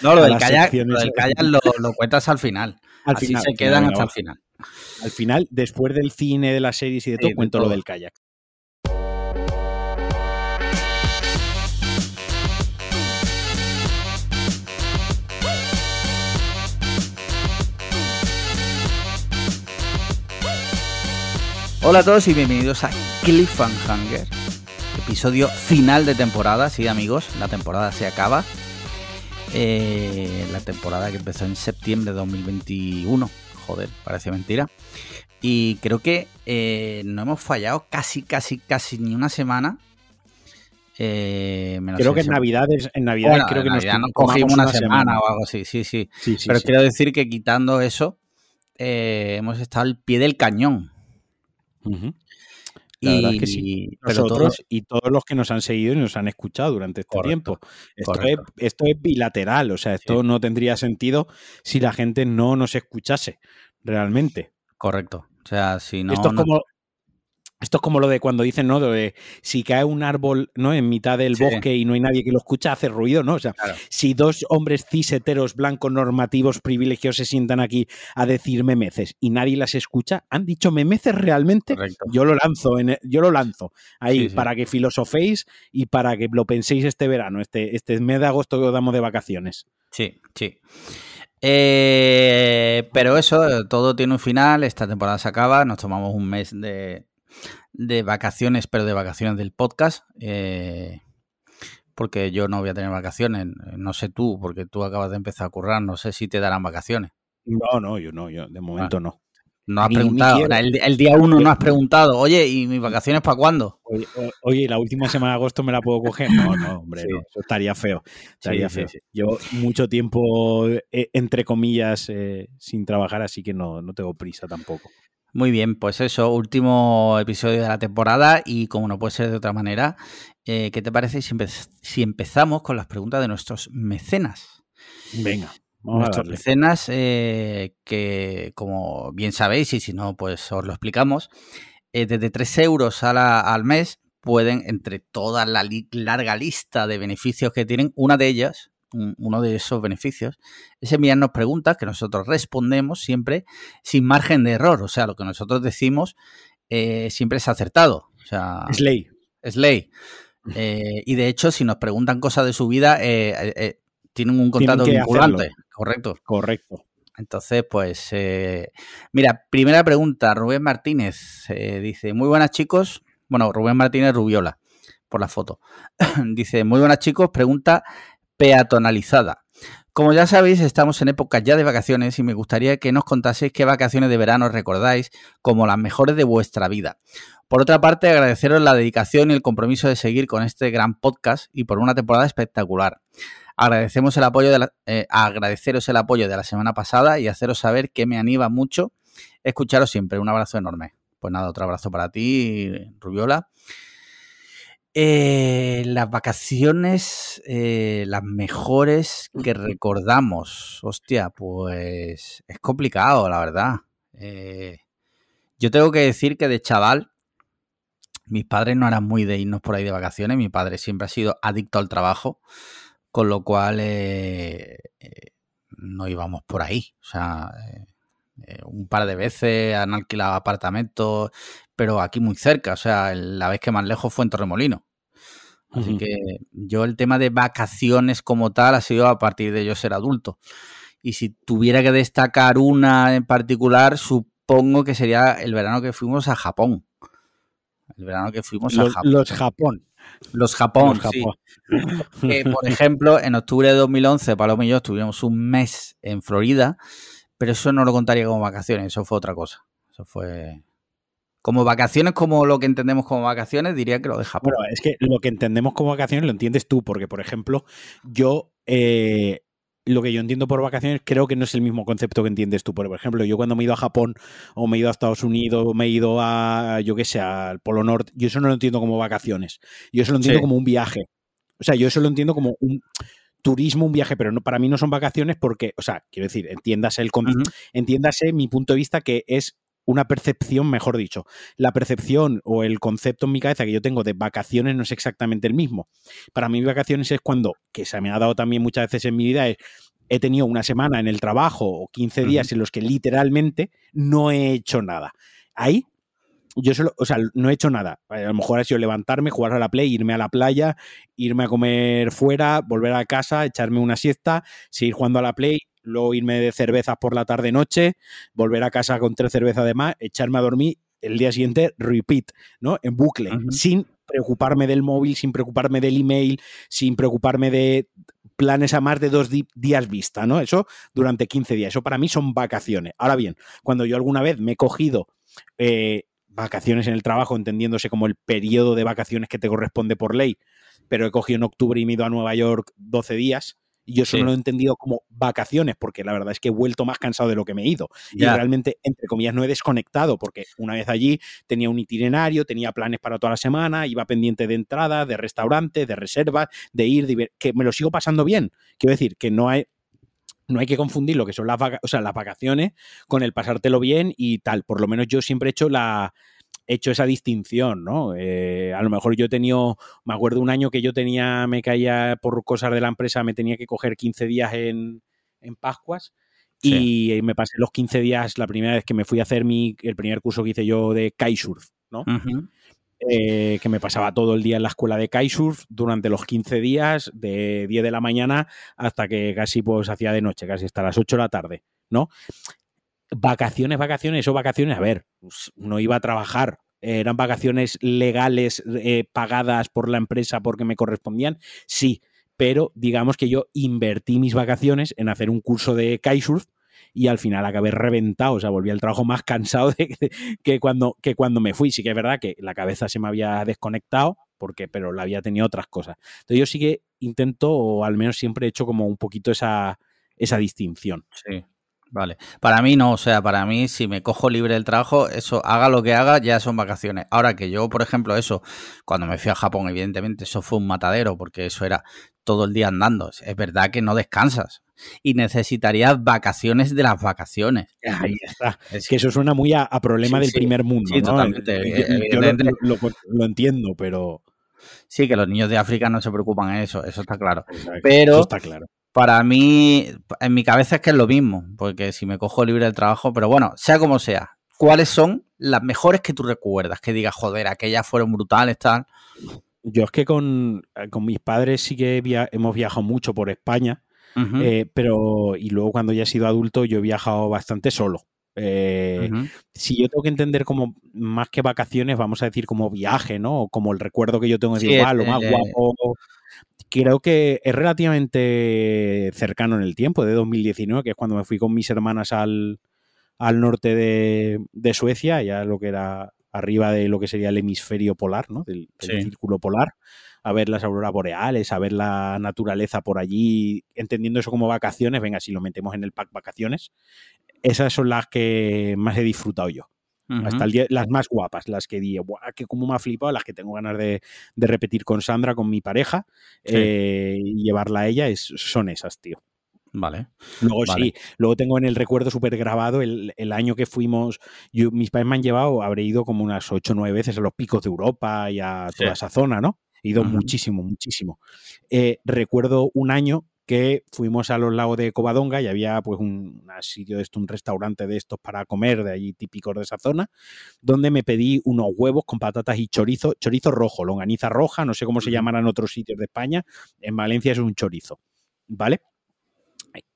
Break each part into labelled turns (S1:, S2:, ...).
S1: No, lo del kayak, lo, del kayak lo, cuentas al final. Al Así se quedan hasta el final.
S2: Al final, después del cine, de las series y de todo, cuento lo del kayak.
S1: Hola a todos y bienvenidos a Cliffhanger, episodio final de temporada. Sí, amigos, la temporada se acaba. Eh, la temporada que empezó en septiembre de 2021. Joder, parece mentira. Y creo que eh, no hemos fallado casi, casi, casi ni una semana.
S2: Eh, creo que en Navidades, en Navidad creo que
S1: nos, cogimos una, semana, o algo así, sí, sí. Pero quiero decir que quitando eso, hemos estado al pie del cañón.
S2: La y, verdad es que sí. Nosotros y todos los que nos han seguido y nos han escuchado durante este tiempo. Esto es, bilateral, o sea, esto no tendría sentido si la gente no nos escuchase realmente.
S1: Correcto. O sea, si no.
S2: Esto es como, esto es como lo de cuando dicen, ¿no? De, si cae un árbol, ¿no? En mitad del bosque y no hay nadie que lo escucha, hace ruido, ¿no? O sea, si dos hombres ciseteros, blancos, normativos, privilegios se sientan aquí a decir memeces y nadie las escucha, ¿han dicho memeces realmente? Yo lo lanzo, en, yo lo lanzo ahí para que filosoféis y para que lo penséis este verano, este, este mes de agosto que os damos de vacaciones.
S1: Sí, sí. Eh, pero eso, todo tiene un final, esta temporada se acaba, nos tomamos un mes de, de vacaciones, pero de vacaciones del podcast. Eh, porque yo no voy a tener vacaciones. No sé tú, porque tú acabas de empezar a currar. No sé si te darán vacaciones.
S2: No, no, yo no, yo de momento no.
S1: No has preguntado. el, día uno no has preguntado, oye, ¿y mis vacaciones para cuándo?
S2: Oye, la última semana de agosto me la puedo coger. No, no, hombre, eso estaría feo. Estaría feo. Yo mucho tiempo, eh, entre comillas, eh, sin trabajar, así que no, no tengo prisa tampoco.
S1: Muy bien, pues eso, último episodio de la temporada y como no puede ser de otra manera, eh, ¿qué te parece si, empezamos con las preguntas de nuestros mecenas?
S2: Venga.
S1: nuestros mecenas, eh, que como bien sabéis, y si no, pues os lo explicamos, eh, desde 3 euros al mes pueden, entre toda la larga lista de beneficios que tienen, una de ellas uno de esos beneficios es enviarnos preguntas que nosotros respondemos siempre sin margen de error. O sea, lo que nosotros decimos eh, siempre es acertado. O sea,
S2: es ley.
S1: Es ley. Eh, y de hecho, si nos preguntan cosas de su vida, eh, tienen un contrato vinculante. Correcto.
S2: Correcto.
S1: Entonces, pues, mira, primera pregunta, Rubén Martínez dice, muy buenas chicos, bueno, Rubén Martínez Rubiola, por la foto, dice, muy buenas chicos, pregunta peatonalizada. Como ya sabéis, estamos en época ya de vacaciones y me gustaría que nos contaseis qué vacaciones de verano recordáis como las mejores de vuestra vida. Por otra parte, agradeceros la dedicación y el compromiso de seguir con este gran podcast y por una temporada espectacular. Agradecemos el apoyo de la, eh, agradeceros el apoyo de la semana pasada y haceros saber que me anima mucho escucharos siempre. Un abrazo enorme. Pues nada, otro abrazo para ti, Rubiola. Eh, las vacaciones, eh, las mejores que recordamos. Hostia, pues es complicado, la verdad. Eh, yo tengo que decir que de chaval, mis padres no eran muy de irnos por ahí de vacaciones. Mi padre siempre ha sido adicto al trabajo, con lo cual no íbamos por ahí. O sea, un par de veces han alquilado apartamentos pero aquí muy cerca, o sea, la vez que más lejos fue en Torremolino. Así que yo el tema de vacaciones como tal ha sido a partir de yo ser adulto. Y si tuviera que destacar una en particular, supongo que sería el verano que fuimos a Japón. El verano que fuimos
S2: a
S1: Japón.
S2: Los Japón.
S1: Los Japón, por ejemplo, en octubre de 2011, Paloma y yo estuvimos un mes en Florida, pero eso no lo contaría como vacaciones, eso fue otra cosa. Eso fue como vacaciones, como lo que entendemos como vacaciones, diría que lo de Japón.
S2: Bueno, es que lo que entendemos como vacaciones lo entiendes tú, porque, por ejemplo, yo eh, lo que yo entiendo por vacaciones creo que no es el mismo concepto que entiendes tú. Por ejemplo, yo cuando me he ido a Japón o me he ido a Estados Unidos o me he ido a, yo qué sé, al Polo Norte, yo eso no lo entiendo como vacaciones. Yo eso lo entiendo como un viaje. O sea, yo eso lo entiendo como un turismo, un viaje, pero no, para mí no son vacaciones porque, o sea, quiero decir, entiéndase el entiéndase mi punto de vista que es una percepción, mejor dicho. La percepción o el concepto en mi cabeza que yo tengo de vacaciones no es exactamente el mismo. Para mí vacaciones es cuando, que se me ha dado también muchas veces en mi vida, es he tenido una semana en el trabajo o 15 días en los que literalmente no he hecho nada. Ahí yo solo, o sea, no he hecho nada. A lo mejor ha sido levantarme, jugar a la play, irme a la playa, irme a comer fuera, volver a casa, echarme una siesta, seguir jugando a la play, luego irme de cervezas por la tarde noche, volver a casa con tres cervezas de más, echarme a dormir, el día siguiente repeat, ¿no? En bucle, sin preocuparme del móvil, sin preocuparme del email, sin preocuparme de planes a más de dos días vista, ¿no? Eso durante 15 días. Eso para mí son vacaciones. Ahora bien, cuando yo alguna vez me he cogido eh, vacaciones en el trabajo, entendiéndose como el periodo de vacaciones que te corresponde por ley, pero he cogido en octubre y me he ido a Nueva York 12 días, y yo solo lo he entendido como vacaciones, porque la verdad es que he vuelto más cansado de lo que me he ido. Y realmente, entre comillas, no he desconectado, porque una vez allí tenía un itinerario, tenía planes para toda la semana, iba pendiente de entrada, de restaurantes, de reservas, de ir, que me lo sigo pasando bien. Quiero decir, que no hay, no hay que confundir lo que son las, las vacaciones con el pasártelo bien y tal. Por lo menos yo siempre he hecho la hecho esa distinción, ¿no? Eh, a lo mejor yo he tenido, me acuerdo un año que yo tenía, me caía por cosas de la empresa, me tenía que coger 15 días en, en Pascuas y me pasé los 15 días la primera vez que me fui a hacer mi, el primer curso que hice yo de kitesurf, ¿no? Eh, que me pasaba todo el día en la escuela de kitesurf durante los 15 días, de 10 de la mañana hasta que casi pues hacía de noche, casi hasta las 8 de la tarde, ¿no? Vacaciones, vacaciones o vacaciones, a ver, pues, no iba a trabajar, eran vacaciones legales eh, pagadas por la empresa porque me correspondían, sí, pero digamos que yo invertí mis vacaciones en hacer un curso de kitesurf y al final acabé reventado, o sea, volví al trabajo más cansado que, cuando, que cuando me fui. Sí que es verdad que la cabeza se me había desconectado, porque, pero la había tenido otras cosas. Entonces yo sí que intento, o al menos siempre he hecho como un poquito esa, esa distinción.
S1: Sí. Vale. Para mí no, o sea, para mí si me cojo libre del trabajo, eso, haga lo que haga, ya son vacaciones. Ahora que yo, por ejemplo, eso, cuando me fui a Japón, evidentemente, eso fue un matadero, porque eso era todo el día andando. Es verdad que no descansas y necesitarías vacaciones de las vacaciones.
S2: Ahí está. Es que eso suena muy a, problema del primer mundo. Sí, totalmente. Yo, lo, entiendo, pero.
S1: Sí, que los niños de África no se preocupan en eso, eso está claro. pero está claro. Para mí, en mi cabeza es que es lo mismo, porque si me cojo libre del trabajo, pero bueno, sea como sea, ¿cuáles son las mejores que tú recuerdas? Que digas, joder, aquellas fueron brutales, tal.
S2: Yo es que con, mis padres sí que hemos viajado mucho por España eh, pero, y luego cuando ya he sido adulto, yo he viajado bastante solo. Eh, si yo tengo que entender como más que vacaciones, vamos a decir como viaje, ¿no? como el recuerdo que yo tengo de igual, lo más guapo. Creo que es relativamente cercano en el tiempo, de 2019, que es cuando me fui con mis hermanas al, al norte de, de, Suecia, ya lo que era arriba de lo que sería el hemisferio polar, ¿no? Del, círculo polar a ver las auroras boreales, a ver la naturaleza por allí, entendiendo eso como vacaciones, venga, si lo metemos en el pack vacaciones, esas son las que más he disfrutado yo. Hasta el día, las más guapas, las que di, que como me ha flipado, las que tengo ganas de, repetir con Sandra, con mi pareja, eh, y llevarla a ella, es, son esas, tío.
S1: Vale.
S2: Luego sí, luego tengo en el recuerdo súper grabado el, año que fuimos, yo, mis padres me han llevado, habré ido como unas ocho o 9 veces a los picos de Europa y a toda esa zona, ¿no? He ido muchísimo, muchísimo. Eh, recuerdo un año que fuimos a los lagos de Covadonga y había pues un, sitio de esto, un restaurante de estos para comer de allí típicos de esa zona, donde me pedí unos huevos con patatas y chorizo, chorizo rojo, longaniza roja, no sé cómo se llamarán en otros sitios de España, en Valencia es un chorizo, ¿vale?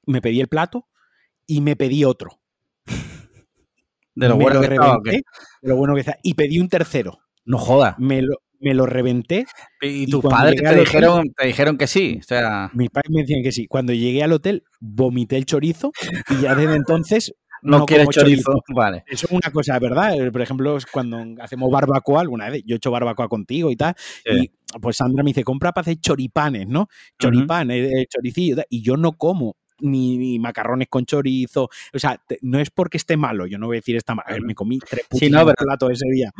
S2: Me pedí el plato y me pedí otro.
S1: De lo bueno que
S2: de lo bueno que está, y pedí un tercero.
S1: No joda.
S2: Me lo, me lo reventé.
S1: ¿Y, tus padres te dijeron, te dijeron que sí? O sea...
S2: Mis padres me decían que sí. Cuando llegué al hotel, vomité el chorizo y ya desde entonces
S1: no, quiero chorizo. Vale.
S2: Eso es una cosa, ¿verdad? Por ejemplo, cuando hacemos barbacoa, alguna vez yo he hecho barbacoa contigo y tal, y pues Sandra me dice, compra para hacer choripanes, ¿no? El choricillo, y yo no como ni, macarrones con chorizo. O sea, no es porque esté malo, yo no voy a decir está malo. Me comí tres
S1: sí, no, platos ese día.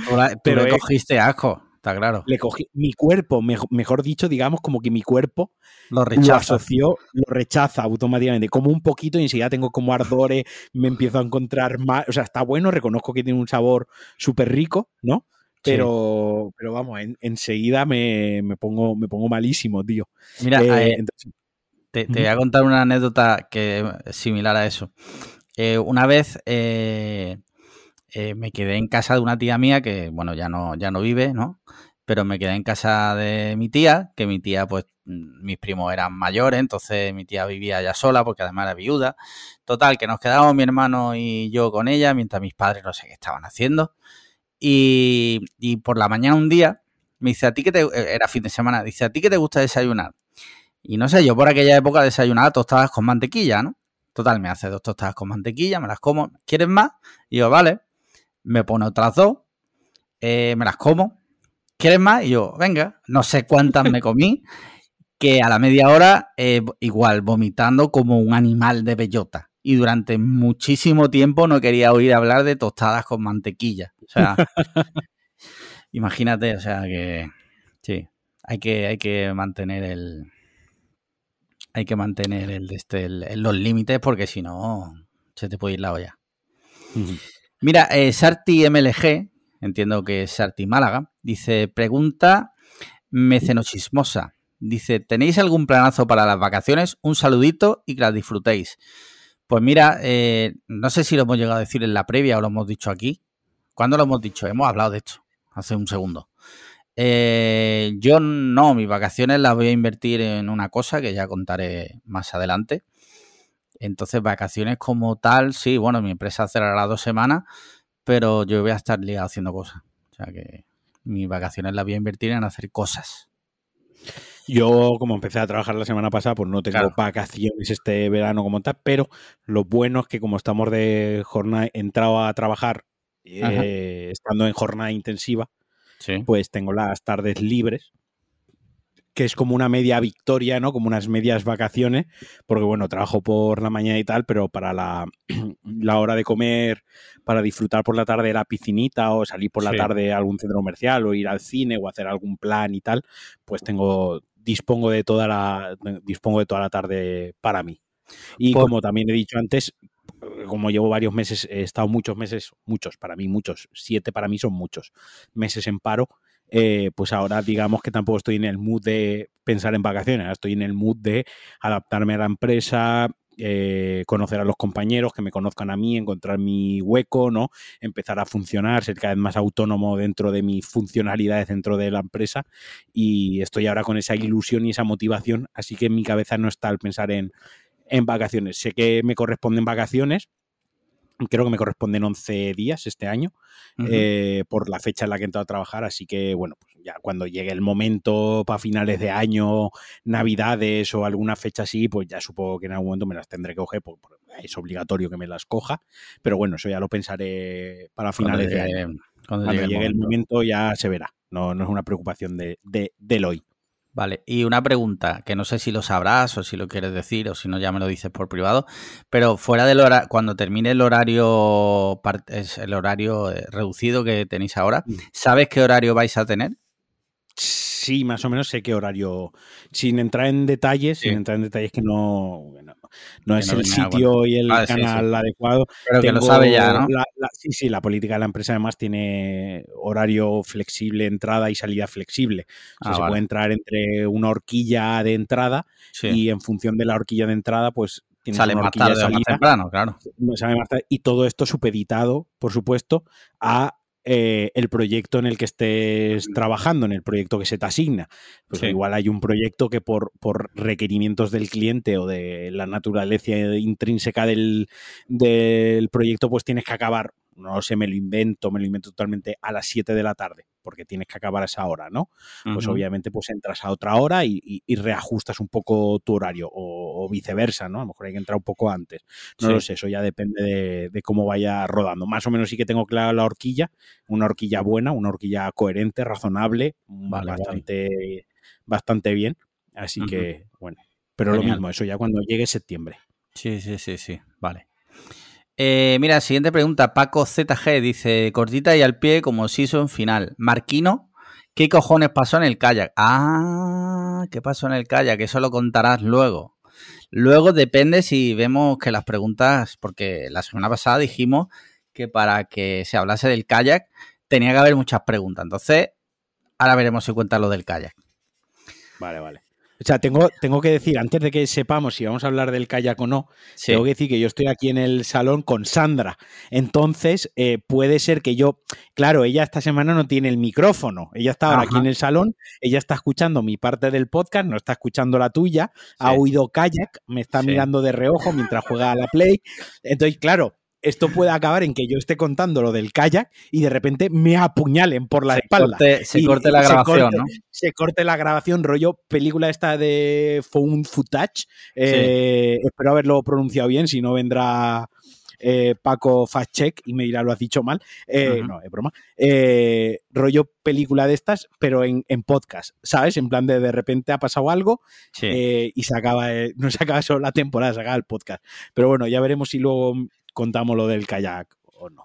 S1: Pero, cogiste asco. Está claro.
S2: Le cogí mi cuerpo, mejor, dicho, digamos, como que mi cuerpo lo, rechaza. asoció, lo rechaza automáticamente, como un poquito y enseguida tengo como ardores, me empiezo a encontrar más. O sea, está bueno, reconozco que tiene un sabor súper rico, ¿no? Pero, pero vamos, enseguida me, pongo, me pongo malísimo, tío.
S1: Mira, eh, Te, voy a contar una anécdota que similar a eso. Eh, una vez eh, eh, me quedé en casa de una tía mía que, bueno, ya no, ya no vive, ¿no? Pero me quedé en casa de mi tía, que mi tía, pues, mm, mis primos eran mayores, entonces mi tía vivía ya sola porque además era viuda. Total, que nos quedábamos mi hermano y yo con ella, mientras mis padres no sé qué estaban haciendo. Y, y por la mañana un día me dice, a ti que te... Era fin de semana, dice, ¿a ti que te gusta desayunar? Y no sé, yo por aquella época desayunaba tostadas con mantequilla, ¿no? Total, me hace dos tostadas con mantequilla, me las como. ¿Quieres más? Y yo, vale. Me pone otras dos, eh, me las como. ¿Quieres más? Y yo, venga, no sé cuántas me comí, que a la media hora, eh, igual, vomitando como un animal de bellota. Y durante muchísimo tiempo no quería oír hablar de tostadas con mantequilla. O sea, imagínate, o sea que sí, hay que, hay que mantener el, hay que mantener el, este, los límites porque si no se te puede ir la olla. Mira, eh, Sarti MLG, entiendo que es Sarti Málaga, dice, pregunta mecenochismosa. Dice, ¿tenéis algún planazo para las vacaciones? Un saludito y que las disfrutéis. Pues mira, eh, no sé si lo hemos llegado a decir en la previa o lo hemos dicho aquí. ¿Cuándo lo hemos dicho? Hemos hablado de esto hace un segundo. Eh, yo no, mis vacaciones las voy a invertir en una cosa que ya contaré más adelante. Entonces, vacaciones como tal, sí, bueno, mi empresa cerrará dos semanas, pero yo voy a estar ligado haciendo cosas. O sea que mis vacaciones las voy a invertir en hacer cosas.
S2: Yo, como empecé a trabajar la semana pasada, pues no tengo vacaciones este verano como tal, pero lo bueno es que como estamos de jornada, entrado a trabajar eh, estando en jornada intensiva, pues tengo las tardes libres, que es como una media victoria, ¿no? Como unas medias vacaciones, porque bueno, trabajo por la mañana y tal, pero para la, la hora de comer, para disfrutar por la tarde la piscinita o salir por la tarde a algún centro comercial o ir al cine o hacer algún plan y tal, pues tengo dispongo de toda la dispongo de toda la tarde para mí. Y como también he dicho antes, como llevo varios meses, he estado muchos meses, muchos para mí, muchos, siete para mí son muchos meses en paro, eh, pues ahora digamos que tampoco estoy en el mood de pensar en vacaciones, estoy en el mood de adaptarme a la empresa, eh, conocer a los compañeros, que me conozcan a mí, encontrar mi hueco, ¿no? Empezar a funcionar, ser cada vez más autónomo dentro de mis funcionalidades dentro de la empresa. Y estoy ahora con esa ilusión y esa motivación, así que en mi cabeza no está el pensar en en vacaciones. Sé que me corresponden vacaciones, creo que me corresponden 11 días este año eh, por la fecha en la que he entrado a trabajar, así que bueno, pues ya cuando llegue el momento para finales de año, navidades o alguna fecha así, pues ya supongo que en algún momento me las tendré que coger, porque es obligatorio que me las coja, pero bueno, eso ya lo pensaré para finales de año. Cuando, llegue, el, momento. ya se verá, no, no es una preocupación de, de, del hoy.
S1: Vale, y una pregunta, que no sé si lo sabrás o si lo quieres decir o si no ya me lo dices por privado, pero fuera del horario, cuando termine el horario, el horario eh, reducido que tenéis ahora, mm. ¿sabes qué horario vais a tener?
S2: Sí, más o menos sé qué horario. Sin entrar en detalles, sin entrar en detalles que no, no, es el sitio y el canal adecuado.
S1: Pero que lo sabe ya, ¿no?
S2: sí, sí, la política de la empresa además tiene horario flexible, entrada y salida flexible. O sea, ah, se puede entrar entre una horquilla de entrada y en función de la horquilla de entrada, pues
S1: Sale una horquilla de salida. Más temprano, claro.
S2: Y todo esto supeditado, por supuesto, a eh, el proyecto en el que estés trabajando, en el proyecto que se te asigna. Pues igual hay un proyecto que por, por, requerimientos del cliente o de la naturaleza intrínseca del, del proyecto, pues tienes que acabar no sé, me lo invento, me lo invento totalmente a las 7 de la tarde, porque tienes que acabar a esa hora, ¿no? Pues obviamente pues entras a otra hora y, reajustas un poco tu horario, o, viceversa, ¿no? A lo mejor hay que entrar un poco antes. No lo sé, eso ya depende de, cómo vaya rodando. Más o menos sí que tengo clara la horquilla, una horquilla buena, una horquilla coherente, razonable, bastante, bastante bien. Así que, bueno, pero lo mismo, eso ya cuando llegue septiembre.
S1: Sí, sí, sí, sí, vale. Eh, mira, siguiente pregunta. Paco ZG dice: cortita y al pie como season final. Marquino, ¿qué cojones pasó en el kayak? Ah, ¿qué pasó en el kayak? Eso lo contarás luego. Luego depende si vemos que las preguntas, porque la semana pasada dijimos que para que se hablase del kayak tenía que haber muchas preguntas. Entonces, ahora veremos si cuenta lo del kayak.
S2: Vale, vale. O sea, tengo, tengo que decir, antes de que sepamos si vamos a hablar del kayak o no, tengo que decir que yo estoy aquí en el salón con Sandra. Entonces, eh, puede ser que yo, claro, ella esta semana no tiene el micrófono. Ella está ahora aquí en el salón, ella está escuchando mi parte del podcast, no está escuchando la tuya, ha oído kayak, me está mirando de reojo mientras juega a la Play. Entonces, claro, esto puede acabar en que yo esté contando lo del kayak y de repente me apuñalen por la espalda.
S1: se corte la grabación, ¿no?
S2: Se corte la grabación, rollo película esta de Phone Footage. Eh, espero haberlo pronunciado bien, si no vendrá eh, Paco Fast Check y me dirá lo has dicho mal. Eh, no, es broma. rollo película de estas, pero en, podcast, ¿sabes? En plan de de repente ha pasado algo y se acaba, no se acaba solo la temporada, se acaba el podcast. Pero bueno, ya veremos si luego contamos lo del kayak o no.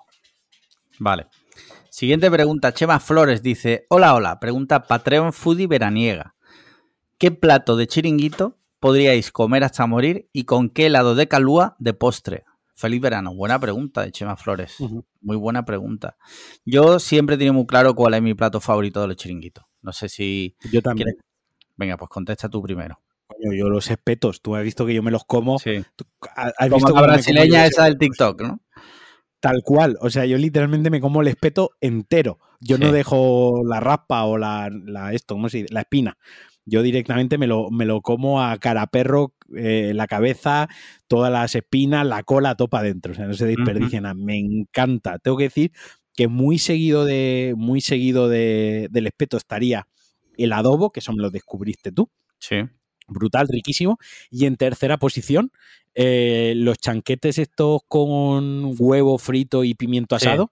S1: Vale. Siguiente pregunta. Chema Flores dice: Hola, hola. Pregunta Patreon Foodie Veraniega. ¿Qué plato de chiringuito podríais comer hasta morir y con qué helado de calúa de postre? Feliz verano. Buena pregunta de Chema Flores. Muy buena pregunta. Yo siempre he tenido muy claro cuál es mi plato favorito de los chiringuitos. No sé si.
S2: Yo también.
S1: Venga, pues contesta tú primero
S2: yo los espetos, tú has visto que yo me los como.
S1: Sí. has visto la brasileña esa del TikTok, ¿no?
S2: Tal cual. O sea, yo literalmente me como el espeto entero. Yo no dejo la raspa o la, esto, ¿cómo se dice? La espina. Yo directamente me lo, me lo como a cara perro, eh, la cabeza, todas las espinas, la cola, topa adentro. O sea, no se desperdician. Me encanta. Tengo que decir que muy seguido de muy seguido de, del espeto estaría el adobo, que eso me lo descubriste tú.
S1: Sí
S2: brutal, riquísimo. Y en tercera posición, eh, los chanquetes estos con huevo frito y pimiento asado.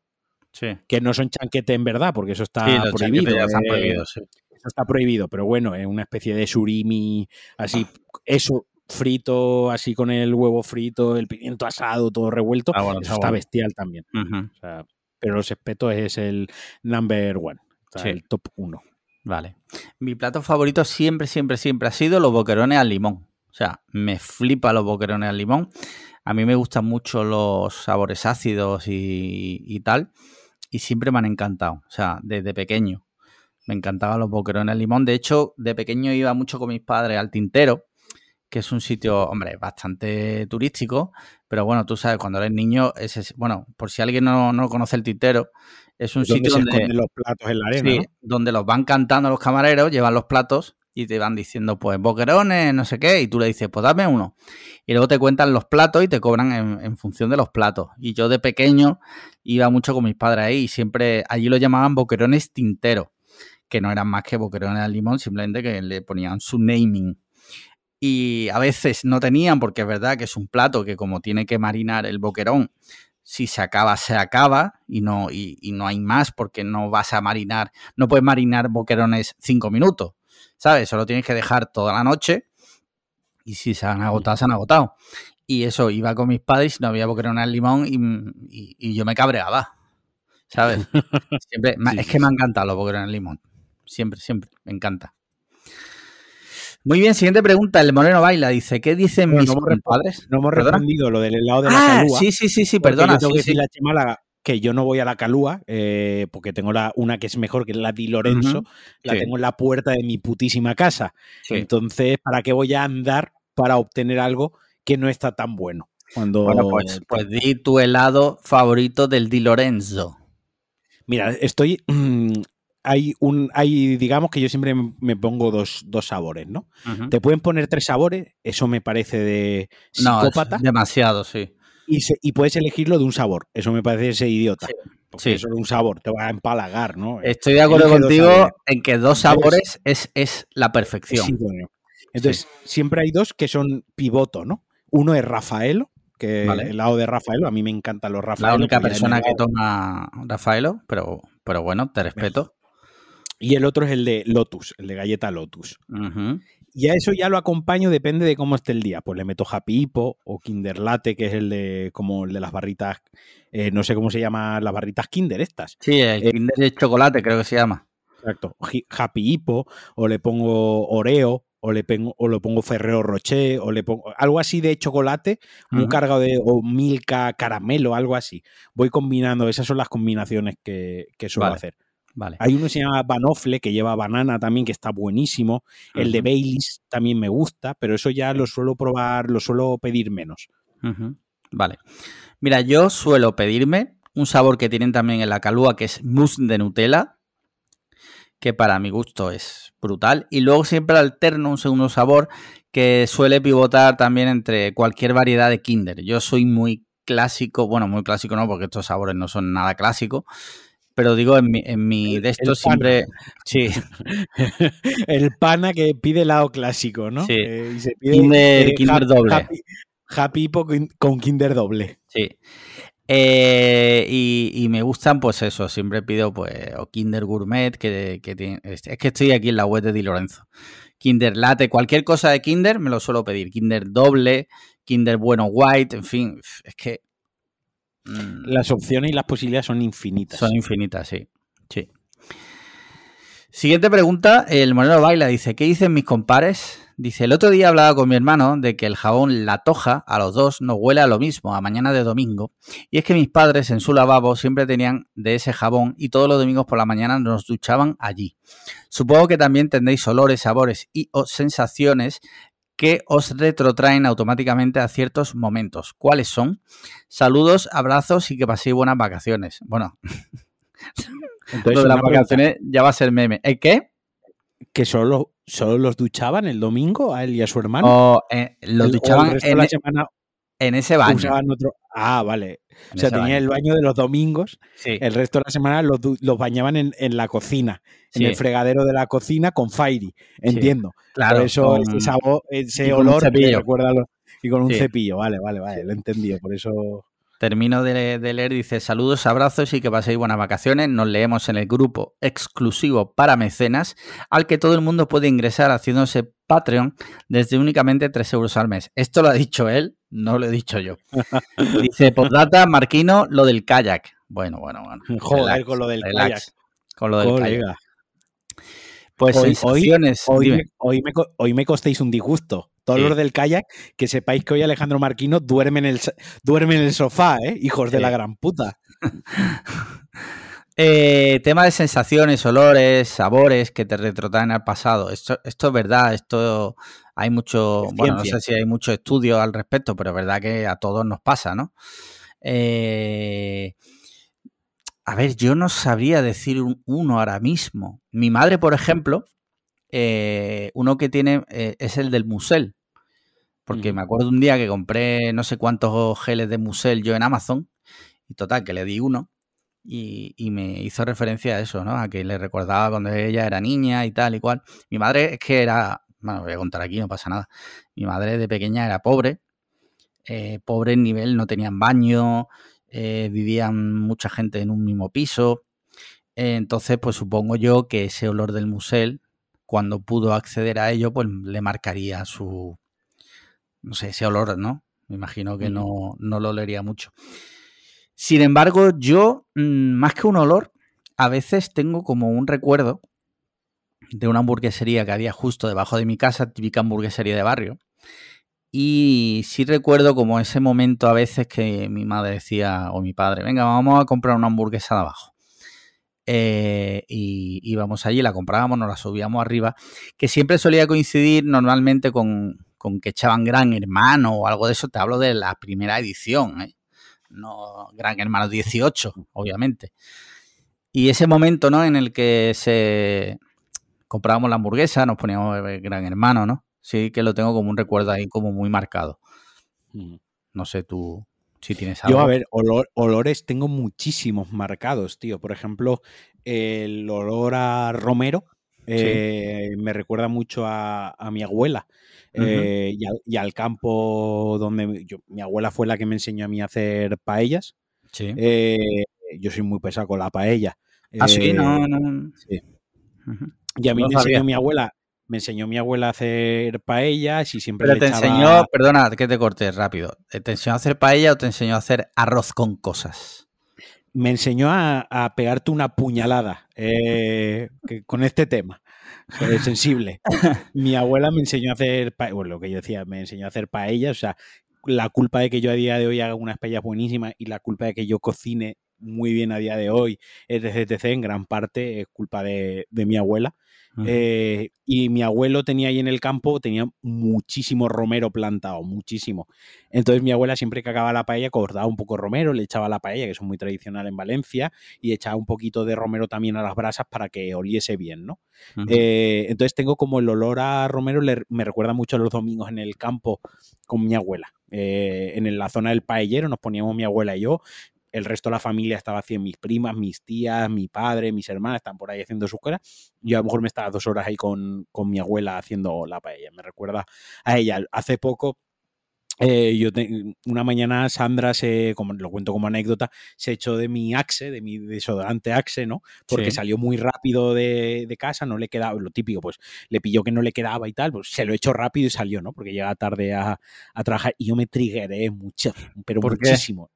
S1: Sí.
S2: Que no son chanquetes en verdad, porque eso está prohibido.
S1: Eh,
S2: eso está prohibido, pero bueno, es una especie de surimi, así, eso frito, así con el huevo frito, el pimiento asado, todo revuelto. Ah, eso está, bestial también. pero los espetos es el number one, el top uno.
S1: Vale. Mi plato favorito siempre, siempre, siempre ha sido los boquerones al limón. O sea, me flipa los boquerones al limón. A mí me gustan mucho los sabores ácidos y, tal. Y siempre me han encantado. O sea, desde pequeño. Me encantaban los boquerones al limón. De hecho, de pequeño iba mucho con mis padres al Tintero, que es un sitio, hombre, bastante turístico. Pero bueno, tú sabes, cuando eres niño, ese, bueno, por si alguien no, no conoce el Tintero, es un sitio donde
S2: los platos en la arena,
S1: donde los van cantando los camareros, llevan los platos y te van diciendo, pues, boquerones, no sé qué, y tú le dices, pues dame uno. Y luego te cuentan los platos y te cobran en, función de los platos. Y yo de pequeño iba mucho con mis padres ahí y siempre allí lo llamaban boquerones tinteros, que no eran más que boquerones al limón, simplemente que le ponían su naming. Y a veces no tenían, porque es verdad que es un plato que como tiene que marinar el boquerón, si se acaba, se acaba y no, y, no hay más porque no vas a marinar, no puedes marinar boquerones cinco minutos, ¿sabes? Solo tienes que dejar toda la noche y si se han agotado, se han agotado. Y eso, iba con mis padres y no había boquerones al limón y, yo me cabreaba, ¿sabes? Siempre, es que me han encantado los boquerones al limón. Siempre, siempre, me encanta. Muy bien, siguiente pregunta. El Moreno Baila dice: ¿Qué dicen mis padres?
S2: No hemos respondido lo del helado de la ah, calúa.
S1: Sí, sí, sí, sí, perdona.
S2: tengo que decir la Chemala que yo no voy a la calúa eh, porque tengo la, una que es mejor, que es la Di Lorenzo. La tengo en la puerta de mi putísima casa. Entonces, ¿para qué voy a andar para obtener algo que no está tan bueno? Cuando...
S1: Bueno, pues, pues di tu helado favorito del Di Lorenzo.
S2: Mira, estoy hay un, hay, digamos que yo siempre me pongo dos, sabores, ¿no? Te pueden poner tres sabores, eso me parece de psicópata.
S1: demasiado, sí.
S2: Y, puedes elegirlo de un sabor, eso me parece ese idiota. Sí. Eso de un sabor, te va a empalagar, ¿no?
S1: Estoy de acuerdo contigo en que dos sabores es, es la perfección.
S2: Entonces, siempre hay dos que son pivoto, ¿no? Uno es Rafaelo, que el lado de Rafaelo, a mí me encantan los Rafaelo.
S1: La única persona que toma Rafaelo, pero, pero bueno, te respeto.
S2: Y el otro es el de Lotus, el de galleta Lotus. Y a eso ya lo acompaño, depende de cómo esté el día. Pues le meto Happy Hippo o Kinder Latte, que es el de como el de las barritas, eh, no sé cómo se llama, las barritas Kinder estas.
S1: Sí, el eh, Kinder de chocolate creo que se llama.
S2: Exacto. Happy Hippo, o le pongo Oreo, o le pongo, o lo pongo Ferrero Rocher, o le pongo algo así de chocolate, muy cargado de, o Milka, caramelo, algo así. Voy combinando, esas son las combinaciones que, que suelo hacer.
S1: Vale.
S2: Hay uno que se llama Banofle, que lleva banana también, que está buenísimo. El de. Baileys también me gusta, pero eso ya lo suelo probar, lo suelo pedir menos.
S1: Vale. Mira, yo suelo pedirme un sabor que tienen también en la calúa, que es mousse de Nutella, que para mi gusto es brutal. Y luego siempre alterno un segundo sabor que suele pivotar también entre cualquier variedad de Kinder. Yo soy muy clásico, bueno, muy clásico no, porque estos sabores no son nada clásicos. Pero digo, en mi, en mi de
S2: El pana.
S1: siempre. Sí,
S2: el pana que pide helado clásico, ¿no?
S1: Sí.
S2: Eh, y se pide
S1: Kinder-
S2: eh,
S1: Kinder doble.
S2: Happy, Happy con- Kinder doble.
S1: Sí. Eh, y, y me gustan, pues eso, siempre pido, pues, o Kinder Gourmet, que, que tiene, es que estoy aquí en la web de Di Lorenzo. Kinder Latte, cualquier cosa de Kinder me lo suelo pedir. Kinder doble, Kinder bueno white, en fin, es que mm,
S2: Las opciones y las posibilidades son infinitas.
S1: son infinitas, sí. sí. Siguiente pregunta, el Moreno Baila dice, ¿qué dicen mis compares? Dice, el otro día hablaba con mi hermano de que el jabón La Toja a los dos nos huele a lo mismo, a mañana de domingo. Y es que mis padres en su lavabo siempre tenían de ese jabón y todos los domingos por la mañana nos duchaban allí. Supongo que también tendréis olores, sabores y o sensaciones que os retrotraen automáticamente a ciertos momentos. ¿Cuáles son? Saludos, abrazos y que paséis buenas vacaciones. Bueno,
S2: Entonces,
S1: lo de las
S2: pregunta,
S1: vacaciones ya va a ser meme. ¿El qué?
S2: ¿Que solo, solo los duchaban el domingo a él y a su hermano?
S1: O eh, los
S2: El- o
S1: duchaban
S2: el resto de
S1: en,
S2: la
S1: e-
S2: semana
S1: en ese baño.
S2: usaban otro. Ah, vale. O sea, tenía
S1: baño.
S2: el baño de los domingos,
S1: Sí,
S2: el resto de la semana los, bañaban en, en la cocina, en el fregadero de la cocina con Fairy. Entiendo.
S1: claro.
S2: por eso
S1: con-
S2: ese sabor, ese olor me recuerda a los- y con un cepillo. Vale, vale, vale, lo he entendido. Por eso.
S1: Termino de, de leer, dice saludos, abrazos y que paséis buenas vacaciones. Nos leemos en el grupo exclusivo para mecenas, al que todo el mundo puede ingresar haciéndose Patreon desde únicamente 3 euros al mes. Esto lo ha dicho él, no lo he dicho yo. Dice, postdata, Marquino, lo del kayak. Bueno, bueno, bueno.
S2: Joder,
S1: Relax,
S2: con lo del
S1: relax,
S2: kayak.
S1: Con lo del kayak. Pues
S2: Hoy- hoy-
S1: sensaciones.
S2: Hoy me, hoy, me, co- hoy me costéis un disgusto. Todos
S1: Sí.
S2: los del kayak, que sepáis que hoy Alejandro Marquino duerme en el, duerme en el sofá, ¿eh? Hijos de la gran puta.
S1: Eh, tema de sensaciones, olores, sabores que te retrotraen al pasado. Esto, esto es verdad, esto hay mucho, bueno, no sé si hay mucho estudio al respecto, pero es verdad que a todos nos pasa, ¿no? Eh, a ver, yo no sabría decir un- uno ahora mismo. Mi madre, por ejemplo, eh, uno que tiene eh, es el del musel. Porque
S2: Ujú.
S1: me acuerdo un día que compré no sé cuántos geles de musel yo en Amazon. Y total, que le di uno. Y, y me hizo referencia a eso, ¿no? A que le recordaba cuando ella era niña y tal y cual. Mi madre es que era, bueno, voy a contar aquí, no pasa nada. Mi madre de pequeña era pobre, eh, pobre en nivel, no tenían baño, eh, vivían mucha gente en un mismo piso. Eh, entonces, pues supongo yo que ese olor del musel, cuando pudo acceder a ello, pues le marcaría su, no sé, ese olor, ¿no? Me imagino que no, no lo olería mucho. Sin embargo, yo, mm, más que un olor, a veces tengo como un recuerdo de una hamburguesería que había justo debajo de mi casa, típica hamburguesería de barrio. Y sí recuerdo como ese momento a veces que mi madre decía, o mi padre, venga, vamos a comprar una hamburguesa de abajo. Eh, y íbamos allí, la comprábamos, nos la subíamos arriba, que siempre solía coincidir normalmente con, con que echaban Gran Hermano o algo de eso. Te hablo de la primera edición, ¿eh? no Gran Hermano 18, obviamente. Y ese momento, ¿no? En el que se comprábamos la hamburguesa, nos poníamos a ver Gran Hermano, ¿no? Sí que lo tengo como un recuerdo ahí como muy marcado. No sé tú si tienes algo.
S2: Yo, a ver, olor- olores tengo muchísimos marcados, tío. Por ejemplo, el olor a romero eh, me recuerda mucho a, a mi abuela eh, y, al, y al campo donde yo- mi abuela fue la que me enseñó a mí a hacer paellas.
S1: Sí.
S2: Eh, yo soy muy pesado con la paella.
S1: ah, sí,
S2: Eh,
S1: no, no.
S2: sí. Y a mí
S1: No
S2: me
S1: sabía.
S2: enseñó mi abuela, me enseñó mi abuela a hacer paellas y siempre
S1: Pero
S2: le
S1: te
S2: echaba-
S1: enseñó, perdona que te corte rápido. ¿Te enseñó a hacer paella o te enseñó a hacer arroz con cosas?
S2: me enseñó a, a pegarte una puñalada eh, con este tema sensible. Mi abuela me enseñó a hacer, pa- bueno, lo que yo decía, me enseñó a hacer paellas, o sea, la culpa de que yo a día de hoy haga unas paellas buenísimas y la culpa de que yo cocine muy bien a día de hoy, etc, en gran parte es culpa de, de mi abuela. Eh, y mi abuelo tenía ahí en el campo, tenía muchísimo romero plantado, muchísimo. Entonces mi abuela siempre que acababa la paella cortaba un poco romero, le echaba la paella, que es muy tradicional en Valencia, y echaba un poquito de romero también a las brasas para que oliese bien, ¿no? Eh, entonces tengo como el olor a romero, me recuerda mucho a los domingos en el campo con mi abuela. Eh, en la zona del paellero nos poníamos mi abuela y yo, el resto de la familia estaba haciendo mis primas, mis tías, mi padre, mis hermanas, están por ahí haciendo sus cosas. Yo a lo mejor me estaba dos horas ahí con, con mi abuela haciendo la paella. Me recuerda a ella. Hace poco eh, yo una mañana Sandra se, como lo cuento como anécdota, se echó de mi Axe, de mi desodorante Axe, ¿no? Porque salió muy rápido de, de, casa, no le quedaba, lo típico, pues le pilló que no le quedaba y tal, pues se lo echó rápido y salió, ¿no? Porque llega tarde a, a trabajar y yo me triggeré mucho, pero muchísimo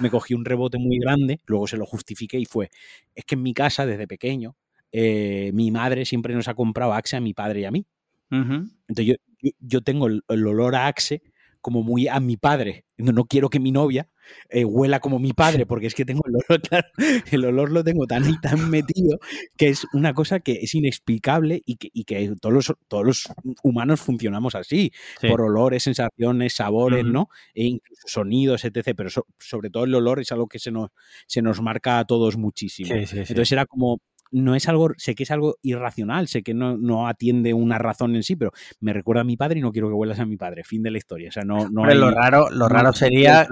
S2: me cogí un rebote muy grande, luego se lo justifiqué y fue, es que en mi casa desde pequeño, eh, mi madre siempre nos ha comprado Axe a mi padre y a mí. Entonces yo, yo, tengo el, olor a Axe como muy a mi padre. No, quiero que mi novia eh, huela como mi padre, porque es que tengo el olor, el olor lo tengo tan y tan metido que es una cosa que es inexplicable y que, y que todos, los, todos los humanos funcionamos así, por olores, sensaciones, sabores, ¿no? E incluso sonidos, etc. Pero sobre todo el olor es algo que se nos, se nos marca a todos muchísimo. Entonces era como no es algo, sé que es algo irracional, sé que no, no, atiende una razón en sí, pero me recuerda a mi padre y no quiero que vuelvas a mi padre. Fin de la historia. O sea, no, no
S1: lo raro, lo raro sería.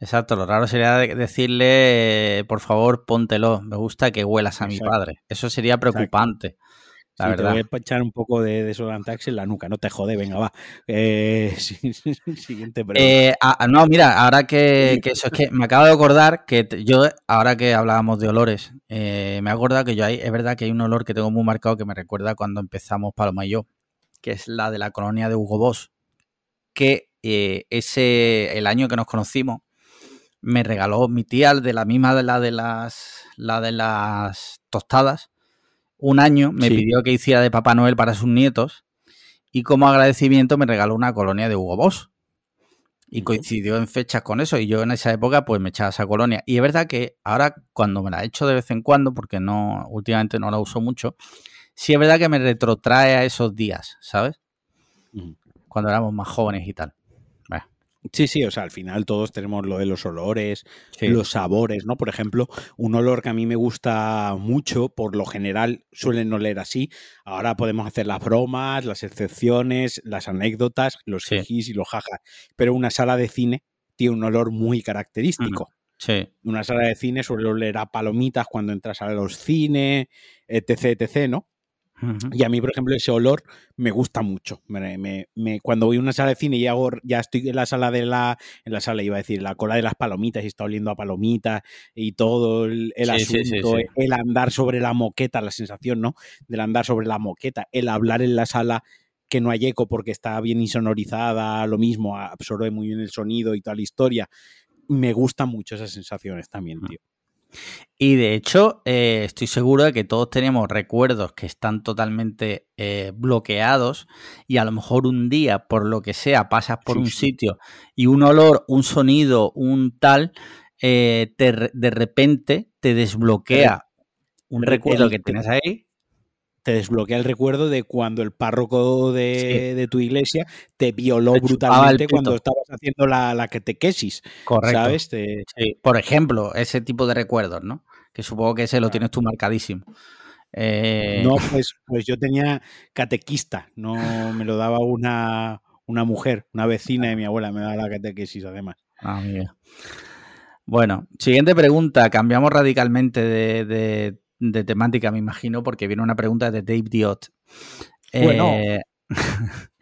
S1: Exacto, lo raro sería decirle, por favor, póntelo, me gusta que huelas a mi padre. Eso sería preocupante.
S2: La verdad. Te voy a echar un poco de desodorantax en la nuca, no te jode, venga, va. Eh, siguiente pregunta.
S1: Eh, ah, no, mira, ahora que, eso es que me acabo de acordar que yo, ahora que hablábamos de olores, eh, me he acordado que yo hay, es verdad que hay un olor que tengo muy marcado que me recuerda cuando empezamos Paloma y yo, que es la de la colonia de Hugo Boss, que ese, el año que nos conocimos, me regaló mi tía de la misma de la de las, la de las tostadas un año me pidió que hiciera de Papá Noel para sus nietos y como agradecimiento me regaló una colonia de Hugo Boss. Y coincidió en fechas con eso y yo en esa época pues me echaba esa colonia. Y es verdad que ahora cuando me la echo de vez en cuando, porque no últimamente no la uso mucho, sí es verdad que me retrotrae a esos días, ¿sabes? Cuando éramos más jóvenes y tal.
S2: Sí, sí, o sea, al final todos tenemos lo de los olores, los sabores, ¿no? Por ejemplo, un olor que a mí me gusta mucho, por lo general suelen oler así. Ahora podemos hacer las bromas, las excepciones, las anécdotas, los sí. y los jajas. Pero una sala de cine tiene un olor muy característico.
S1: Sí.
S2: Una sala de cine suele oler a palomitas cuando entras a los cines, etc, etc, ¿no? Y a mí, por ejemplo, ese olor me gusta mucho. Me, cuando voy a una sala de cine y hago, ya estoy en la sala de la, en la sala iba a decir, la cola de las palomitas y está oliendo a palomitas y todo el, asunto, el andar sobre la moqueta, la sensación, ¿no? Del andar sobre la moqueta, el hablar en la sala que no hay eco porque está bien insonorizada, lo mismo, absorbe muy bien el sonido y toda la historia. Me gustan mucho esas sensaciones también, tío.
S1: Y de hecho, eh, estoy seguro de que todos tenemos recuerdos que están totalmente eh, bloqueados y a lo mejor un día, por lo que sea, pasas por un sitio y un olor, un sonido, un tal, eh, de repente te desbloquea un recuerdo que tienes ahí
S2: te desbloquea el recuerdo de cuando el párroco de, tu iglesia te violó brutalmente cuando estabas haciendo la, la catequesis.
S1: Correcto.
S2: ¿Sabes?
S1: Por ejemplo, ese tipo de recuerdos, ¿no? Que supongo que ese lo tienes tú marcadísimo.
S2: Eh, no, pues, pues yo tenía catequista, no me lo daba una, una mujer, una vecina de mi abuela, me daba la catequesis además.
S1: Ah, mira. Bueno, siguiente pregunta. Cambiamos radicalmente de de temática, me imagino, porque viene una pregunta de Dave Diot. Bueno. Eh,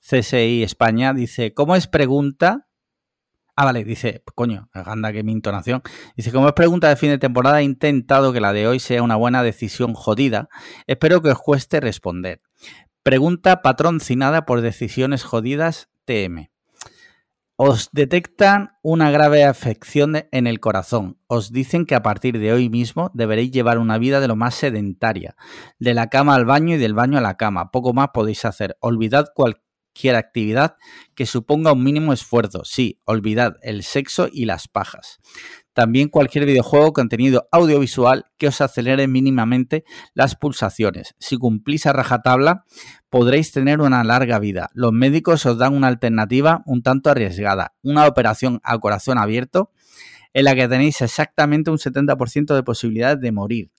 S1: CSI España dice, ¿cómo es pregunta? Ah, vale, dice, coño, anda que mi intonación. Dice, como es pregunta de fin de temporada, he intentado que la de hoy sea una buena decisión jodida. Espero que os cueste responder. Pregunta patrocinada por decisiones jodidas TM. Os detectan una grave afección en el corazón. Os dicen que a partir de hoy mismo deberéis llevar una vida de lo más sedentaria. De la cama al baño y del baño a la cama. Poco más podéis hacer. Olvidad cualquier actividad que suponga un mínimo esfuerzo. Sí, olvidad el sexo y las pajas. También cualquier videojuego contenido audiovisual que os acelere mínimamente las pulsaciones. Si cumplís a rajatabla, podréis tener una larga vida. Los médicos os dan una alternativa un tanto arriesgada, una operación a corazón abierto en la que tenéis exactamente un 70% de posibilidades de morir.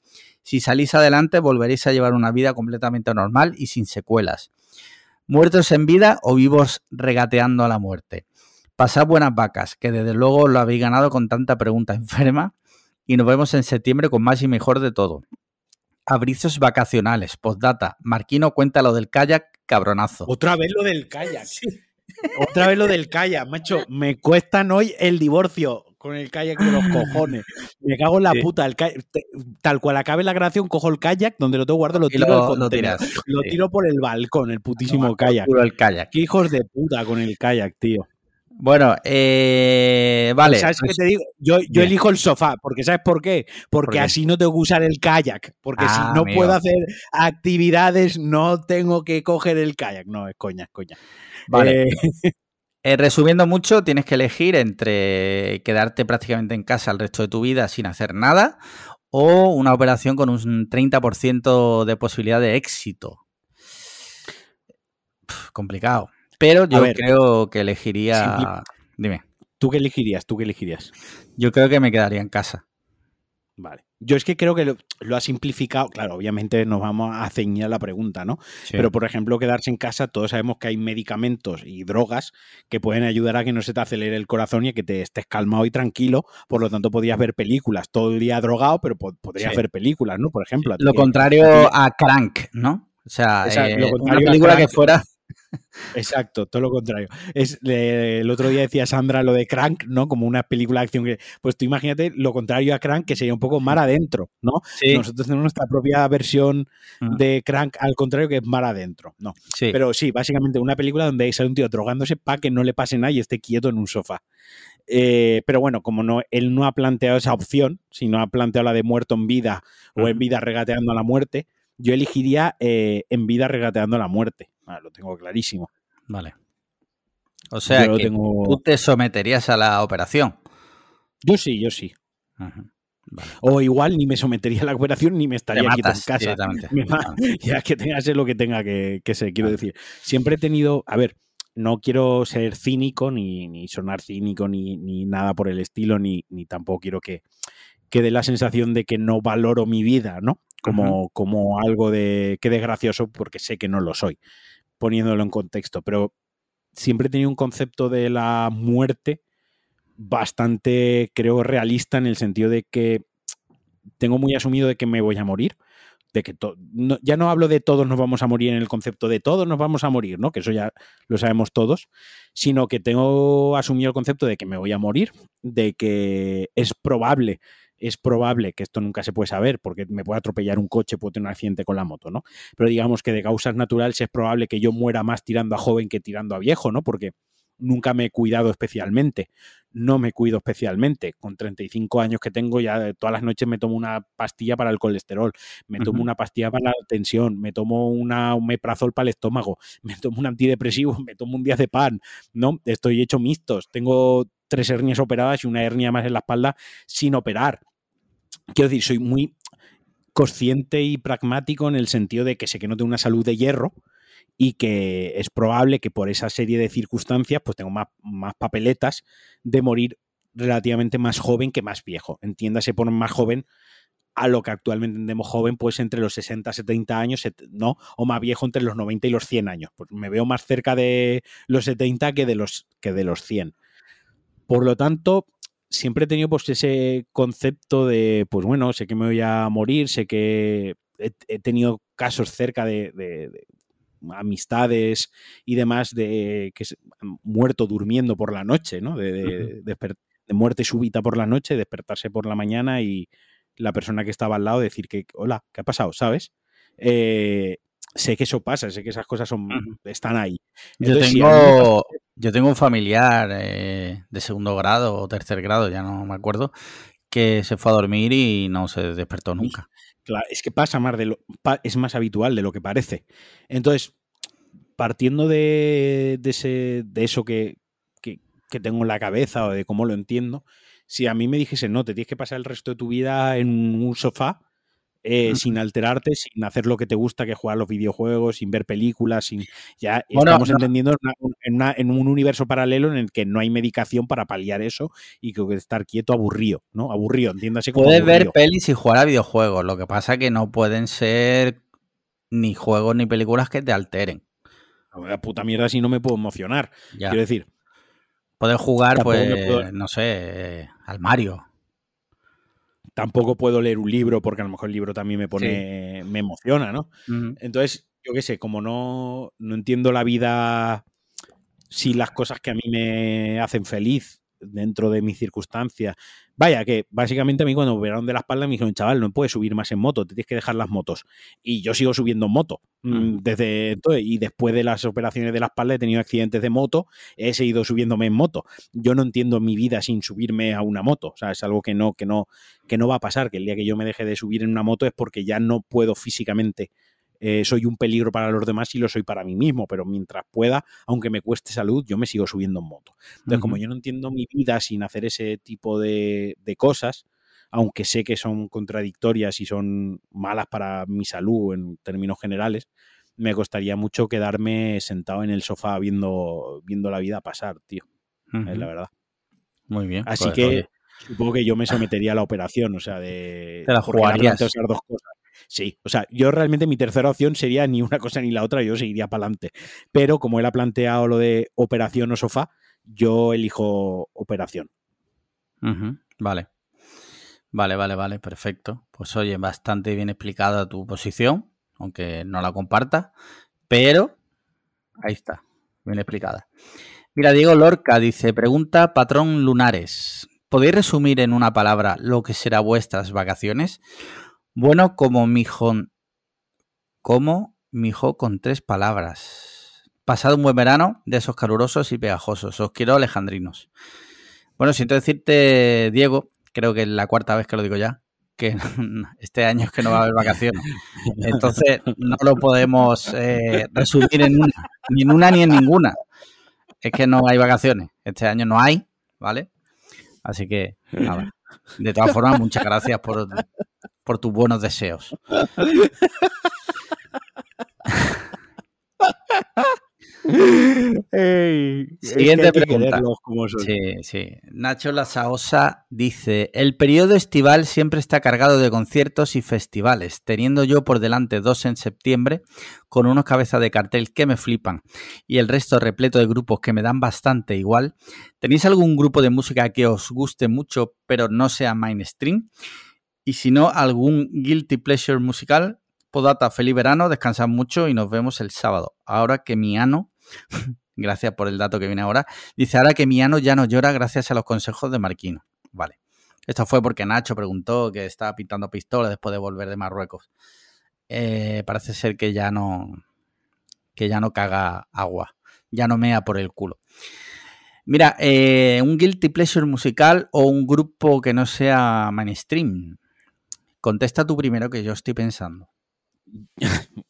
S1: Si salís adelante, volveréis a llevar una vida completamente normal y sin secuelas. Muertos en vida o vivos regateando a la muerte. Pasad buenas vacas, que desde luego lo habéis ganado con tanta pregunta enferma. Y nos vemos en septiembre con más y mejor de todo. Abrizos vacacionales, postdata. Marquino cuenta lo del kayak, cabronazo.
S2: Otra vez lo del kayak. Otra vez lo del kayak, macho. Me cuestan hoy el divorcio con el kayak de los cojones. Me cago en la puta. tal cual acabe la grabación, cojo el kayak, donde lo tengo guardado, lo tiro,
S1: lo,
S2: lo, lo tiro por el balcón, el putísimo kayak.
S1: El kayak.
S2: Qué hijos de puta con el kayak, tío.
S1: Bueno, eh, vale.
S2: ¿Sabes qué pues te digo? Yo, yo elijo el sofá, porque ¿sabes por qué? Porque así no tengo que usar el kayak. Porque si ah, no puedo hacer actividades, no tengo que coger el kayak. No, es coña, es coña.
S1: Vale. Eh, eh, resumiendo mucho, tienes que elegir entre quedarte prácticamente en casa el resto de tu vida sin hacer nada o una operación con un 30% de posibilidad de éxito. complicado. Pero yo creo que elegiría. Dime.
S2: ¿Tú qué elegirías? ¿Tú qué elegirías?
S1: Yo creo que me quedaría en casa.
S2: Vale. Yo es que creo que lo, ha simplificado. Claro, obviamente nos vamos a ceñir la pregunta, ¿no? Pero, por ejemplo, quedarse en casa, todos sabemos que hay medicamentos y drogas que pueden ayudar a que no se te acelere el corazón y a que te estés calmado y tranquilo. Por lo tanto, podrías ver películas todo el día drogado, pero podrías ver películas, ¿no? Por ejemplo.
S1: Lo contrario a Crank, ¿no? O sea, eh, una película que fuera
S2: Exacto, todo lo contrario. Es, el otro día decía Sandra lo de Crank, ¿no? Como una película de acción que. Pues tú imagínate lo contrario a Crank, que sería un poco mar adentro, ¿no? Nosotros tenemos nuestra propia versión mm. de Crank, al contrario, que es mar adentro, ¿no? Pero sí, básicamente una película donde sale un tío drogándose para que no le pase nada y esté quieto en un sofá. Eh, pero bueno, como no, él no ha planteado esa opción, sino ha planteado la de muerto en vida o en vida regateando a la muerte, yo elegiría eh, en vida regateando a la muerte. Ah, lo tengo clarísimo.
S1: Vale. O sea, que tú te someterías a la operación.
S2: Yo sí, yo sí. O igual ni me sometería a la operación ni me estaría aquí en casa. ya que tenga ser lo que tenga que, que ser, quiero decir. Siempre he tenido, a ver, no quiero ser cínico, ni, ni sonar cínico, ni, ni, nada por el estilo, ni, ni tampoco quiero que quede la sensación de que no valoro mi vida, ¿no? Como, como algo de que gracioso, porque sé que no lo soy poniéndolo en contexto, pero siempre he tenido un concepto de la muerte bastante, creo, realista en el sentido de que tengo muy asumido de que me voy a morir, de que ya no hablo de todos nos vamos a morir en el concepto de todos nos vamos a morir, ¿no? Que eso ya lo sabemos todos, sino que tengo asumido el concepto de que me voy a morir, de que es probable es probable que esto nunca se puede saber porque me puede atropellar un coche, puedo tener un accidente con la moto, ¿no? Pero digamos que de causas naturales es probable que yo muera más tirando a joven que tirando a viejo, ¿no? Porque nunca me he cuidado especialmente, no me cuido especialmente. Con 35 años que tengo, ya todas las noches me tomo una pastilla para el colesterol, me tomo una pastilla para la tensión, me tomo una, un meprazol para el estómago, me tomo un antidepresivo, me tomo un día de pan, ¿no? Estoy hecho mixtos, tengo tres hernias operadas y una hernia más en la espalda sin operar quiero decir, soy muy consciente y pragmático en el sentido de que sé que no tengo una salud de hierro y que es probable que por esa serie de circunstancias pues tengo más, más papeletas de morir relativamente más joven que más viejo. Entiéndase por más joven a lo que actualmente entendemos joven, pues entre los 60, 70 años, ¿no? O más viejo entre los 90 y los 100 años. Pues me veo más cerca de los 70 que de los, que de los 100. Por lo tanto, siempre he tenido pues ese concepto de, pues bueno, sé que me voy a morir, sé que he, tenido casos cerca de, amistades y demás de que han muerto durmiendo por la noche, ¿no? De, de, muerte súbita por la noche, despertarse por la mañana y la persona que estaba al lado decir que, hola, ¿qué ha pasado? ¿Sabes? Eh, sé que eso pasa, sé que esas cosas son, están ahí.
S1: yo, tengo, yo tengo un familiar eh, de segundo grado o tercer grado, ya no me acuerdo, que se fue a dormir y no se despertó nunca.
S2: Claro, es que pasa más de lo, es más habitual de lo que parece. Entonces, partiendo de, ese, de eso que, que tengo en la cabeza o de cómo lo entiendo, si a mí me dijese, no, te tienes que pasar el resto de tu vida en un sofá, eh, sin alterarte, sin hacer lo que te gusta, que jugar los videojuegos, sin ver películas, sin ya estamos entendiendo en, un universo paralelo en el que no hay medicación para paliar eso y que estar quieto aburrido, ¿no? Aburrido, entiéndase
S1: como Puedes ver pelis y jugar a videojuegos, lo que pasa que no pueden ser ni juegos ni películas que te alteren.
S2: La puta mierda si no me puedo emocionar. Quiero decir.
S1: Puedes jugar, pues, no sé, al Mario
S2: tampoco puedo leer un libro porque a lo mejor el libro también me pone, me emociona, ¿no? Entonces, yo qué sé, como no, no entiendo la vida si las cosas que a mí me hacen feliz dentro de mis circunstancias. Vaya, que básicamente a mí cuando me operaron de la espalda me dijeron, chaval, no puedes subir más en moto, te tienes que dejar las motos. Y yo sigo subiendo en moto. Mm, desde entonces, y después de las operaciones de la espalda he tenido accidentes de moto, he seguido subiéndome en moto. Yo no entiendo mi vida sin subirme a una moto. O sea, es algo que no, que no, que no va a pasar, que el día que yo me deje de subir en una moto es porque ya no puedo físicamente eh, soy un peligro para los demás y lo soy para mí mismo, pero mientras pueda, aunque me cueste salud, yo me sigo subiendo en moto. Entonces, como yo no entiendo mi vida sin hacer ese tipo de, cosas, aunque sé que son contradictorias y son malas para mi salud en términos generales, me costaría mucho quedarme sentado en el sofá viendo, viendo la vida pasar, tío. Es la verdad.
S1: Muy bien.
S2: Así pues, que supongo que yo me sometería a la operación, o sea, de...
S1: Te la jugarías.
S2: dos cosas. Sí, o sea, yo realmente mi tercera opción sería ni una cosa ni la otra, yo seguiría para adelante. Pero como él ha planteado lo de operación o sofá, yo elijo operación.
S1: Vale. Vale, vale, vale, perfecto. Pues oye, bastante bien explicada tu posición, aunque no la comparta, pero ahí está, bien explicada. Mira, Diego Lorca dice, pregunta patrón lunares. ¿Podéis resumir en una palabra lo que será vuestras vacaciones? Bueno como mijo, como mijo con tres palabras. Pasado un buen verano de esos calurosos y pegajosos. Os quiero alejandrinos. Bueno, siento decirte, Diego, creo que es la cuarta vez que lo digo ya, que este año es que no va a haber vacaciones. Entonces no lo podemos eh, resumir en una, ni en una ni en ninguna. Es que no hay vacaciones. Este año no hay, ¿vale? Así que. De todas formas, muchas gracias por, por tus buenos deseos. Siguiente pregunta. Sí, sí. Nacho Lasaosa dice: El periodo estival siempre está cargado de conciertos y festivales, teniendo yo por delante dos en septiembre, con unos cabezas de cartel que me flipan y el resto repleto de grupos que me dan bastante igual. ¿Tenéis algún grupo de música que os guste mucho, pero no sea mainstream? Y si no, algún guilty pleasure musical. Podata, feliz verano, descansad mucho y nos vemos el sábado. Ahora que mi ano, gracias por el dato que viene ahora, dice ahora que mi ano ya no llora gracias a los consejos de Marquino. Vale. Esto fue porque Nacho preguntó que estaba pintando pistolas después de volver de Marruecos. Eh, parece ser que ya no que ya no caga agua, ya no mea por el culo. Mira, eh, un guilty pleasure musical o un grupo que no sea mainstream. Contesta tú primero que yo estoy pensando.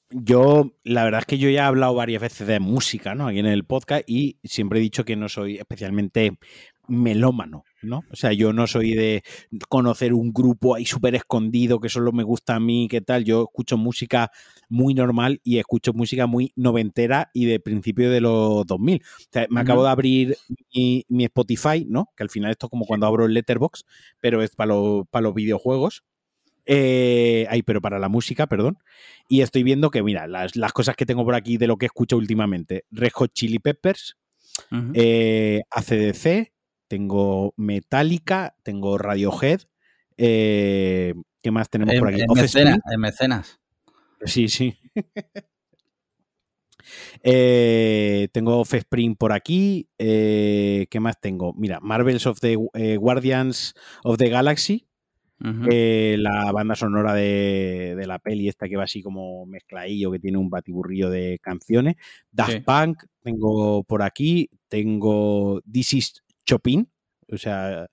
S2: Yo, la verdad es que yo ya he hablado varias veces de música, ¿no? Aquí en el podcast y siempre he dicho que no soy especialmente melómano, ¿no? O sea, yo no soy de conocer un grupo ahí súper escondido que solo me gusta a mí, ¿qué tal? Yo escucho música muy normal y escucho música muy noventera y de principio de los 2000. O sea, me acabo de abrir mi, mi, Spotify, ¿no? Que al final esto es como cuando abro el Letterbox, pero es para, para los videojuegos. Eh, ay, pero para la música, perdón. Y estoy viendo que, mira, las, cosas que tengo por aquí de lo que escucho últimamente: Red Hot Chili Peppers, eh, ACDC, tengo Metallica, tengo Radiohead. Eh, ¿Qué más tenemos por aquí?
S1: En, mecenas,
S2: Sí, sí. eh, tengo Offspring por aquí. Eh, ¿Qué más tengo? Mira, Marvels of the Guardians of the Galaxy. Eh, la banda sonora de, la peli, esta que va así como mezcladillo, que tiene un batiburrillo de canciones. Daft Punk, tengo por aquí, tengo This is Chopin, o sea,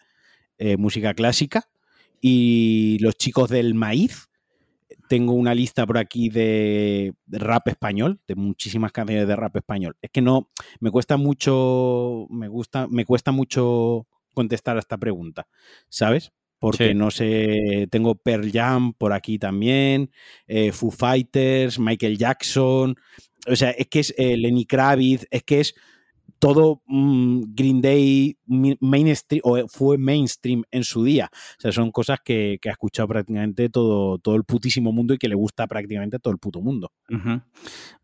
S2: eh, música clásica. Y los chicos del maíz, tengo una lista por aquí de, rap español, de muchísimas canciones de rap español. Es que no, me cuesta mucho, me gusta, me cuesta mucho contestar a esta pregunta, ¿sabes? Porque no sé, tengo Pearl Jam por aquí también, eh, Foo Fighters, Michael Jackson, o sea, es que es eh, Lenny Kravitz, es que es todo mm, Green Day mainstream, o fue mainstream en su día. O sea, son cosas que, ha escuchado prácticamente todo, todo el putísimo mundo y que le gusta prácticamente todo el puto mundo.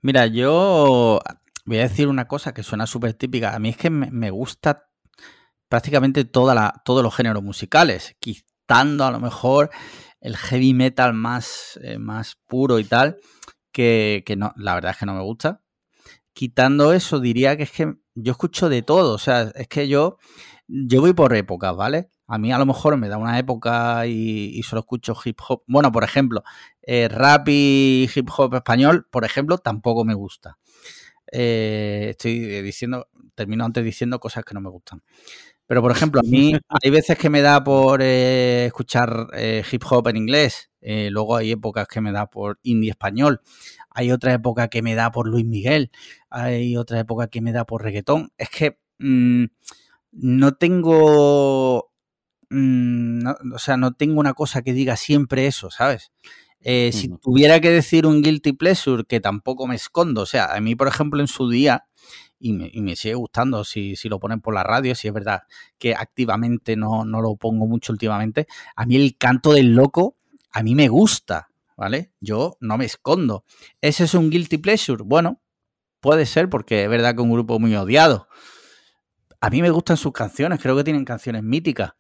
S1: Mira, yo voy a decir una cosa que suena súper típica. A mí es que me, gusta prácticamente toda la, todos los géneros musicales, quitando a lo mejor el heavy metal más, eh, más puro y tal, que, que no, la verdad es que no me gusta quitando eso, diría que es que yo escucho de todo. O sea, es que yo, yo voy por épocas, ¿vale? A mí a lo mejor me da una época y, solo escucho hip hop. Bueno, por ejemplo, eh, rap y hip hop español, por ejemplo, tampoco me gusta. Eh, estoy diciendo, termino antes diciendo cosas que no me gustan. Pero, por ejemplo, a mí hay veces que me da por eh, escuchar hip hop en inglés. luego hay épocas que me da por indie español hay otra época que me da por Luis Miguel, hay otra época que me da por reggaetón. Es que mm, no tengo, mm, o sea, no tengo una cosa que diga siempre eso, ¿sabes? Eh, si tuviera que decir un guilty pleasure, que tampoco me escondo, o sea, a mí, por ejemplo, en su día, y me, sigue gustando si, si, lo ponen por la radio, si es verdad que activamente no, no lo pongo mucho últimamente, a mí el canto del loco, a mí me gusta, ¿vale? Yo no me escondo. ¿Ese es un guilty pleasure? Bueno, puede ser porque es verdad que un grupo muy odiado. A mí me gustan sus canciones, creo que tienen canciones míticas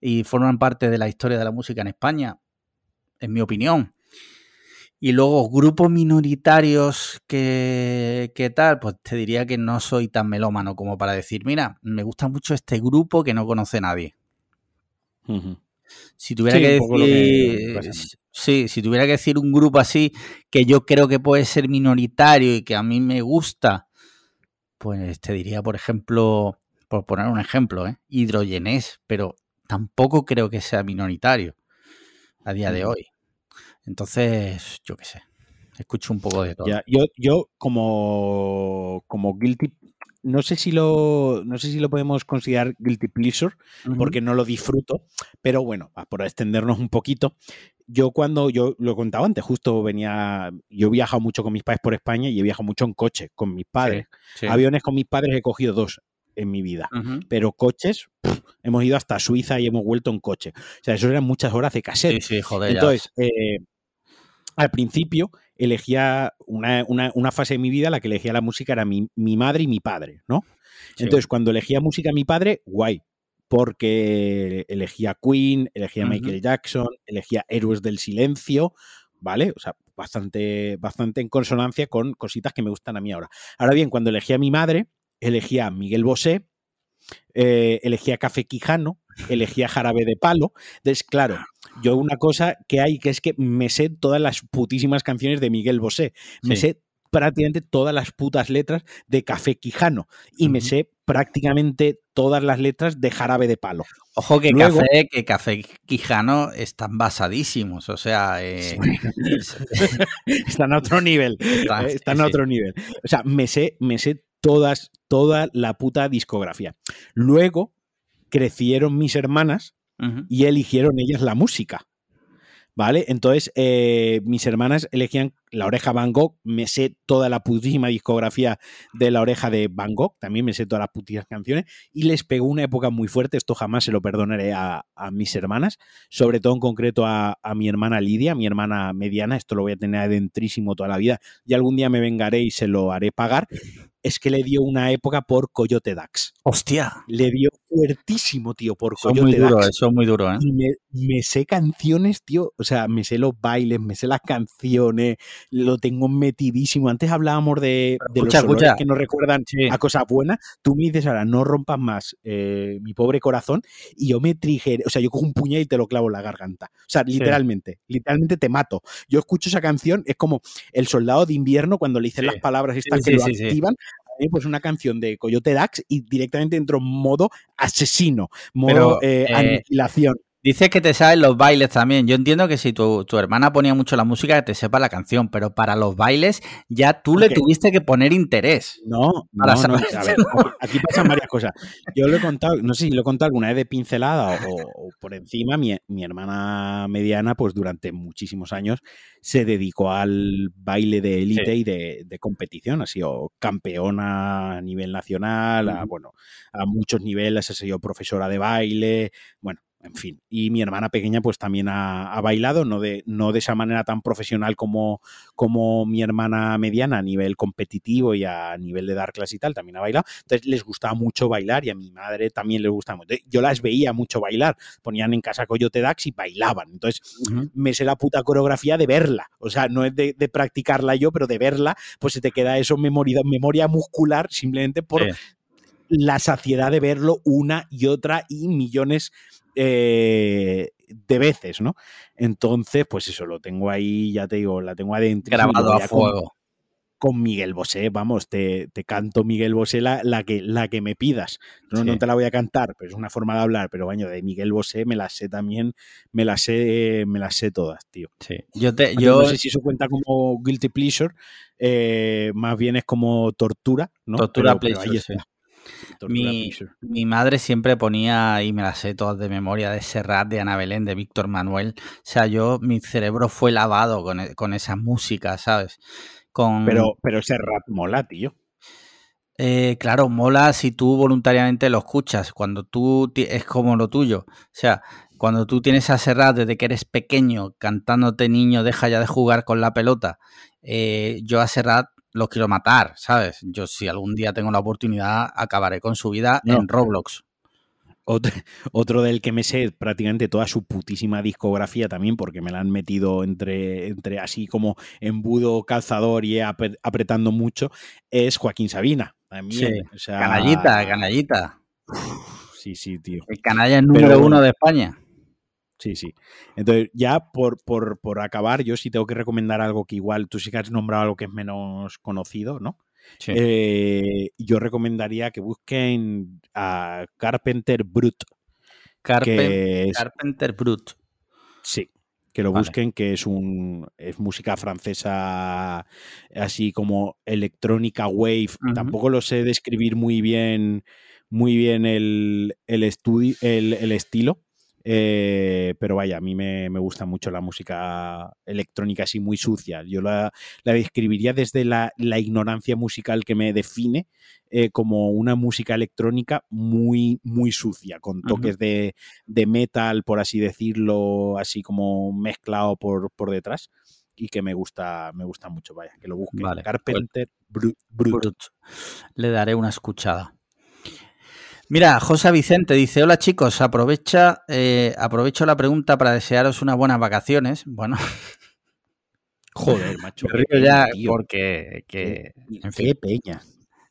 S1: y forman parte de la historia de la música en España, en mi opinión. Y luego, grupos minoritarios que, que, tal, pues te diría que no soy tan melómano como para decir, mira, me gusta mucho este grupo que no conoce nadie. Si tuviera que decir. Sí, si tuviera que decir un grupo así que yo creo que puede ser minoritario y que a mí me gusta, pues te diría, por ejemplo, por poner un ejemplo, ¿eh? Hidrogenés, pero tampoco creo que sea minoritario a día de hoy. Entonces, yo qué sé, escucho un poco de todo.
S2: yo, yo como, como guilty no sé si lo, no sé si lo podemos considerar guilty pleasure, porque no lo disfruto, pero bueno, por extendernos un poquito, yo cuando, yo lo contaba antes, justo venía, yo he viajado mucho con mis padres por España y he viajado mucho en coche con mis padres. Aviones con mis padres he cogido dos en mi vida, pero coches, hemos ido hasta Suiza y hemos vuelto en coche. O sea, eso eran muchas horas de cassette.
S1: Sí, sí, joder.
S2: Entonces, eh, al principio elegía una, una, fase de mi vida, la que elegía la música era mi, madre y mi padre, ¿no? Entonces, cuando elegía música mi padre, guay, porque elegía Queen, elegía Michael Jackson, elegía Héroes del Silencio, ¿vale? O sea, bastante, bastante en consonancia con cositas que me gustan a mí ahora. Ahora bien, cuando elegía a mi madre, elegía Miguel Bosé, eh, elegía Café Quijano, elegía Jarabe de Palo. Entonces, claro, yo una cosa que hay que es que me sé todas las putísimas canciones de Miguel Bosé. Me sé prácticamente todas las putas letras de Café Quijano y me sé prácticamente todas las letras de Jarabe de Palo.
S1: Ojo que Café, que Café Quijano están basadísimos, o sea, eh,
S2: están a otro nivel, están a otro nivel. O sea, me sé, me sé todas, toda la puta discografía. Luego crecieron mis hermanas y eligieron ellas la música. ¿Vale? Entonces, eh, mis hermanas elegían La Oreja Van Gogh, me sé toda la putísima discografía de La Oreja de Van Gogh, también me sé todas las putísimas canciones, y les pegó una época muy fuerte, esto jamás se lo perdonaré a, mis hermanas, sobre todo en concreto a, mi hermana Lidia, mi hermana mediana, esto lo voy a tener adentrísimo toda la vida, y algún día me vengaré y se lo haré pagar, es que le dio una época por Coyote Dax.
S1: Hostia.
S2: Le dio fuertísimo, tío, por
S1: son muy duro, Eso es muy duro, ¿eh?
S2: Y me, sé canciones, tío, o sea, me sé los bailes, me sé las canciones, lo tengo metidísimo. Antes hablábamos de, los olores que nos recuerdan a cosas buenas. Tú me dices ahora, no rompas más eh, mi pobre corazón, y yo me trige, o sea, yo cojo un puñal y te lo clavo en la garganta. O sea, literalmente, literalmente te mato. Yo escucho esa canción, es como el soldado de invierno cuando le dicen las palabras estas que lo activan, pues una canción de Coyote Dax y directamente entro en modo asesino, modo eh, eh, aniquilación.
S1: Dices que te saben los bailes también. Yo entiendo que si tu, hermana ponía mucho la música, que te sepa la canción, pero para los bailes ya tú le tuviste que poner interés.
S2: No, no, no. A ver, aquí pasan varias cosas. Yo lo he contado, no sé si lo he contado alguna vez de pincelada o, por encima. Mi, hermana mediana, pues durante muchísimos años se dedicó al baile de élite y de, competición. Ha sido campeona a nivel nacional, a, bueno, a muchos niveles, ha sido profesora de baile. Bueno, en fin. Y mi hermana pequeña pues también ha, bailado, no de, no de esa manera tan profesional como, como mi hermana mediana a nivel competitivo y a nivel de dar clase y tal, también ha bailado. Entonces les gustaba mucho bailar y a mi madre también les gustaba mucho. Yo las veía mucho bailar, ponían en casa Coyote Dax y bailaban. Entonces me sé la puta coreografía de verla. O sea, no es de, practicarla yo, pero de verla, pues se te queda eso memoria, memoria muscular simplemente por... la saciedad de verlo una y otra y millones eh, de veces, ¿no? Entonces, pues eso, lo tengo ahí, ya te digo, la tengo adentro.
S1: Grabado a fuego.
S2: Con, Miguel Bosé, vamos, te, canto Miguel Bosé la, la, que, la que me pidas. No, no te la voy a cantar, pero es una forma de hablar, pero baño, de Miguel Bosé me la sé también, me la sé, me las sé todas, tío.
S1: Sí. Yo te, yo...
S2: No sé si eso cuenta como guilty pleasure, eh, más bien es como tortura, ¿no?
S1: Tortura pleasure, mi, madre siempre ponía, y me las sé todas de memoria, de Serrat, de Ana Belén, de Víctor Manuel. O sea, yo, mi cerebro fue lavado con, e, con esa música, ¿sabes? Con...
S2: Pero, pero Serrat mola, tío.
S1: Eh, claro, mola si tú voluntariamente lo escuchas, cuando tú es como lo tuyo. O sea, cuando tú tienes a Serrat desde que eres pequeño cantándote niño, deja ya de jugar con la pelota. Eh, yo a Serrat lo quiero matar, ¿sabes? Yo si algún día tengo la oportunidad, acabaré con su vida en Roblox.
S2: Otro, del que me sé prácticamente toda su putísima discografía también, porque me la han metido entre, entre así como embudo calzador y apretando mucho, es Joaquín Sabina. También.
S1: canallita, canallita.
S2: Sí, sí, tío.
S1: El canalla número uno de España.
S2: Sí, sí. Entonces, ya por, por, acabar, yo sí tengo que recomendar algo que igual tú sí que has nombrado algo que es menos conocido, ¿no? Sí. Eh, yo recomendaría que busquen a Carpenter Brut.
S1: Carpenter Brut.
S2: Sí, que lo busquen, que es un es música francesa así como electrónica wave. Tampoco lo sé describir muy bien, muy bien el, el, el estilo eh, pero vaya, a mí me, gusta mucho la música electrónica así muy sucia. Yo la, describiría desde la, ignorancia musical que me define eh, como una música electrónica muy, muy sucia, con toques de, metal, por así decirlo, así como mezclado por, por detrás y que me gusta, me gusta mucho, vaya, que lo busquen. Carpenter Brut.
S1: Le daré una escuchada. Mira, José Vicente dice, hola chicos, aprovecha, eh, aprovecho la pregunta para desearos unas buenas vacaciones. Bueno.
S2: Joder, macho.
S1: ya porque... Que,
S2: en fin. Qué peña.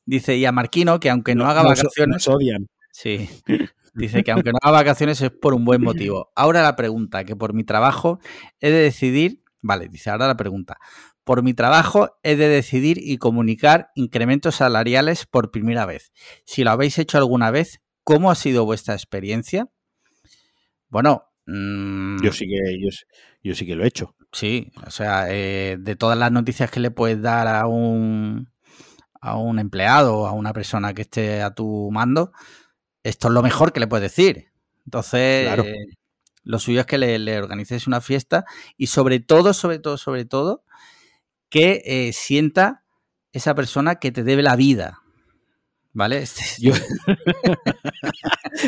S1: Dice, y a Marquino, que aunque no, haga vacaciones...
S2: odian.
S1: Sí. Dice que aunque no haga vacaciones es por un buen motivo. Ahora la pregunta, que por mi trabajo he de decidir... Vale, dice ahora la pregunta. Por mi trabajo he de decidir y comunicar incrementos salariales por primera vez. Si lo habéis hecho alguna vez, ¿cómo ha sido vuestra experiencia? Bueno,
S2: mm, yo sí que yo, sí que lo he hecho.
S1: Sí, o sea, eh, de todas las noticias que le puedes dar a un a un empleado o a una persona que esté a tu mando, esto es lo mejor que le puedes decir. Entonces, lo suyo es que le, le organices una fiesta y sobre todo, sobre todo, sobre todo, que eh, sienta esa persona que te debe la vida. ¿Vale?
S2: Yo...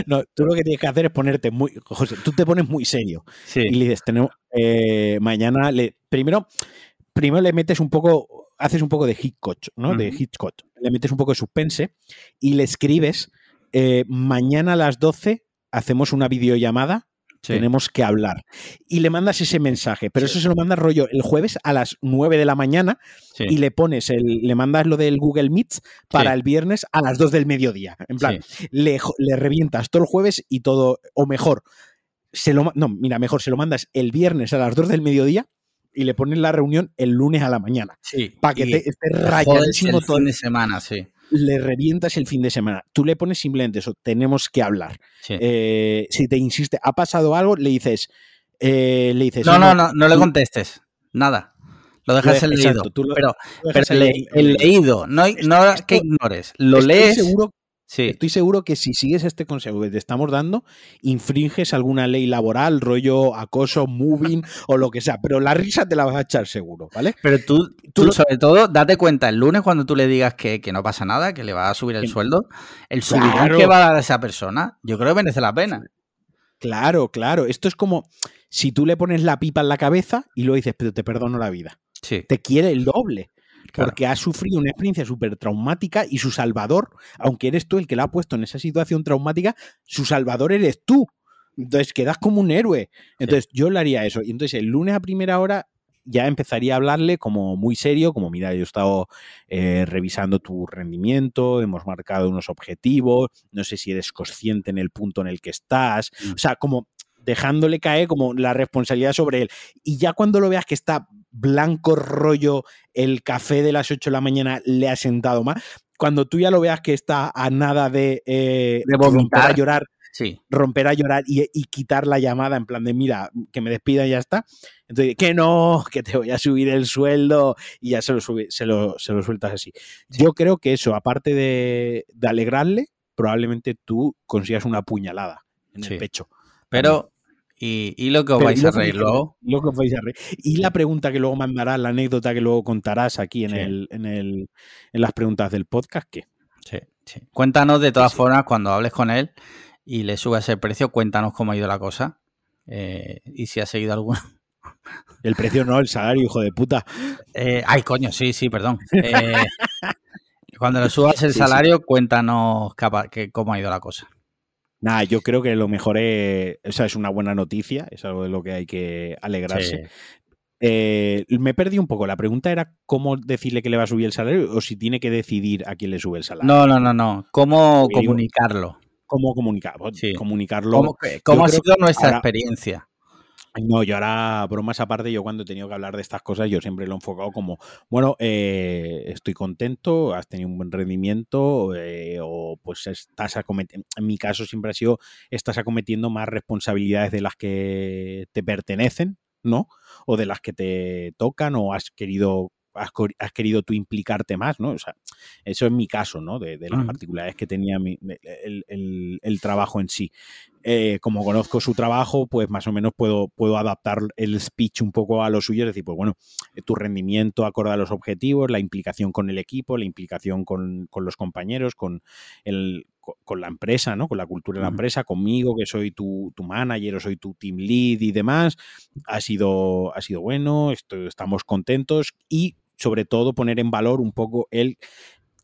S2: no, tú lo que tienes que hacer es ponerte muy. José, tú te pones muy serio. Y le dices, tenemos. Eh, mañana le. Primero, primero le metes un poco. Haces un poco de Hitchcock, ¿no? De Hitchcock. Le metes un poco de suspense y le escribes. Eh, mañana a las 12 hacemos una videollamada tenemos que hablar. Y le mandas ese mensaje, pero eso se lo mandas rollo el jueves a las 9 de la mañana y le pones el, le mandas lo del Google Meet para el viernes a las 2 del mediodía. En plan, le, le, revientas todo el jueves y todo, o mejor, se lo, no, mira, mejor se lo mandas el viernes a las 2 del mediodía y le pones la reunión el lunes a la mañana.
S1: Sí.
S2: Para que te, esté rayadísimo
S1: todo el de semana, sí.
S2: Le revientas el fin de semana. Tú le pones simplemente eso, tenemos que hablar. Eh, si te insiste, ha pasado algo, le dices... Eh, le dices
S1: no, no, no, no le contestes. Nada. Lo dejas el leído. pero, el, leído, no, no que ignores. Lo lees.
S2: Seguro, Estoy seguro que si sigues este consejo que te estamos dando, infringes alguna ley laboral, rollo acoso, moving o lo que sea. Pero la risa te la vas a echar seguro, ¿vale?
S1: Pero tú, tú, sobre todo, date cuenta el lunes cuando tú le digas que, no pasa nada, que le va a subir el sueldo, el subidón que va a dar a esa persona, yo creo que merece la pena.
S2: Claro, claro. Esto es como si tú le pones la pipa en la cabeza y luego dices, pero te perdono la vida. Sí. Te quiere el doble porque ha sufrido una experiencia súper traumática y su salvador, aunque eres tú el que la ha puesto en esa situación traumática, su salvador eres tú. Entonces quedas como un héroe. Entonces yo le haría eso. Y entonces el lunes a primera hora ya empezaría a hablarle como muy serio, como mira, yo he estado eh, revisando tu rendimiento, hemos marcado unos objetivos, no sé si eres consciente en el punto en el que estás, mm. o sea, como dejándole caer como la responsabilidad sobre él. Y ya cuando lo veas que está blanco rollo, el café de las 8 de la mañana le ha sentado más, cuando tú ya lo veas que está a nada de,
S1: eh,
S2: romper a llorar, sí. romper a llorar y, quitar la llamada en plan de mira, que me despida y ya está. Entonces, que no, que te voy a subir el sueldo y ya se lo, se lo, sueltas así. Yo creo que eso, aparte de, alegrarle, probablemente tú consigas una puñalada en el pecho.
S1: Pero y, lo que os vais a reír luego.
S2: Lo que os vais a reír. Y la pregunta que luego mandarás, la anécdota que luego contarás aquí en, el, en, el, en las preguntas del podcast, ¿qué?
S1: Sí, sí. Cuéntanos de todas formas cuando hables con él y le subas el precio, cuéntanos cómo ha ido la cosa. Eh, y si ha seguido alguna.
S2: El precio no, el salario, hijo de puta.
S1: Eh, ay, coño, sí, sí, perdón. Eh, cuando le subas el salario, cuéntanos cómo ha ido la cosa.
S2: Nada, yo creo que lo mejor es, esa es una buena noticia, es algo de lo que hay que alegrarse. Eh, me perdí un poco. La pregunta era cómo decirle que le va a subir el salario o si tiene que decidir a quién le sube el salario.
S1: No, no, no, no. ¿Cómo comunicarlo?
S2: ¿Cómo comunicar? Comunicarlo.
S1: ¿Cómo, ha sido nuestra experiencia?
S2: No, yo ahora, bromas aparte, yo cuando he tenido que hablar de estas cosas, yo siempre lo he enfocado como, bueno, eh, estoy contento, has tenido un buen rendimiento, eh, o pues estás acometiendo, en mi caso siempre ha sido, estás acometiendo más responsabilidades de las que te pertenecen, ¿no? O de las que te tocan, o has querido has, querido tú implicarte más, ¿no? O sea, eso es mi caso, ¿no? De, las particularidades que tenía el, trabajo en sí. Eh, como conozco su trabajo, pues más o menos puedo, puedo adaptar el speech un poco a lo suyo, es decir, pues bueno, eh, tu rendimiento acorde a los objetivos, la implicación con el equipo, la implicación con, los compañeros, con el, con la empresa, ¿no? Con la cultura de la empresa, conmigo, que soy tu, tu, manager o soy tu team lead y demás. Ha sido, ha sido bueno, estamos contentos y sobre todo poner en valor un poco el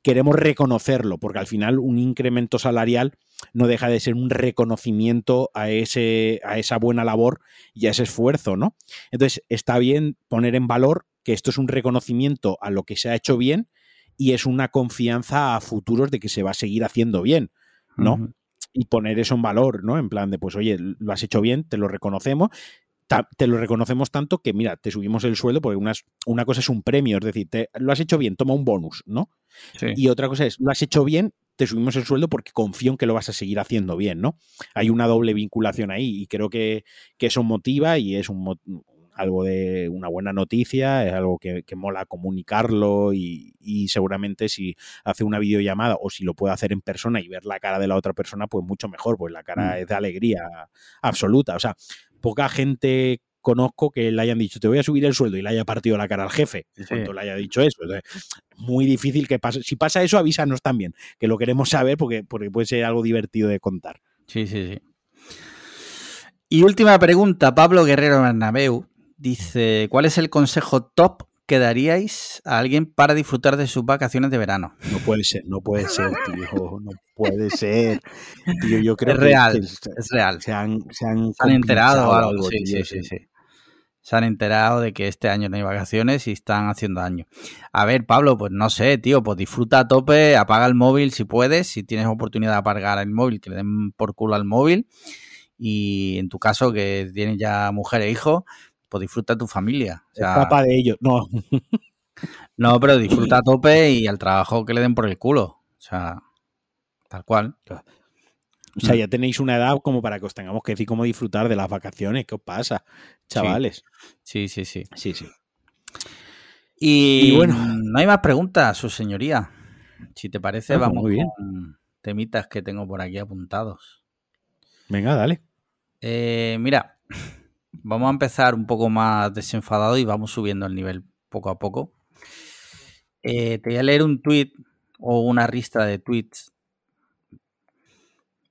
S2: queremos reconocerlo, porque al final un incremento salarial no deja de ser un reconocimiento a, ese, a esa buena labor y a ese esfuerzo, ¿no? Entonces, está bien poner en valor que esto es un reconocimiento a lo que se ha hecho bien y es una confianza a futuros de que se va a seguir haciendo bien, ¿no? Y poner eso en valor, ¿no? En plan de, pues, oye, lo has hecho bien, te lo reconocemos, te lo reconocemos tanto que, mira, te subimos el sueldo porque una, una cosa es un premio, es decir, te, lo has hecho bien, toma un bonus, ¿no? Y otra cosa es, lo has hecho bien, te subimos el sueldo porque confío en que lo vas a seguir haciendo bien, ¿no? Hay una doble vinculación ahí y creo que, eso motiva y es un, algo de una buena noticia, es algo que, mola comunicarlo y, y, seguramente si hace una videollamada o si lo puede hacer en persona y ver la cara de la otra persona, pues mucho mejor, pues la cara mm. es de alegría absoluta. O sea, poca gente conozco que le hayan dicho te voy a subir el sueldo y le haya partido la cara al jefe cuando le haya dicho eso. muy difícil que pase. Si pasa eso, avísanos también, que lo queremos saber porque, porque puede ser algo divertido de contar.
S1: Sí, sí, sí. Y última pregunta, Pablo Guerrero Bernabeu dice, ¿cuál es el consejo top que daríais a alguien para disfrutar de sus vacaciones de verano?
S2: No puede ser, no puede ser, tío, no puede ser. Tío, yo creo
S1: es real, es real.
S2: Se han, se han,
S1: enterado algo, sí, sí, sí, sí, Se han enterado de que este año no hay vacaciones y están haciendo daño. A ver, Pablo, pues no sé, tío, pues disfruta a tope, apaga el móvil si puedes, si tienes oportunidad de apagar el móvil, que le den por culo al móvil. Y en tu caso, que tienes ya mujer e hijo, pues disfruta tu familia.
S2: O sea, de ellos, no.
S1: no, pero disfruta a tope y al trabajo que le den por el culo. O sea, tal cual.
S2: O sea, ya tenéis una edad como para que os tengamos que decir cómo disfrutar de las vacaciones. ¿Qué os pasa, chavales?
S1: Sí, sí, sí.
S2: Sí, sí.
S1: Y, bueno, no hay más preguntas, su señoría. Si te parece,
S2: Ah,
S1: vamos
S2: muy bien.
S1: con temitas que tengo por aquí apuntados.
S2: Venga, dale.
S1: Eh, mira, vamos a empezar un poco más desenfadado y vamos subiendo el nivel poco a poco. Eh, te voy a leer un tweet o una ristra de tweets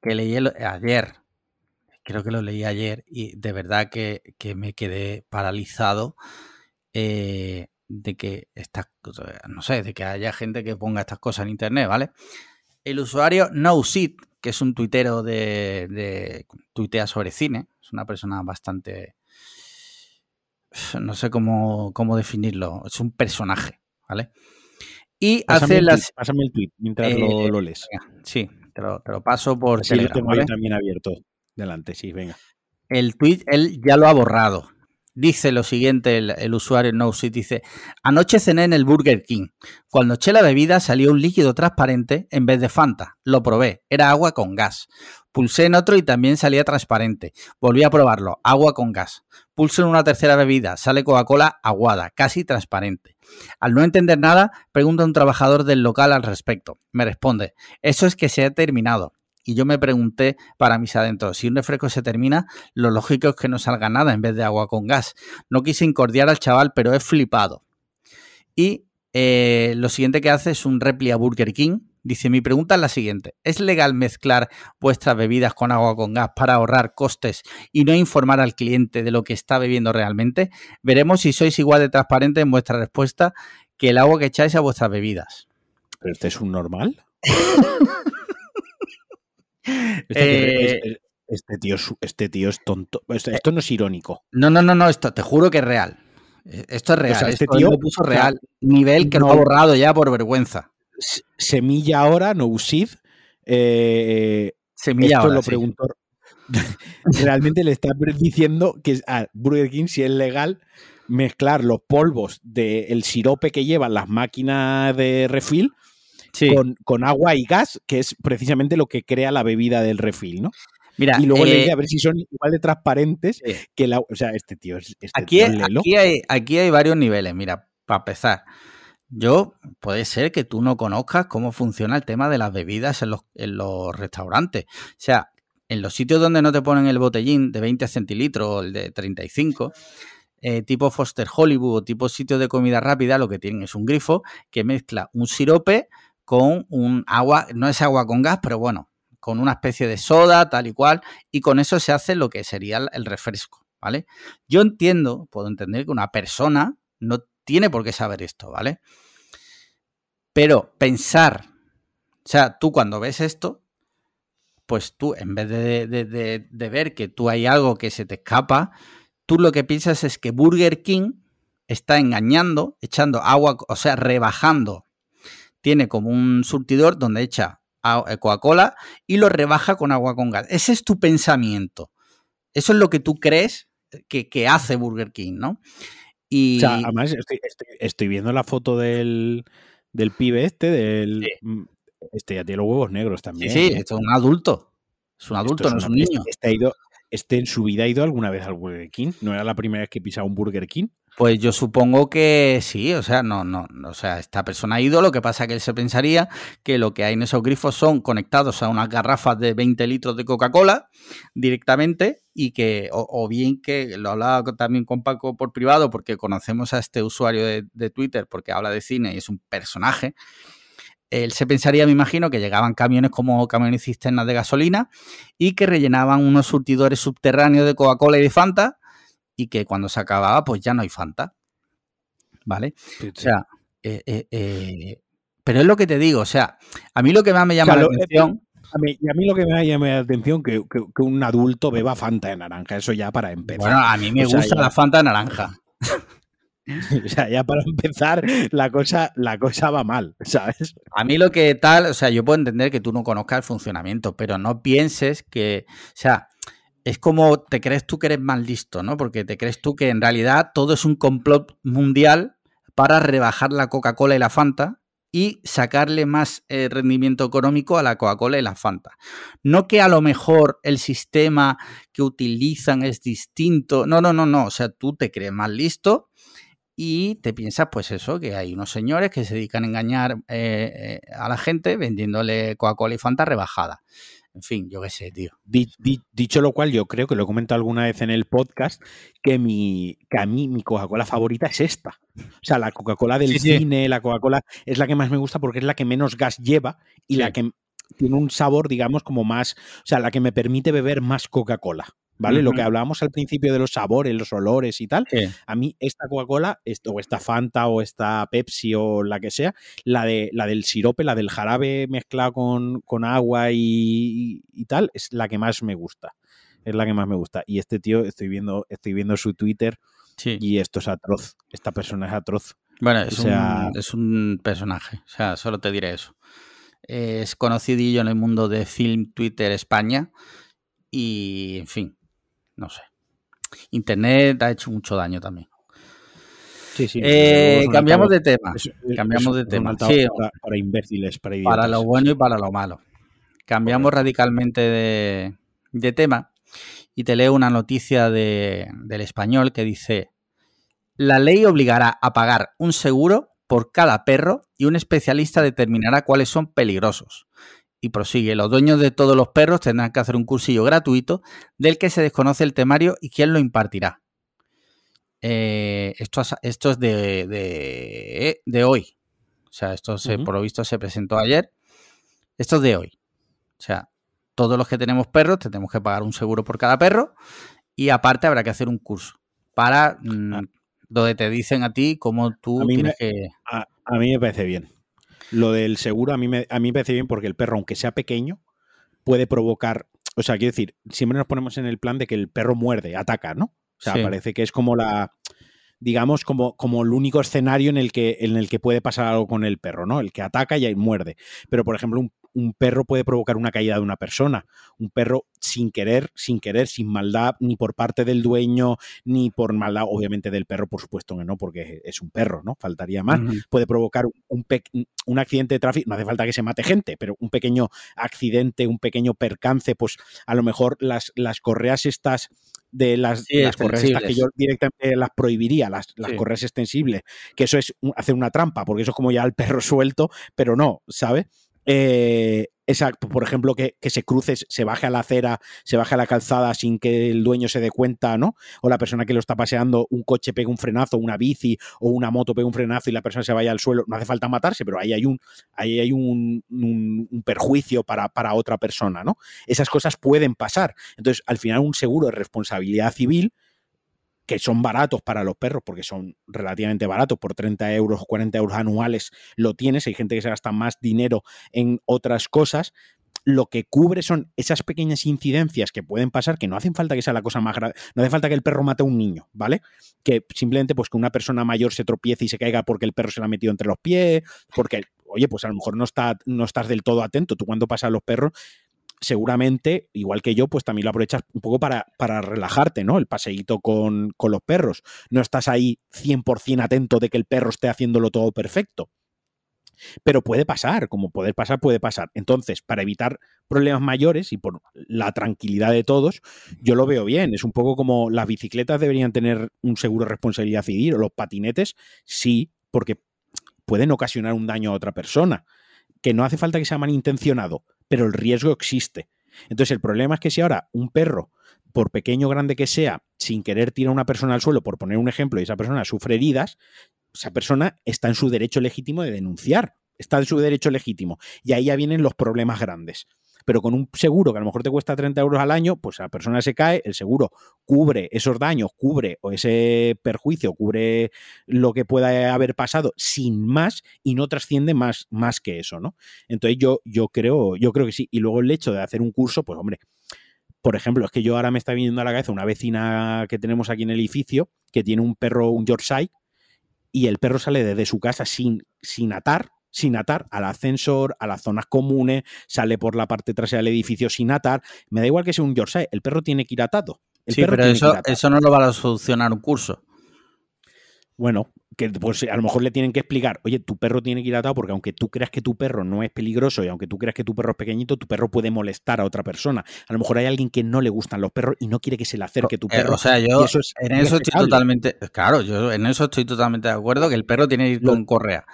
S1: que leí ayer. Creo que lo leí ayer y de verdad que, que me quedé paralizado eh, de que estas no sé, de que haya gente que ponga estas cosas en internet, ¿vale? El usuario NoSit, que es un tuitero de, de tuitea sobre cine, es una persona bastante no sé cómo, cómo definirlo, es un personaje, ¿vale? Y
S2: Pásame
S1: hace
S2: el,
S1: las
S2: pásame el tweet mientras
S1: Eh,
S2: lo, lo lees.
S1: venga, sí, te lo, te lo paso por
S2: lo
S1: Telegram,
S2: tengo
S1: ¿vale?
S2: yo también abierto. Delante, sí, venga.
S1: el tweet él ya lo ha borrado. Dice lo siguiente el, usuario NoSit, dice, anoche cené en el Burger King. Cuando eché la bebida salió un líquido transparente en vez de Fanta. Lo probé, era agua con gas. Pulsé en otro y también salía transparente. Volví a probarlo, agua con gas. Pulso en una tercera bebida, sale Coca-Cola aguada, casi transparente. Al no entender nada, pregunto a un trabajador del local al respecto. Me responde, eso es que se ha terminado. Y yo me pregunté para mis adentros, si un refresco se termina, lo lógico es que no salga nada en vez de agua con gas. No quise incordiar al chaval, pero he flipado. Y eh, lo siguiente que hace es un repli a Burger King. Dice, mi pregunta es la siguiente. ¿Es legal mezclar vuestras bebidas con agua con gas para ahorrar costes y no informar al cliente de lo que está bebiendo realmente? Veremos si sois igual de transparente en vuestra respuesta que el agua que echáis a vuestras bebidas.
S2: ¿Pero este es un normal? Este,
S1: Eh,
S2: este- este tío, es- este tío es tonto. Esto, esto no es irónico.
S1: No, no, no, no, esto te juro que es real. Eh, Esto es real.
S2: sea, este
S1: esto
S2: tío-
S1: lo puso
S2: o sea,
S1: real. Nivel que lo
S2: no-
S1: ha borrado ya por vergüenza.
S2: Semilla ahora, no Usid. Eh,
S1: Semilla
S2: esto
S1: ahora,
S2: lo
S1: sí.
S2: preguntó. Realmente le está diciendo que a Burger King si es legal mezclar los polvos del sirope que llevan las máquinas de refill
S1: Sí.
S2: con, con agua y gas, que es precisamente lo que crea la bebida del refill, ¿no?
S1: Mira,
S2: Y luego le
S1: eh,
S2: dice a ver si son igual de transparentes
S1: sí.
S2: que la. O sea, este tío es. Este
S1: aquí, aquí, hay, aquí hay varios niveles. Mira, para empezar, yo puede ser que tú no conozcas cómo funciona el tema de las bebidas en los, en los restaurantes. O sea, en los sitios donde no te ponen el botellín de 20 centilitros o el de 35, eh, tipo Foster Hollywood o tipo sitios de comida rápida, lo que tienen es un grifo que mezcla un sirope con un agua, no es agua con gas, pero bueno, con una especie de soda, tal y cual, y con eso se hace lo que sería el- refresco, ¿vale? Yo entiendo, puedo entender que una persona no tiene por qué saber esto, ¿vale? Pero pensar, o sea, tú cuando ves esto, pues tú, en vez de, de- de- de ver que tú hay algo que se te escapa, tú lo que piensas es que Burger King está engañando, echando agua, o sea, rebajando. Tiene como un surtidor donde echa eh, Coca-Cola y lo rebaja con agua con gas. Ese es tu pensamiento. Eso es lo que tú crees que, que hace Burger King, ¿no? Y
S2: O sea, además estoy, estoy- estoy viendo la foto del, del pibe este, del.
S1: Sí.
S2: mm, Este ya tiene los huevos negros también.
S1: sí,
S2: ¿eh?
S1: esto es un adulto. Es un
S2: Esto
S1: adulto, no es un niño.
S2: Este, ha ido, este en su vida ha ido alguna vez al Burger King. ¿No era la primera vez que pisaba un Burger King?
S1: Pues yo supongo que sí, o sea, no, no, o sea, esta persona ha ido, lo que pasa que él se pensaría que lo que hay en esos grifos son conectados a unas garrafas de 20 litros de Coca-Cola directamente y que, o, o bien que lo hablaba también con Paco por privado porque conocemos a este usuario de, Twitter porque habla de cine y es un personaje. Él se pensaría, me imagino, que llegaban camiones como camiones cisternas de gasolina y que rellenaban unos surtidores subterráneos de Coca-Cola y de Fanta y que cuando se acababa, pues ya no hay Fanta. ¿Vale? O sea, eh, eh, eh, pero es lo que te digo, o sea, a mí lo que más me llama
S2: O sea,
S1: la
S2: lo-
S1: atención.
S2: A mí, y a mí lo que me llama la atención que, que, que un adulto beba Fanta de naranja. Eso ya para empezar.
S1: Bueno, a mí me
S2: O sea,
S1: gusta
S2: ya-
S1: la Fanta naranja.
S2: O sea, ya para empezar, la cosa, la cosa va mal, ¿sabes?
S1: A mí lo que tal, o sea, yo puedo entender que tú no conozcas el funcionamiento, pero no pienses que, o sea, es como te crees tú que eres más listo, ¿no? Porque te crees tú que en realidad todo es un complot mundial para rebajar la Coca-Cola y la Fanta y sacarle más eh, rendimiento económico a la Coca-Cola y la Fanta. No que a lo mejor el sistema que utilizan es distinto. No, no, no, no. O sea, tú te crees más listo y te piensas, pues eso, que hay unos señores que se dedican a engañar eh, eh, a la gente vendiéndole Coca-Cola y Fanta rebajada. En fin, yo qué sé, tío.
S2: Dicho lo cual, yo creo que lo he comentado alguna vez en el podcast, que, mi, que a mí mi Coca-Cola favorita es esta. O sea, la Coca-Cola del cine, la Coca-Cola es la que más me gusta porque es la que menos gas lleva y la que tiene un sabor, digamos, como más, o sea, la que me permite beber más Coca-Cola. ¿Vale? Lo que hablábamos al principio de los sabores, los olores y tal, a mí esta Coca-Cola, o esta Fanta, o esta Pepsi, o la que sea, la, de, la del sirope, la del jarabe mezclado con, agua y, tal, es la que más me gusta. Es la que más me gusta. Y este tío, estoy viendo, estoy viendo su Twitter y esto es atroz. Esta persona es atroz.
S1: Bueno, es, un, es un personaje. O sea, solo te diré eso. Es conocidillo en el mundo de film Twitter España. Y, en fin, no sé. Internet ha hecho mucho daño también.
S2: Sí, sí.
S1: Eh, cambiamos de tema. cambiamos de tema.
S2: para, imbéciles, para
S1: Para lo bueno y para lo malo. Cambiamos radicalmente de, tema y te leo una noticia del español que dice: La ley obligará a pagar un seguro por cada perro y un especialista determinará cuáles son peligrosos. Y prosigue, los dueños de todos los perros tendrán que hacer un cursillo gratuito del que se desconoce el temario y quién lo impartirá. Eh, esto, esto, es de, de, hoy. O sea, esto se, por lo visto se presentó ayer. Esto es de hoy. O sea, todos los que tenemos perros tenemos que pagar un seguro por cada perro y aparte habrá que hacer un curso para mm, ah. donde te dicen a ti cómo tú tienes que...
S2: a, mí me parece bien. Lo del seguro a mí, me, a mí me parece bien porque el perro, aunque sea pequeño, puede provocar. O sea, quiero decir, siempre nos ponemos en el plan de que el perro muerde, ataca, ¿no? O sea, parece que es como la digamos, como, como el único escenario en el, que, en el que puede pasar algo con el perro, ¿no? El que ataca y muerde. Pero, por ejemplo, un, un perro puede provocar una caída de una persona. Un perro sin querer, sin querer, sin maldad, ni por parte del dueño, ni por maldad, obviamente, del perro, por supuesto que no, porque es un perro, ¿no? Faltaría más. Puede provocar un, un accidente de tráfico, no hace falta que se mate gente, pero un pequeño accidente, un pequeño percance, pues a lo mejor las, las correas estas de las, correas estas que yo directamente las prohibiría, las, las correas extensibles, que eso es hacer una trampa, porque eso es como ya el perro suelto, pero no, ¿sabes? Eh, exacto, por ejemplo, que, se cruce, se baje a la acera, se baje a la calzada sin que el dueño se dé cuenta, ¿no? O la persona que lo está paseando, un coche pega un frenazo, una bici o una moto pega un frenazo y la persona se vaya al suelo. No hace falta matarse, pero ahí hay un, ahí hay un, un perjuicio para, para otra persona, ¿no? Esas cosas pueden pasar. Entonces, al final, un seguro de responsabilidad civil que son baratos para los perros, porque son relativamente baratos, por 30 euros, 40 euros anuales lo tienes, hay gente que se gasta más dinero en otras cosas, lo que cubre son esas pequeñas incidencias que pueden pasar, que no hacen falta que sea la cosa más grave, no hace falta que el perro mate a un niño, ¿vale? Que simplemente pues que una persona mayor se tropiece y se caiga porque el perro se la ha metido entre los pies, porque, oye, pues a lo mejor no, está, no estás del todo atento, tú cuando pasas a los perros seguramente, igual que yo, pues también lo aprovechas un poco para, para relajarte, ¿no? El paseíto con, con los perros. No estás ahí 100% atento de que el perro esté haciéndolo todo perfecto. Pero puede pasar, como poder pasar, puede pasar. Entonces, para evitar problemas mayores y por la tranquilidad de todos, yo lo veo bien. Es un poco como las bicicletas deberían tener un seguro de responsabilidad civil o los patinetes, sí, porque pueden ocasionar un daño a otra persona. Que no hace falta que sea malintencionado, pero el riesgo existe. Entonces el problema es que si ahora un perro, por pequeño o grande que sea, sin querer tira a una persona al suelo, por poner un ejemplo, y esa persona sufre heridas, esa persona está en su derecho legítimo de denunciar, está en su derecho legítimo. Y ahí ya vienen los problemas grandes pero con un seguro que a lo mejor te cuesta 30 euros al año, pues la persona se cae, el seguro cubre esos daños, cubre o ese perjuicio, cubre lo que pueda haber pasado sin más y no trasciende más, más que eso, ¿no? Entonces yo, yo, creo, yo creo que sí. Y luego el hecho de hacer un curso, pues hombre, por ejemplo, es que yo ahora me está viniendo a la cabeza una vecina que tenemos aquí en el edificio que tiene un perro, un Yorkshire, y el perro sale desde su casa sin, sin atar, sin atar al ascensor, a las zonas comunes, sale por la parte trasera del edificio sin atar. Me da igual que sea un Yorkshire, el perro tiene que ir atado.
S1: sí, pero eso, eso no lo va a solucionar un curso.
S2: Bueno, que pues, a lo mejor le tienen que explicar, oye, tu perro tiene que ir atado porque aunque tú creas que tu perro no es peligroso y aunque tú creas que tu perro es pequeñito, tu perro puede molestar a otra persona. A lo mejor hay alguien que no le gustan los perros y no quiere que se le acerque tu
S1: Eh,
S2: perro.
S1: o sea, yo
S2: eso es
S1: en eso estoy totalmente, claro, yo en eso estoy totalmente de acuerdo que el perro tiene que ir con correa.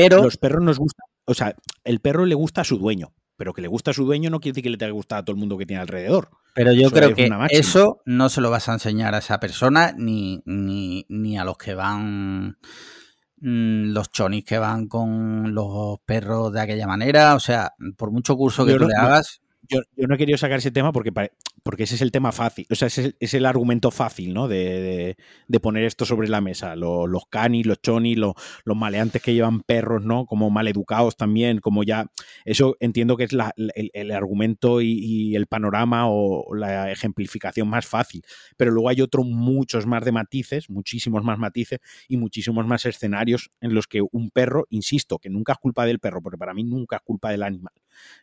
S1: Pero
S2: Los perros nos gustan, o sea, el perro le gusta a su dueño, pero que le gusta a su dueño no quiere decir que le tenga que gustar a todo el mundo que tiene alrededor.
S1: Pero yo
S2: Eso
S1: creo que eso no se lo vas a enseñar a esa persona ni, ni, ni a los que van, mm, los chonis que van con los perros de aquella manera. O sea, por mucho curso que
S2: Yo
S1: tú
S2: no-
S1: le hagas,
S2: Yo, no he querido sacar ese tema porque, porque ese es el tema fácil, o sea, ese es el, argumento fácil, ¿no? De, de- de poner esto sobre la mesa. Lo- los canis, los chonis, lo- los maleantes que llevan perros, ¿no? Como maleducados también, como ya. Eso entiendo que es la- el, el argumento y, y el panorama o la ejemplificación más fácil. Pero luego hay otros muchos más de matices, muchísimos más matices y muchísimos más escenarios en los que un perro, insisto, que nunca es culpa del perro, porque para mí nunca es culpa del animal.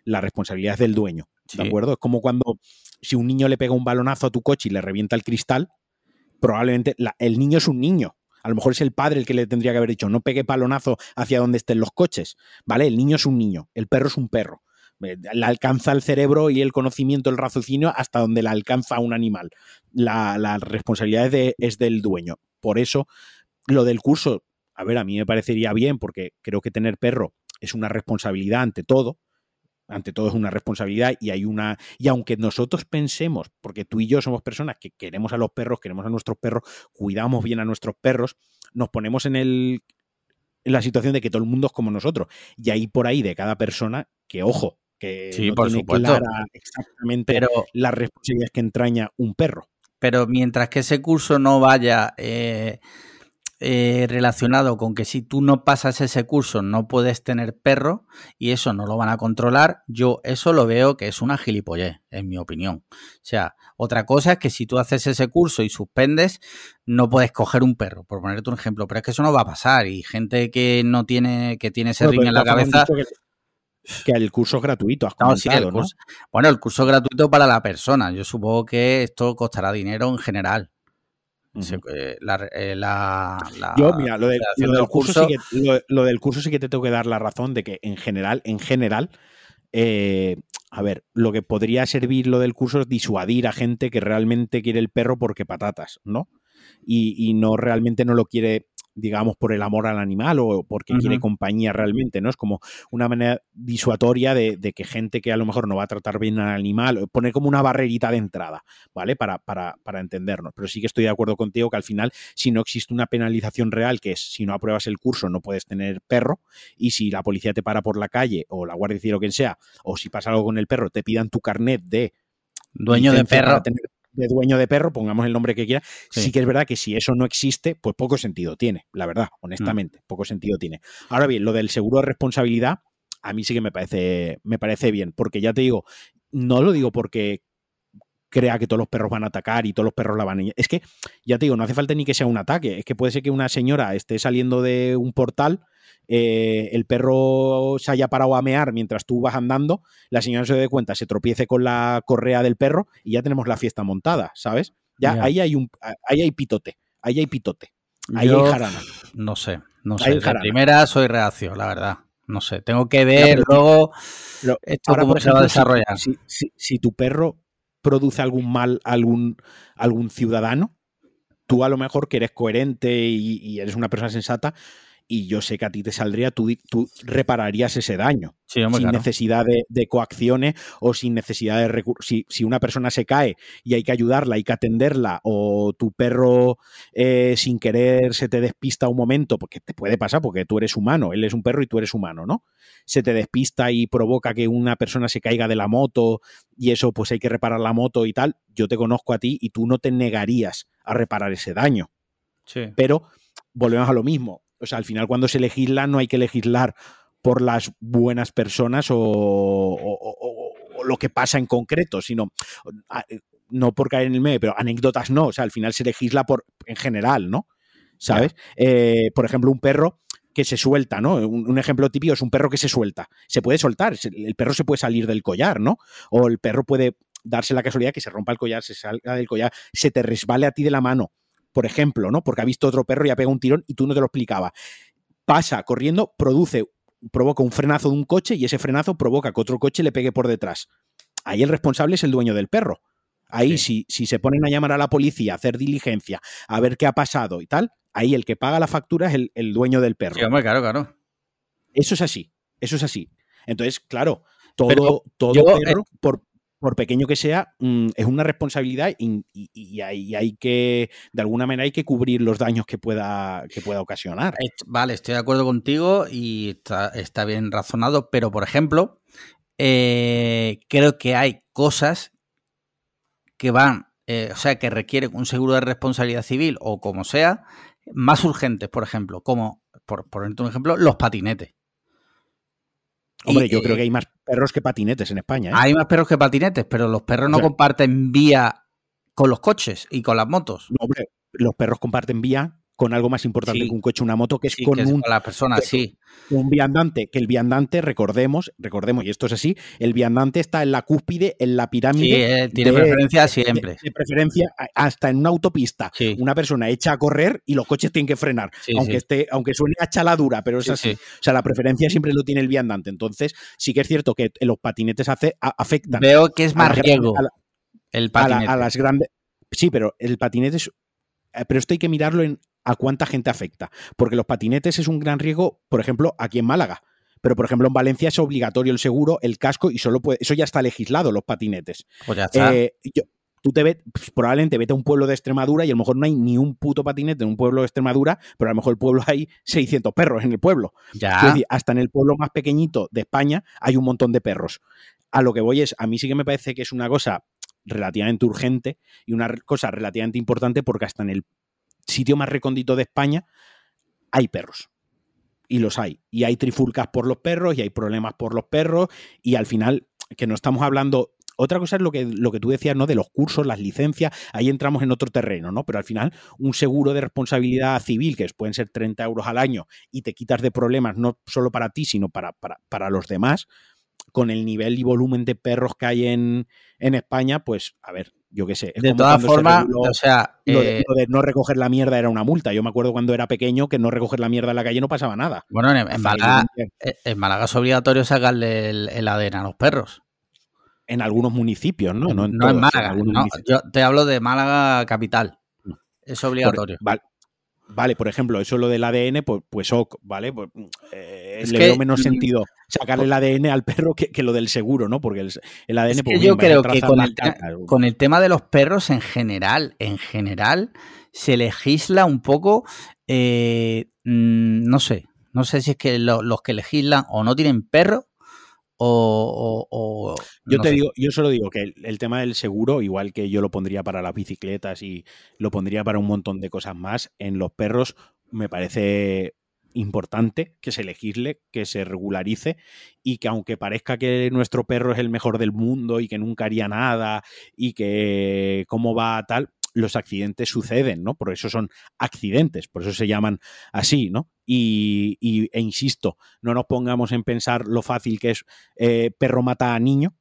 S2: La responsabilidad es del dueño. ¿De acuerdo? Es como cuando si un niño le pega un balonazo a tu coche y le revienta el cristal, probablemente la- el niño es un niño. A lo mejor es el padre el que le tendría que haber dicho, no pegue balonazo hacia donde estén los coches. ¿Vale? El niño es un niño, el perro es un perro. Eh, Le alcanza el cerebro y el conocimiento, el raciocinio, hasta donde le alcanza un animal. La, la responsabilidad es, de- es del dueño. Por eso, lo del curso, a ver, a mí me parecería bien, porque creo que tener perro es una responsabilidad ante todo ante todo es una responsabilidad y hay una y aunque nosotros pensemos porque tú y yo somos personas que queremos a los perros queremos a nuestros perros cuidamos bien a nuestros perros nos ponemos en el en la situación de que todo el mundo es como nosotros y ahí por ahí de cada persona que ojo que
S1: Sí,
S2: no
S1: por
S2: tiene
S1: supuesto.
S2: clara exactamente
S1: pero,
S2: las responsabilidades que entraña un perro
S1: pero mientras que ese curso no vaya eh, eh, relacionado con que si tú no pasas ese curso no puedes tener perro y eso no lo van a controlar, yo eso lo veo que es una gilipollez, en mi opinión. O sea, otra cosa es que si tú haces ese curso y suspendes, no puedes coger un perro, por ponerte un ejemplo, pero es que eso no va a pasar y gente que no tiene, que tiene ese ring
S2: pero
S1: en la cabeza...
S2: que, el curso es gratuito has
S1: No, sí, el
S2: ¿no?
S1: Bueno, el curso es gratuito para la persona. Yo supongo que esto costará dinero en general. Eh, la, eh, la- la
S2: Yo, mira, lo, de-
S1: redacción
S2: lo del
S1: del
S2: curso,
S1: curso-
S2: sí que, lo, lo del curso sí que te tengo que dar la razón de que en general, en general, eh, a ver, lo que podría servir lo del curso es disuadir a gente que realmente quiere el perro porque patatas, ¿no? Y, y no realmente no lo quiere, digamos, por el amor al animal o porque quiere
S1: Ujú.
S2: compañía realmente, ¿no? Es como una manera disuatoria de, de que gente que a lo mejor no va a tratar bien al animal, poner como una barrerita de entrada, ¿vale? Para, para, para entendernos. Pero sí que estoy de acuerdo contigo que al final si no existe una penalización real, que es si no apruebas el curso no puedes tener perro, y si la policía te para por la calle, o la Guardia Civil o quien sea, o si pasa algo con el perro, te pidan tu carnet de
S1: dueño de perro.
S2: para tener- de dueño de perro, pongamos el nombre que quiera, sí.
S1: Sí.
S2: que es verdad que si eso no existe, pues poco sentido tiene, la verdad, honestamente,
S1: Mm.
S2: poco sentido tiene. Ahora bien, lo del seguro de responsabilidad, a mí sí que me parece, me parece bien, porque ya te digo, no lo digo porque crea que todos los perros van a atacar y todos los perros la van a... Es que, ya te digo, no hace falta ni que sea un ataque. Es que puede ser que una señora esté saliendo de un portal, eh, el perro se haya parado a mear mientras tú vas andando, la señora se dé cuenta, se tropiece con la correa del perro y ya tenemos la fiesta montada, ¿sabes? Ya ahí hay un ahí hay pitote, ahí hay pitote, ahí
S1: Yo
S2: hay jarana.
S1: no sé, no sé.
S2: Jarana.
S1: primera soy reacio, la verdad. No sé, tengo que ver luego esto
S2: ahora,
S1: cómo se va a desarrollar.
S2: Si, si- si tu perro produce algún mal a algún, algún ciudadano, tú a lo mejor que eres coherente y eres una persona sensata, y yo sé que a ti te saldría, tú, tú repararías ese daño.
S1: Sí, hombre,
S2: sin
S1: claro.
S2: necesidad de, de coacciones o sin necesidad de recursos. Si, si una persona se cae y hay que ayudarla, hay que atenderla, o tu perro eh, sin querer se te despista un momento, porque te puede pasar, porque tú eres humano, él es un perro y tú eres humano, ¿no? Se te despista y provoca que una persona se caiga de la moto y eso pues hay que reparar la moto y tal, yo te conozco a ti y tú no te negarías a reparar ese daño.
S1: Sí.
S2: Pero volvemos a lo mismo. O sea, al final cuando se legisla no hay que legislar por las buenas personas o, o- o- o- o lo que pasa en concreto, sino a- no por caer en el medio, pero anécdotas no. O sea, al final se legisla por en general, ¿no? ¿Sabes? Eh, por ejemplo, un perro que se suelta, ¿no? Un, un ejemplo típico es un perro que se suelta. Se puede soltar, el perro se puede salir del collar, ¿no? O el perro puede darse la casualidad que se rompa el collar, se salga del collar, se te resbale a ti de la mano por ejemplo, ¿no? Porque ha visto otro perro y ha pegado un tirón y tú no te lo explicabas. Pasa corriendo, produce, provoca un frenazo de un coche y ese frenazo provoca que otro coche le pegue por detrás. Ahí el responsable es el dueño del perro. Ahí, si, si se ponen a llamar a la policía, a hacer diligencia, a ver qué ha pasado y tal, ahí el que paga la factura es el, dueño del perro.
S1: Sí, hombre, claro, claro.
S2: Eso es así, eso es así. Entonces, claro, todo, todo perro, eh, por, por pequeño que sea, mm, es una responsabilidad y, hay, que, de alguna manera, hay que cubrir los daños que pueda, que pueda ocasionar.
S1: Vale, estoy de acuerdo contigo y está, bien razonado, pero por ejemplo, eh, creo que hay cosas que van, eh, o sea, que requieren un seguro de responsabilidad civil o como sea, más urgentes, por ejemplo, como, por poner un ejemplo, los patinetes.
S2: Hombre, yo creo que hay más perros que patinetes en España. ¿eh?
S1: Hay más perros que patinetes, pero los perros no comparten vía con los coches y con las motos.
S2: No, hombre, los perros comparten vía con algo más importante que un coche, una moto, que es con un,
S1: la persona, sí.
S2: Un viandante, que el viandante, recordemos, recordemos, y esto es así, el viandante está en la cúspide, en la pirámide. Sí,
S1: eh, tiene preferencia siempre.
S2: De, preferencia hasta en una autopista. Una persona echa a correr y los coches tienen que frenar. aunque esté, aunque suene a chaladura, pero es así. O sea, la preferencia siempre lo tiene el viandante. Entonces, sí que es cierto que los patinetes hace, afectan.
S1: Veo que es más riesgo. el
S2: patinete. a las grandes. Sí, pero el patinete es. Eh, pero esto hay que mirarlo en a cuánta gente afecta. Porque los patinetes es un gran riesgo, por ejemplo, aquí en Málaga. Pero, por ejemplo, en Valencia es obligatorio el seguro, el casco, y solo puede, eso ya está legislado, los patinetes.
S1: Pues ya está.
S2: Eh, tú te ves, pues, probablemente vete a un pueblo de Extremadura y a lo mejor no hay ni un puto patinete en un pueblo de Extremadura, pero a lo mejor el pueblo hay 600 perros en el pueblo.
S1: Ya.
S2: hasta en el pueblo más pequeñito de España hay un montón de perros. A lo que voy es, a mí sí que me parece que es una cosa relativamente urgente y una cosa relativamente importante porque hasta en el sitio más recóndito de España hay perros. Y los hay. Y hay trifulcas por los perros y hay problemas por los perros. Y al final, que no estamos hablando otra cosa es lo que, lo que tú decías, ¿no? De los cursos, las licencias, ahí entramos en otro terreno, ¿no? Pero al final, un seguro de responsabilidad civil, que pueden ser 30 euros al año, y te quitas de problemas no solo para ti, sino para, para, para los demás, con el nivel y volumen de perros que hay en, en España, pues, a ver, yo qué sé.
S1: de todas formas, o sea,
S2: eh, lo, de, no recoger la mierda era una multa. Yo me acuerdo cuando era pequeño que no recoger la mierda en la calle no pasaba nada.
S1: Bueno, en, Málaga, eh, en Málaga, es obligatorio sacarle el, ADN a los perros.
S2: En algunos municipios, ¿no?
S1: No en, Málaga. yo te hablo de Málaga capital. Es obligatorio.
S2: vale, Vale, por ejemplo, eso lo del ADN, pues, pues ok, ¿vale? Pues, eh, le veo menos sentido sacarle el ADN al perro que, lo del seguro, ¿no? Porque el, ADN...
S1: pues, yo creo que con el, tema de los perros en general, en general, se legisla un poco, eh, mm, no sé, no sé si es que los que legislan o no tienen perro o,
S2: yo te digo, yo solo digo que el, tema del seguro, igual que yo lo pondría para las bicicletas y lo pondría para un montón de cosas más, en los perros me parece importante que se legisle, que se regularice y que aunque parezca que nuestro perro es el mejor del mundo y que nunca haría nada y que cómo va tal, los accidentes suceden, ¿no? Por eso son accidentes, por eso se llaman así, ¿no? Y, e insisto, no nos pongamos en pensar lo fácil que es eh, perro mata a niño,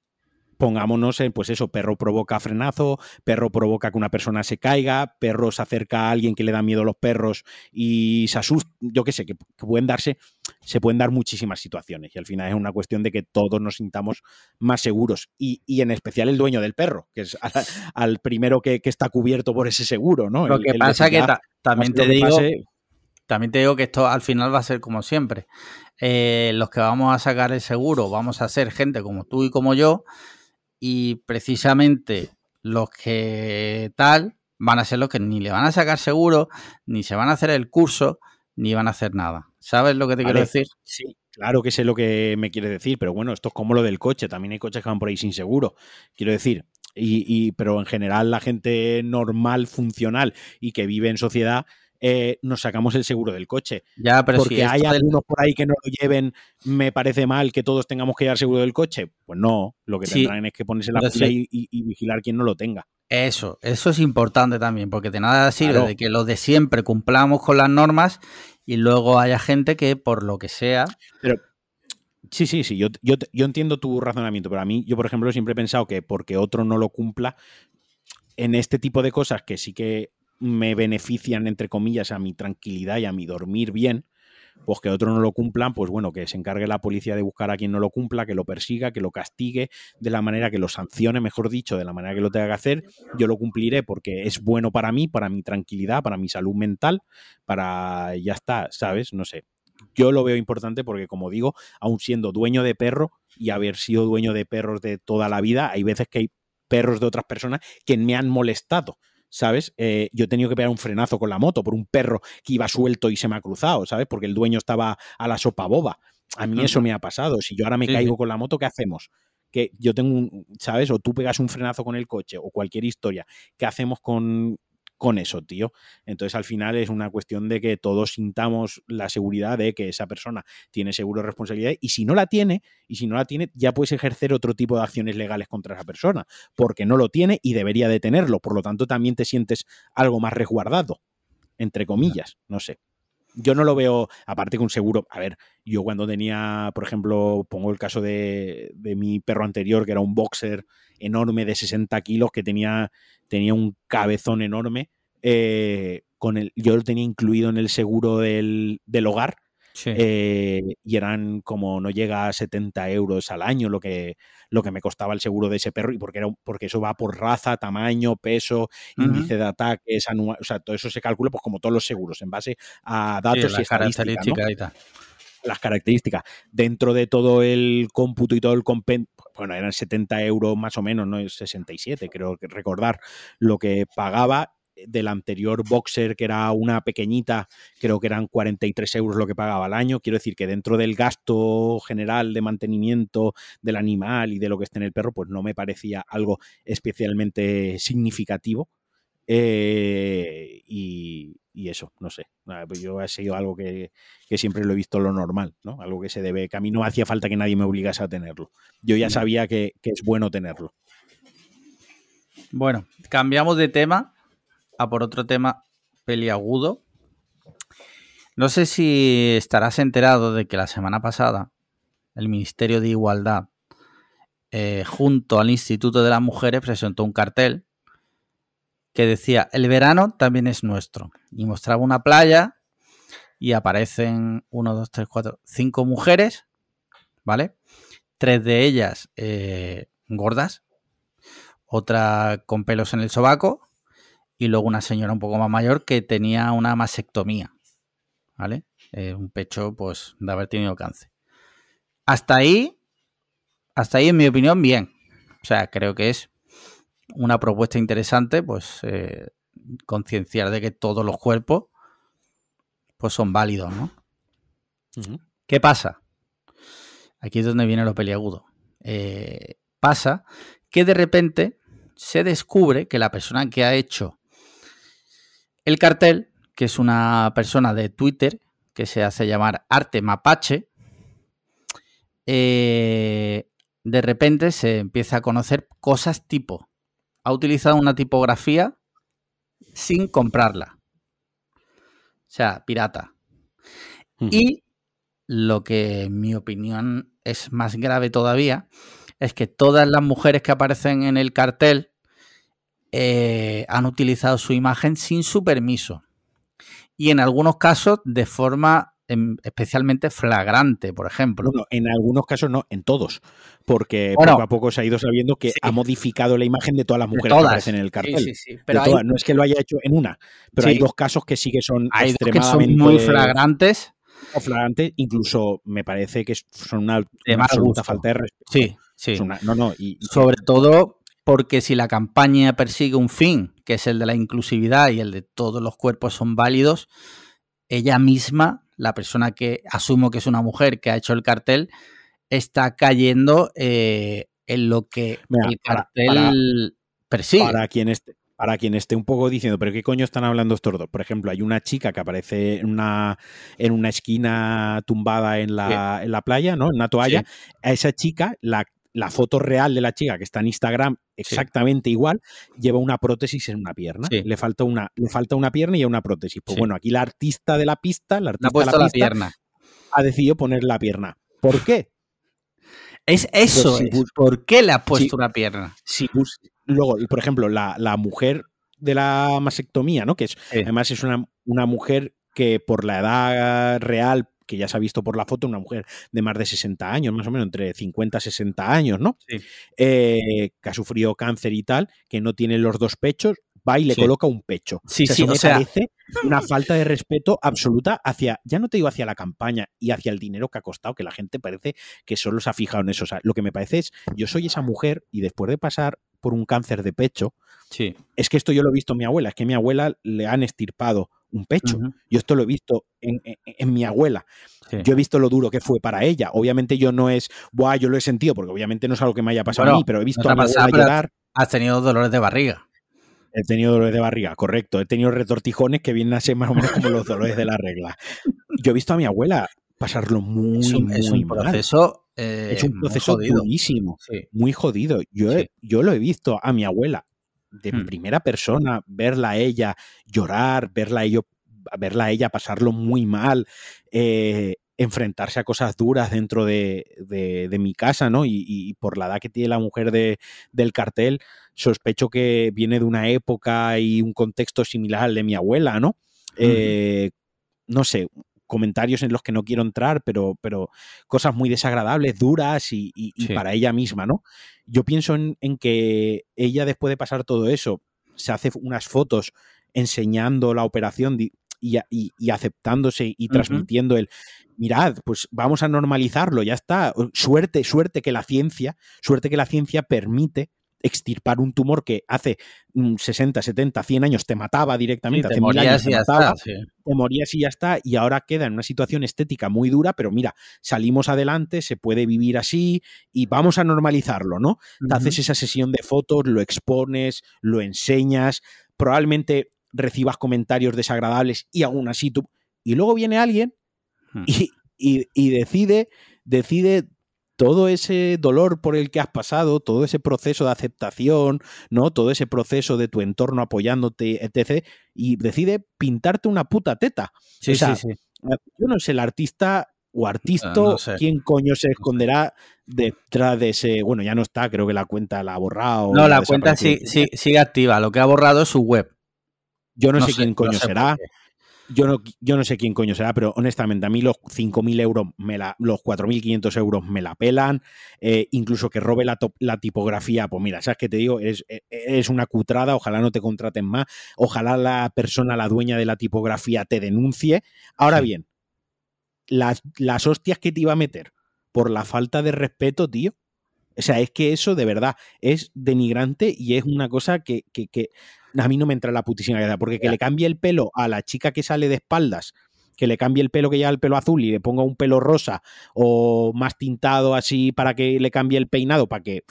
S2: pongámonos en, pues eso, perro provoca frenazo, perro provoca que una persona se caiga, perro se acerca a alguien que le da miedo a los perros y se asusta, yo qué sé, que, pueden darse, se pueden dar muchísimas situaciones y al final es una cuestión de que todos nos sintamos más seguros y, en especial el dueño del perro, que es al, primero que, está cubierto por ese seguro, ¿no?
S1: Lo que pasa que también te digo... También te digo que esto al final va a ser como siempre. Eh, los que vamos a sacar el seguro vamos a ser gente como tú y como yo, y precisamente los que tal van a ser los que ni le van a sacar seguro, ni se van a hacer el curso, ni van a hacer nada. ¿Sabes lo que te quiero decir?
S2: Sí, claro que sé lo que me quiere decir, pero bueno, esto es como lo del coche, también hay coches que van por ahí sin seguro. Quiero decir, y, pero en general la gente normal, funcional y que vive en sociedad eh, nos sacamos el seguro del coche.
S1: Ya, pero
S2: Porque hay algunos por ahí que no lo lleven, me parece mal que todos tengamos que llevar seguro del coche. Pues no, lo que tendrán es que ponerse la pila y, vigilar quien no lo tenga.
S1: Eso, eso es importante también, porque de nada sirve de que los de siempre cumplamos con las normas y luego haya gente que por lo que sea...
S2: Pero, Sí, sí, sí, yo, yo, yo, entiendo tu razonamiento, pero a mí, yo por ejemplo siempre he pensado que porque otro no lo cumpla, en este tipo de cosas que sí que me benefician, entre comillas, a mi tranquilidad y a mi dormir bien, pues que otros no lo cumplan, pues bueno, que se encargue la policía de buscar a quien no lo cumpla, que lo persiga, que lo castigue de la manera que lo sancione, mejor dicho, de la manera que lo tenga que hacer. Yo lo cumpliré porque es bueno para mí, para mi tranquilidad, para mi salud mental, para ya está, ¿sabes? No sé. Yo lo veo importante porque, como digo, aun siendo dueño de perro y haber sido dueño de perros de toda la vida, hay veces que hay perros de otras personas que me han molestado. ¿Sabes? Eh, yo he tenido que pegar un frenazo con la moto por un perro que iba suelto y se me ha cruzado, ¿sabes? Porque el dueño estaba a la sopa boba. A mí eso me ha pasado. Si yo ahora me caigo con la moto, ¿qué hacemos? Que yo tengo un, ¿sabes? O tú pegas un frenazo con el coche o cualquier historia. ¿Qué hacemos con, con eso, tío. Entonces, al final es una cuestión de que todos sintamos la seguridad de que esa persona tiene seguro de responsabilidad y si no la tiene, y si no la tiene, ya puedes ejercer otro tipo de acciones legales contra esa persona, porque no lo tiene y debería de tenerlo. Por lo tanto, también te sientes algo más resguardado, entre comillas, no sé. Yo no lo veo, aparte que un seguro, a ver, yo cuando tenía, por ejemplo, pongo el caso de, de mi perro anterior, que era un boxer enorme de 60 kilos, que tenía tenía un cabezón enorme. Eh, con el, yo lo tenía incluido en el seguro del, hogar. Eh, y eran como no llega a 70 euros al año lo que, lo que me costaba el seguro de ese perro y porque, era, porque eso va por raza, tamaño, peso, índice de ataques, anual, o sea, todo eso se calcula pues como todos los seguros en base a datos y estadísticas las características. Dentro de todo el cómputo y todo el compendio, bueno, eran 70 euros más o menos, no es 67, creo que recordar lo que pagaba del anterior boxer, que era una pequeñita, creo que eran 43 euros lo que pagaba al año. Quiero decir que dentro del gasto general de mantenimiento del animal y de lo que esté en el perro, pues no me parecía algo especialmente significativo. Eh, y, eso, no sé. Pues yo ha sido algo que, siempre lo he visto lo normal, ¿no? Algo que se debe, que a mí no hacía falta que nadie me obligase a tenerlo. Yo ya sabía que, es bueno tenerlo.
S1: Bueno, cambiamos de tema a por otro tema peliagudo. No sé si estarás enterado de que la semana pasada el Ministerio de Igualdad, eh, junto al Instituto de las Mujeres, presentó un cartel que decía, el verano también es nuestro. Y mostraba una playa y aparecen uno, dos, tres, cuatro, cinco mujeres, ¿vale? Tres de ellas eh, gordas, otra con pelos en el sobaco y luego una señora un poco más mayor que tenía una mastectomía, ¿vale? Eh, un pecho, pues, de haber tenido cáncer. Hasta ahí, hasta ahí, en mi opinión, bien. O sea, creo que es una propuesta interesante, pues eh, concienciar de que todos los cuerpos pues son válidos, ¿no? ¿Qué pasa? Aquí es donde viene lo peliagudo. Eh, pasa que de repente se descubre que la persona que ha hecho el cartel, que es una persona de Twitter que se hace llamar Arte Mapache, eh, de repente se empieza a conocer cosas tipo ha utilizado una tipografía sin comprarla. O sea, pirata. Y lo que en mi opinión es más grave todavía es que todas las mujeres que aparecen en el cartel eh, han utilizado su imagen sin su permiso. Y en algunos casos de forma especialmente flagrante, por ejemplo.
S2: en algunos casos no, en todos, porque poco a poco se ha ido sabiendo que ha modificado la imagen de todas las mujeres que aparecen en el cartel. pero no es que lo haya hecho en una, pero hay dos casos que sí que son extremadamente
S1: muy flagrantes.
S2: O flagrantes, incluso me parece que son una, absoluta falta de respeto.
S1: Sí, sí. no, no, y, Sobre todo porque si la campaña persigue un fin, que es el de la inclusividad y el de todos los cuerpos son válidos, ella misma la persona que asumo que es una mujer que ha hecho el cartel, está cayendo eh, en lo que el cartel persigue.
S2: Para quien, esté, para quien esté un poco diciendo, pero ¿qué coño están hablando estos dos? Por ejemplo, hay una chica que aparece en una, en una esquina tumbada en la, en la playa, ¿no? En una toalla. A esa chica la la foto real de la chica que está en Instagram exactamente igual, lleva una prótesis en una pierna. Le, falta una, le falta una pierna y una prótesis. Pues bueno, aquí la artista de la pista, la artista de la, pista, ha decidido poner la pierna. ¿Por qué?
S1: Es eso, pues ¿por qué le ha puesto una pierna?
S2: luego, por ejemplo, la, mujer de la mastectomía, ¿no? Que es, además es una, una mujer que por la edad real que ya se ha visto por la foto, una mujer de más de 60 años, más o menos entre 50 y 60 años, ¿no?
S1: Sí.
S2: Eh, que ha sufrido cáncer y tal, que no tiene los dos pechos, va y le
S1: Sí.
S2: coloca un pecho.
S1: Sí,
S2: o sea,
S1: sí,
S2: eso
S1: o
S2: me
S1: sea-
S2: parece una falta de respeto absoluta hacia, ya no te digo hacia la campaña y hacia el dinero que ha costado, que la gente parece que solo se ha fijado en eso. O sea, lo que me parece es, yo soy esa mujer y después de pasar por un cáncer de pecho,
S1: Sí.
S2: es que esto yo lo he visto en mi abuela, es que a mi abuela le han estirpado un pecho. Yo esto lo he visto en, en- en mi abuela.
S1: Sí.
S2: Yo he visto lo duro que fue para ella. Obviamente yo no es, Buah, yo lo he sentido, porque obviamente no es algo que me haya pasado
S1: Bueno,
S2: a mí, pero he visto a mi abuela
S1: pasado,
S2: llorar.
S1: Has tenido dolores de barriga.
S2: He tenido dolores de barriga, correcto. He tenido retortijones que vienen a ser más o menos como los dolores de la regla. Yo he visto a mi abuela pasarlo muy,
S1: es un,
S2: muy
S1: es un
S2: mal.
S1: proceso. eh,
S2: Es un proceso durísimo,
S1: Sí.
S2: muy jodido. Yo, he- yo lo he visto a mi abuela de
S1: Hmm.
S2: primera persona, verla a ella llorar, verla a, ello, verla a ella pasarlo muy mal, eh, enfrentarse a cosas duras dentro de, de- de mi casa, ¿no? Y, y por la edad que tiene la mujer de- del cartel, sospecho que viene de una época y un contexto similar al de mi abuela, ¿no? Eh, no sé, comentarios en los que no quiero entrar, pero, pero cosas muy desagradables, duras y, y- y
S1: Sí.
S2: para ella misma, ¿no? Yo pienso en, en que ella, después de pasar todo eso, se hace unas fotos enseñando la operación y, y- aceptándose y transmitiendo el, mirad, pues vamos a normalizarlo, ya está. Suerte, suerte que la ciencia, suerte que la ciencia permite extirpar un tumor que hace mm, 60, 70, 100 años te mataba
S1: Sí,
S2: directamente,
S1: te
S2: hace mil años te
S1: y ya
S2: mataba,
S1: está. sí.
S2: te morías y ya está, y ahora queda en una situación estética muy dura, pero mira, salimos adelante, se puede vivir así y vamos a normalizarlo, ¿no? Te haces esa sesión de fotos, lo expones, lo enseñas, probablemente recibas comentarios desagradables y aún así tú... Y luego viene alguien
S1: Hmm.
S2: y, y- y decide, decide todo ese dolor por el que has pasado, todo ese proceso de aceptación, ¿no? Todo ese proceso de tu entorno apoyándote, etc. Y decide pintarte una puta teta.
S1: Sí,
S2: o sea,
S1: sí, sí.
S2: Yo no sé, el artista o artista,
S1: Ah, no sé.
S2: quién coño se esconderá detrás de ese. Bueno, ya no está, creo que la cuenta la ha borrado.
S1: No, la cuenta sí, sigue activa. Lo que ha borrado es su web.
S2: Yo no, sé, quién coño
S1: sé
S2: será. Yo no, yo no sé quién coño será, pero honestamente, a mí los 5.000 euros, me la, los 4.500 euros me la pelan. eh, incluso que robe la, top- la tipografía, pues mira, ¿sabes qué te digo? Eres, eres una cutrada, ojalá no te contraten más. Ojalá la persona, la dueña de la tipografía, te denuncie. Ahora bien, las, las hostias que te iba a meter por la falta de respeto, tío. O sea, es que eso de verdad es denigrante y es una cosa que, que- que a mí no me entra en la putísima cabeza. Porque que le cambie el pelo a la chica que sale de espaldas, que le cambie el pelo que lleva el pelo azul y le ponga un pelo rosa o más tintado así para que le cambie el peinado, para que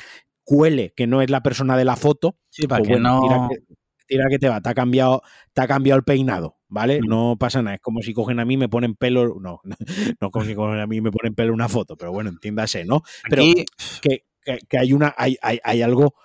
S2: cuele que no es la persona de la foto,
S1: Sí, para
S2: pues
S1: que
S2: bueno,
S1: no.
S2: tira, que, tira que te va, te ha cambiado, te ha cambiado el peinado, ¿vale?
S1: Mm.
S2: No pasa nada, es como si cogen a mí y me ponen pelo, no, no, no como si cogen a mí y me ponen pelo una foto, pero bueno, entiéndase, ¿no? Pero
S1: Aquí,
S2: que, que- que hay una, hay, hay, hay algo,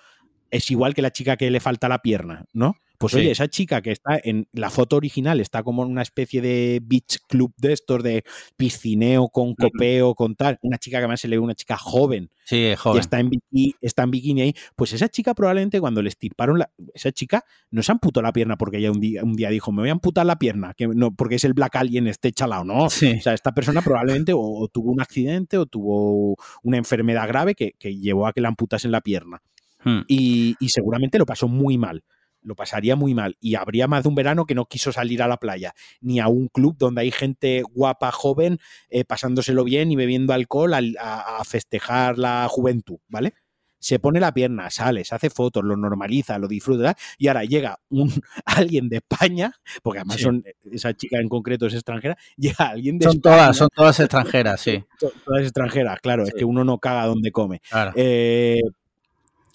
S2: es igual que la chica que le falta la pierna, ¿no? Pues
S1: Sí.
S2: oye, esa chica que está en la foto original está como en una especie de beach club de estos de piscineo con copeo, con tal, una chica que además se le ve una chica joven,
S1: sí,
S2: que está en, bikini, está en bikini ahí, pues esa chica probablemente cuando le estirparon la, esa chica no se amputó la pierna porque ella un día, un día dijo, me voy a amputar la pierna, que no, porque es el Black Alien este chalao, no.
S1: Sí.
S2: O sea, esta persona probablemente o, o tuvo un accidente o tuvo una enfermedad grave que, que llevó a que le amputasen la pierna.
S1: Hmm.
S2: Y, y seguramente lo pasó muy mal. Lo pasaría muy mal. Y habría más de un verano que no quiso salir a la playa, ni a un club donde hay gente guapa, joven, eh, pasándoselo bien y bebiendo alcohol al- a, a festejar la juventud, ¿vale? Se pone la pierna, sale, se hace fotos, lo normaliza, lo disfruta, y ahora llega un alguien de España, porque además
S1: Sí.
S2: son, esa chica en concreto es extranjera, llega alguien de
S1: Son
S2: España,
S1: todas, son todas extranjeras, sí.
S2: to- todas extranjeras, claro, es que uno no caga donde come.
S1: Claro.
S2: Eh,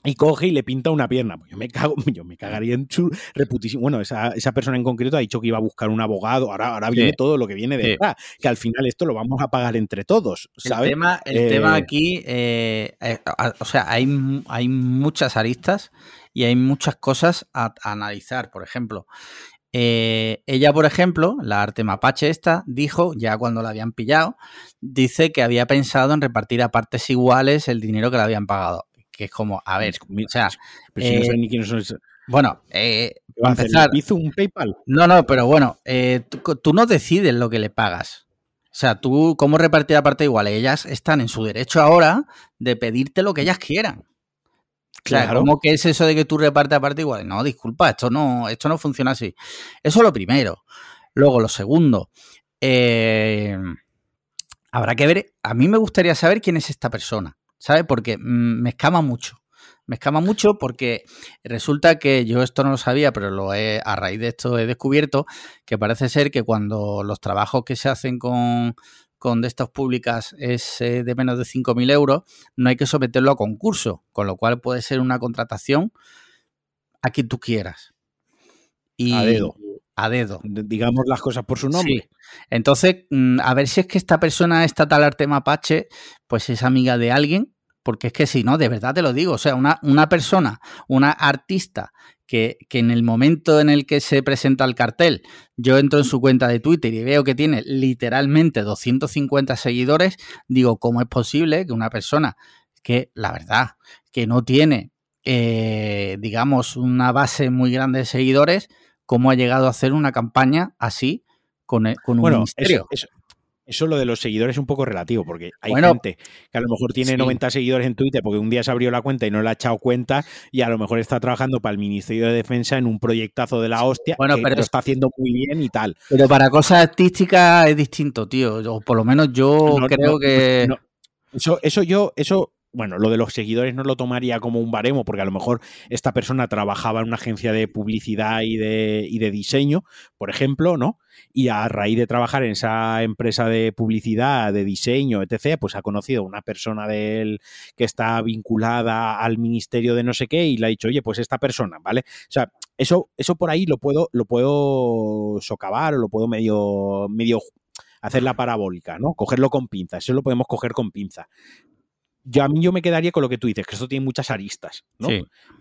S2: y coge y le pinta una pierna. Pues yo me cago, yo me cagaría en su reputísimo. Bueno, esa, esa persona en concreto ha dicho que iba a buscar un abogado. Ahora, ahora
S1: Sí.
S2: viene todo lo que viene
S1: Sí.
S2: detrás. Que al final esto lo vamos a pagar entre todos, ¿sabes?
S1: El tema, el
S2: Eh,
S1: tema aquí, eh, eh, o sea, hay, hay muchas aristas y hay muchas cosas a, a analizar. Por ejemplo, eh, ella, por ejemplo, la arte mapache esta, dijo, ya cuando la habían pillado, dice que había pensado en repartir a partes iguales el dinero que le habían pagado. Que es como, a ver, o sea,
S2: pero si no
S1: eh,
S2: sé ni quiénes son esos-
S1: bueno, eh,
S2: empezar. ¿Hizo un PayPal?
S1: No, no, pero bueno, eh, tú, no decides lo que le pagas. O sea, tú, ¿cómo repartir la parte igual? Ellas están en su derecho ahora de pedirte lo que ellas quieran. Claro. ¿cómo que es eso de que tú repartes a parte igual? No, disculpa, esto no, esto no funciona así. Eso es lo primero. Luego, lo segundo, eh, habrá que ver, a mí me gustaría saber quién es esta persona, ¿sabes? Porque mm, me escama mucho. Me escama mucho porque resulta que yo esto no lo sabía, pero lo he, a raíz de esto he descubierto que parece ser que cuando los trabajos que se hacen con, con de estas públicas es eh, de menos de 5.000 euros, no hay que someterlo a concurso, con lo cual puede ser una contratación a quien tú quieras.
S2: Y, a dedo
S1: a dedo.
S2: Digamos las cosas por su nombre.
S1: Entonces, mm, a ver si es que esta persona, esta tal arte mapache, pues es amiga de alguien, porque es que si no, de verdad te lo digo, o sea, una, una persona, una artista que, que, en el momento en el que se presenta el cartel, yo entro en su cuenta de Twitter y veo que tiene literalmente 250 seguidores, digo, ¿cómo es posible que una persona que, la verdad, que no tiene, eh, digamos, una base muy grande de seguidores, cómo ha llegado a hacer una campaña así con, con un bueno, ministerio.
S2: Eso, eso, lo de los seguidores es un poco relativo, porque hay gente que a lo mejor tiene 90 seguidores en Twitter porque un día se abrió la cuenta y no le ha echado cuenta y a lo mejor está trabajando para el Ministerio de Defensa en un proyectazo de la hostia bueno, que pero, lo está haciendo muy bien y tal.
S1: Pero para cosas artísticas es distinto, tío. O por lo menos yo creo que...
S2: Eso, eso yo, eso bueno, lo de los seguidores no lo tomaría como un baremo, porque a lo mejor esta persona trabajaba en una agencia de publicidad y de, y de diseño, por ejemplo, ¿no? Y a raíz de trabajar en esa empresa de publicidad, de diseño, etc., pues ha conocido una persona de él que está vinculada al ministerio de no sé qué y le ha dicho, oye, pues esta persona, ¿vale? O sea, eso, eso por ahí lo puedo, lo puedo socavar o lo puedo medio, medio hacer la parabólica, ¿no? Cogerlo con pinza, eso lo podemos coger con pinza yo a mí yo me quedaría con lo que tú dices, que esto tiene muchas aristas, ¿no?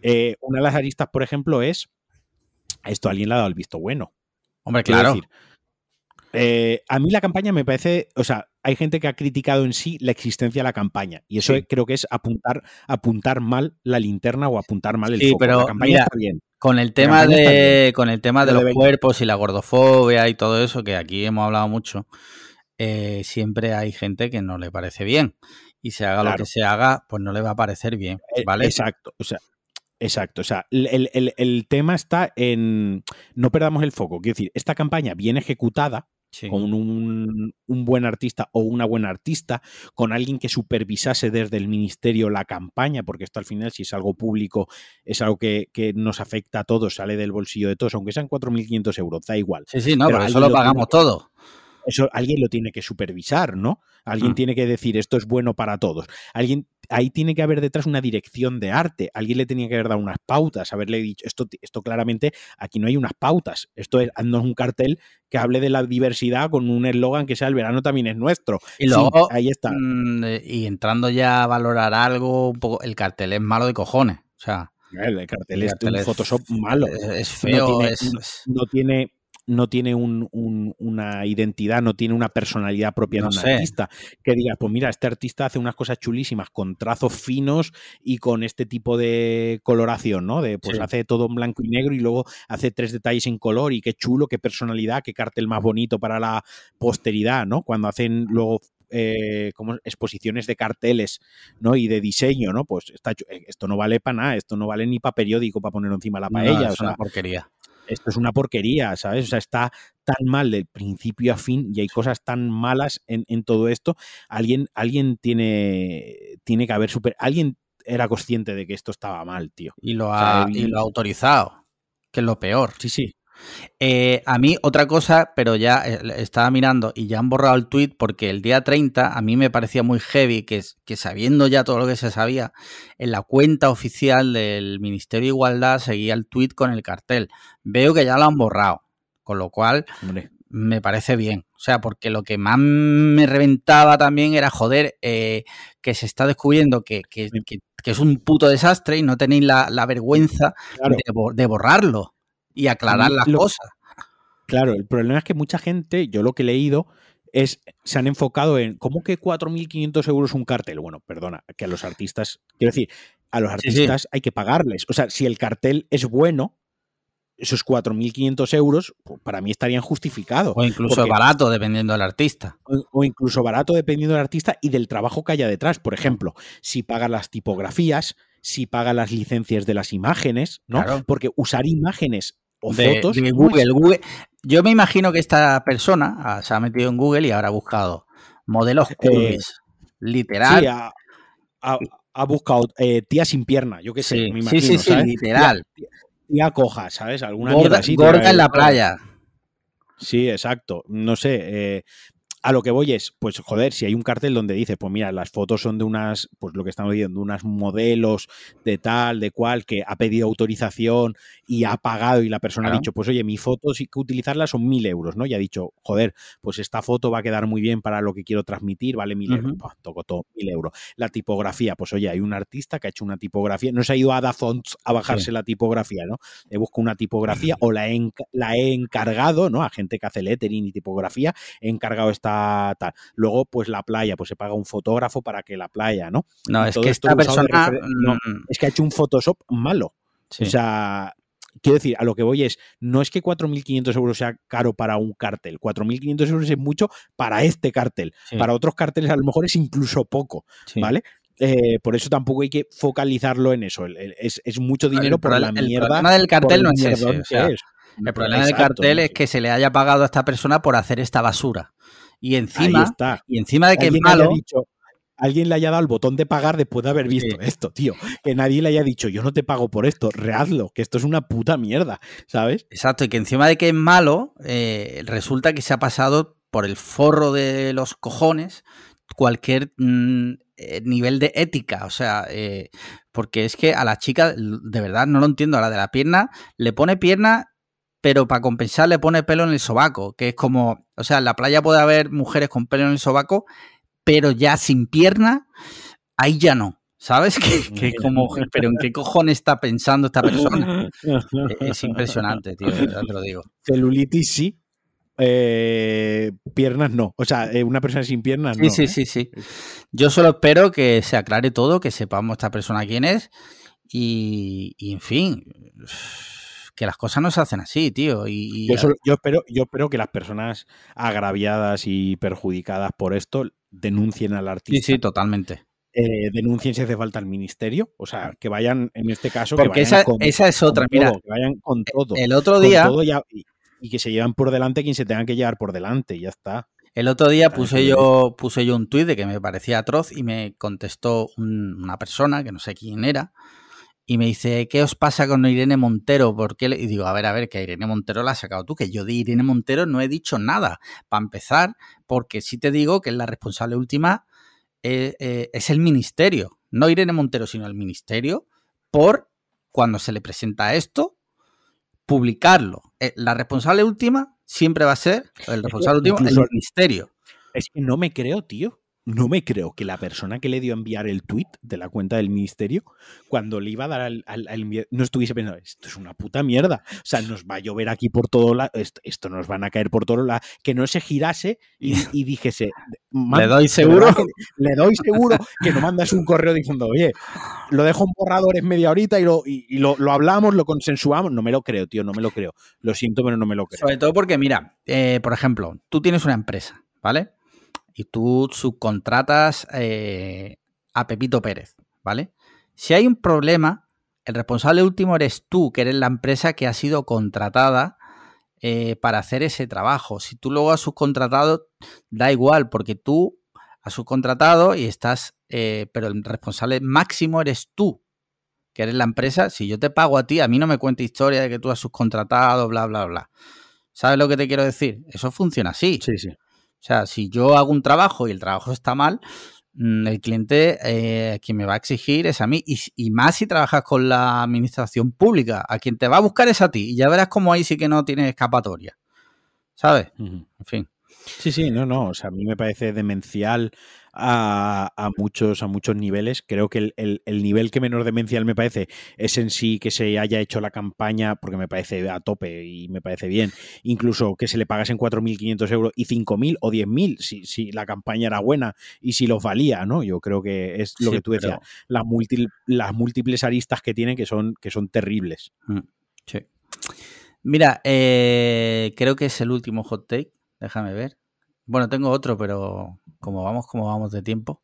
S2: Eh, una de las aristas, por ejemplo, es esto alguien le ha dado el visto bueno.
S1: Hombre, claro.
S2: Eh, a mí la campaña me parece, o sea, hay gente que ha criticado en sí la existencia de la campaña y eso creo que es apuntar, apuntar mal la linterna o apuntar mal el
S1: sí, Pero, campaña bien. Con el tema de, con el tema de los cuerpos y la gordofobia y todo eso que aquí hemos hablado mucho, eh, siempre hay gente que no le parece bien y se haga lo que se haga, pues no le va a parecer bien, eh, ¿vale?
S2: Exacto, o sea, exacto, o sea, el, tema está en, no perdamos el foco, quiero decir, esta campaña bien ejecutada, con un, buen artista o una buena artista, con alguien que supervisase desde el ministerio la campaña, porque esto al final, si es algo público, es algo que, nos afecta a todos, sale del bolsillo de todos, aunque sean 4.500 euros, da igual.
S1: Sí, sí, no, pero, eso lo pagamos todo
S2: eso alguien lo tiene que supervisar, ¿no? Alguien mm. tiene que decir esto es bueno para todos. Alguien ahí tiene que haber detrás una dirección de arte. Alguien le tenía que haber dado unas pautas, haberle dicho esto, esto claramente aquí no hay unas pautas. Esto es, no es un cartel que hable de la diversidad con un eslogan que sea el verano también es nuestro.
S1: Y luego, ahí está. Mm, y entrando ya a valorar algo, un poco, el cartel es malo de cojones. O sea,
S2: el cartel, es un Photoshop malo.
S1: Es, feo,
S2: no tiene no tiene una identidad, no tiene una personalidad propia de un artista. Que digas, pues mira, este artista hace unas cosas chulísimas con trazos finos y con este tipo de coloración, ¿no? De pues hace todo en blanco y negro y luego hace tres detalles en color y qué chulo, qué personalidad, qué cartel más bonito para la posteridad, ¿no? Cuando hacen luego eh, como exposiciones de carteles ¿no? y de diseño, ¿no? Pues está, eh, esto no vale para nada, esto no vale ni para periódico para poner encima la paella.
S1: es una porquería
S2: esto es una porquería, ¿sabes? O sea, está tan mal del principio a fin y hay cosas tan malas en, todo esto. Alguien, alguien tiene, tiene que haber super. Alguien era consciente de que esto estaba mal, tío.
S1: Y lo ha, y lo ha autorizado, que es lo peor.
S2: Sí, sí.
S1: Eh, a mí otra cosa, pero ya eh, estaba mirando y ya han borrado el tweet porque el día 30 a mí me parecía muy heavy que, que sabiendo ya todo lo que se sabía, en la cuenta oficial del Ministerio de Igualdad seguía el tweet con el cartel. Veo que ya lo han borrado, con lo cual me parece bien. O sea, porque lo que más me reventaba también era, joder, eh, que se está descubriendo que, que, es un puto desastre y no tenéis la, vergüenza de borrarlo y aclarar las cosas.
S2: Claro, el problema es que mucha gente, yo lo que he leído, es, se han enfocado en cómo que 4.500 euros un cartel. Bueno, perdona, que a los artistas, quiero decir, a los artistas hay que pagarles. O sea, si el cartel es bueno, esos 4.500 euros pues, para mí estarían justificados.
S1: O incluso barato, dependiendo del artista.
S2: O, incluso barato, dependiendo del artista y del trabajo que haya detrás. Por ejemplo, si paga las tipografías, si paga las licencias de las imágenes, ¿no? Porque usar imágenes o fotos.
S1: Google, Google. Yo me imagino que esta persona ah, se ha metido en Google y habrá buscado modelos eh, literal.
S2: Sí, ha, buscado eh, tía sin pierna, yo qué sé,
S1: me imagino. Sí, sí, sí, literal.
S2: Tía, coja, ¿sabes? Alguna
S1: gorda, gorda en la playa.
S2: Sí, exacto. No sé. Eh, a lo que voy es, pues joder, si hay un cartel donde dice, pues mira, las fotos son de unas, pues lo que estamos viendo, unas modelos de tal, de cual, que ha pedido autorización y ha pagado y la persona ha dicho, pues oye, mi foto sí que utilizarla son mil euros, ¿no? Y ha dicho, joder, pues esta foto va a quedar muy bien para lo que quiero transmitir, vale mil euros, toco todo, mil euros. La tipografía, pues oye, hay un artista que ha hecho una tipografía, no se ha ido a Fonts a bajarse la tipografía, ¿no? He buscado una tipografía o la he, la he encargado, ¿no? A gente que hace lettering y tipografía, he encargado esta tal. Luego, pues la playa, pues se paga un fotógrafo para que la playa, ¿no?
S1: No, es que esta persona...
S2: Mm. es que ha hecho un Photoshop malo. O sea, quiero decir, a lo que voy es, no es que 4.500 euros sea caro para un cartel, 4.500 euros es mucho para este cartel, para otros carteles a lo mejor es incluso poco, ¿vale? Eh, por eso tampoco hay que focalizarlo en eso, es, mucho dinero por la mierda. El
S1: problema del cartel no es ese, El problema del cartel es que se le haya pagado a esta persona por hacer esta basura. Y encima, está. Y encima de que es malo.
S2: Dicho, alguien le haya dado el botón de pagar después de haber visto esto, tío. Que nadie le haya dicho, yo no te pago por esto, rehazlo, que esto es una puta mierda, ¿sabes?
S1: Exacto, y que encima de que es malo, eh, resulta que se ha pasado por el forro de los cojones cualquier mm, eh, nivel de ética, o sea, eh, porque es que a la chica, de verdad, no lo entiendo, a la de la pierna, le pone pierna pero para compensar le pone pelo en el sobaco, que es como, o sea, en la playa puede haber mujeres con pelo en el sobaco, pero ya sin pierna, ahí ya no. ¿Sabes? Que, como, pero ¿en qué cojones está pensando esta persona? Es impresionante, tío, te lo digo.
S2: Celulitis sí, eh, piernas no. O sea, eh, una persona sin piernas
S1: no. Sí, sí, ¿eh? sí, sí. Yo solo espero que se aclare todo, que sepamos esta persona quién es y en fin que las cosas no se hacen así, tío. Y,
S2: yo, espero, yo espero que las personas agraviadas y perjudicadas por esto denuncien al artista.
S1: Sí, sí, totalmente.
S2: Eh, denuncien si hace falta al ministerio, o sea, que vayan, en este caso,
S1: porque
S2: esa,
S1: esa, es otra, mira,
S2: que vayan con todo.
S1: El otro día
S2: y, que se llevan por delante quien se tenga que llevar por delante, ya está.
S1: El otro día puse yo, puse yo un tuit de que me parecía atroz y me contestó una persona que no sé quién era, y me dice, ¿qué os pasa con Irene Montero? ¿Por qué? Y digo, a ver, a ver, que a Irene Montero la has sacado tú, que yo de Irene Montero no he dicho nada. Para empezar, porque sí te digo que la responsable última eh, eh, es el ministerio, no Irene Montero, sino el ministerio, por cuando se le presenta esto, publicarlo. Eh, la responsable última siempre va a ser, el responsable último, el ministerio.
S2: Es que no me creo, tío no me creo que la persona que le dio a enviar el tweet de la cuenta del ministerio, cuando le iba a dar al, no estuviese pensando, esto es una puta mierda. O sea, nos va a llover aquí por todo lado, esto, nos van a caer por todo lado. Que no se girase y, dijese,
S1: le doy seguro.
S2: le doy seguro que no mandas un correo diciendo, oye, lo dejo en borradores media horita y lo, y, lo, hablamos, lo consensuamos. No me lo creo, tío, no me lo creo. Lo siento, pero no me lo creo.
S1: Sobre todo porque, mira, eh, por ejemplo, tú tienes una empresa, ¿vale? Y tú subcontratas eh, a Pepito Pérez, ¿vale? Si hay un problema, el responsable último eres tú, que eres la empresa que ha sido contratada eh, para hacer ese trabajo. Si tú luego has subcontratado, da igual, porque tú has subcontratado y estás, eh, pero el responsable máximo eres tú, que eres la empresa. Si yo te pago a ti, a mí no me cuenta historia de que tú has subcontratado, bla, bla, bla. ¿Sabes lo que te quiero decir? Eso funciona así.
S2: Sí, sí.
S1: O sea, si yo hago un trabajo y el trabajo está mal, mm, el cliente eh, quien me va a exigir es a mí. Y, más si trabajas con la administración pública, a quien te va a buscar es a ti. Y ya verás cómo ahí sí que no tiene escapatoria. ¿Sabes? En fin.
S2: Sí, sí, no, no. O sea, a mí me parece demencial a, muchos, a muchos niveles. Creo que el, nivel que menor demencial me parece es en sí que se haya hecho la campaña, porque me parece a tope y me parece bien. Incluso que se le pagasen 4.500 euros y 5.000 o 10.000 si, si la campaña era buena y si los valía, ¿no? Yo creo que es lo que tú decías, las, las múltiples aristas que tiene que son, que son terribles. Mm,
S1: sí. Mira, eh, creo que es el último hot take. Déjame ver. Bueno, tengo otro, pero como vamos, como vamos de tiempo,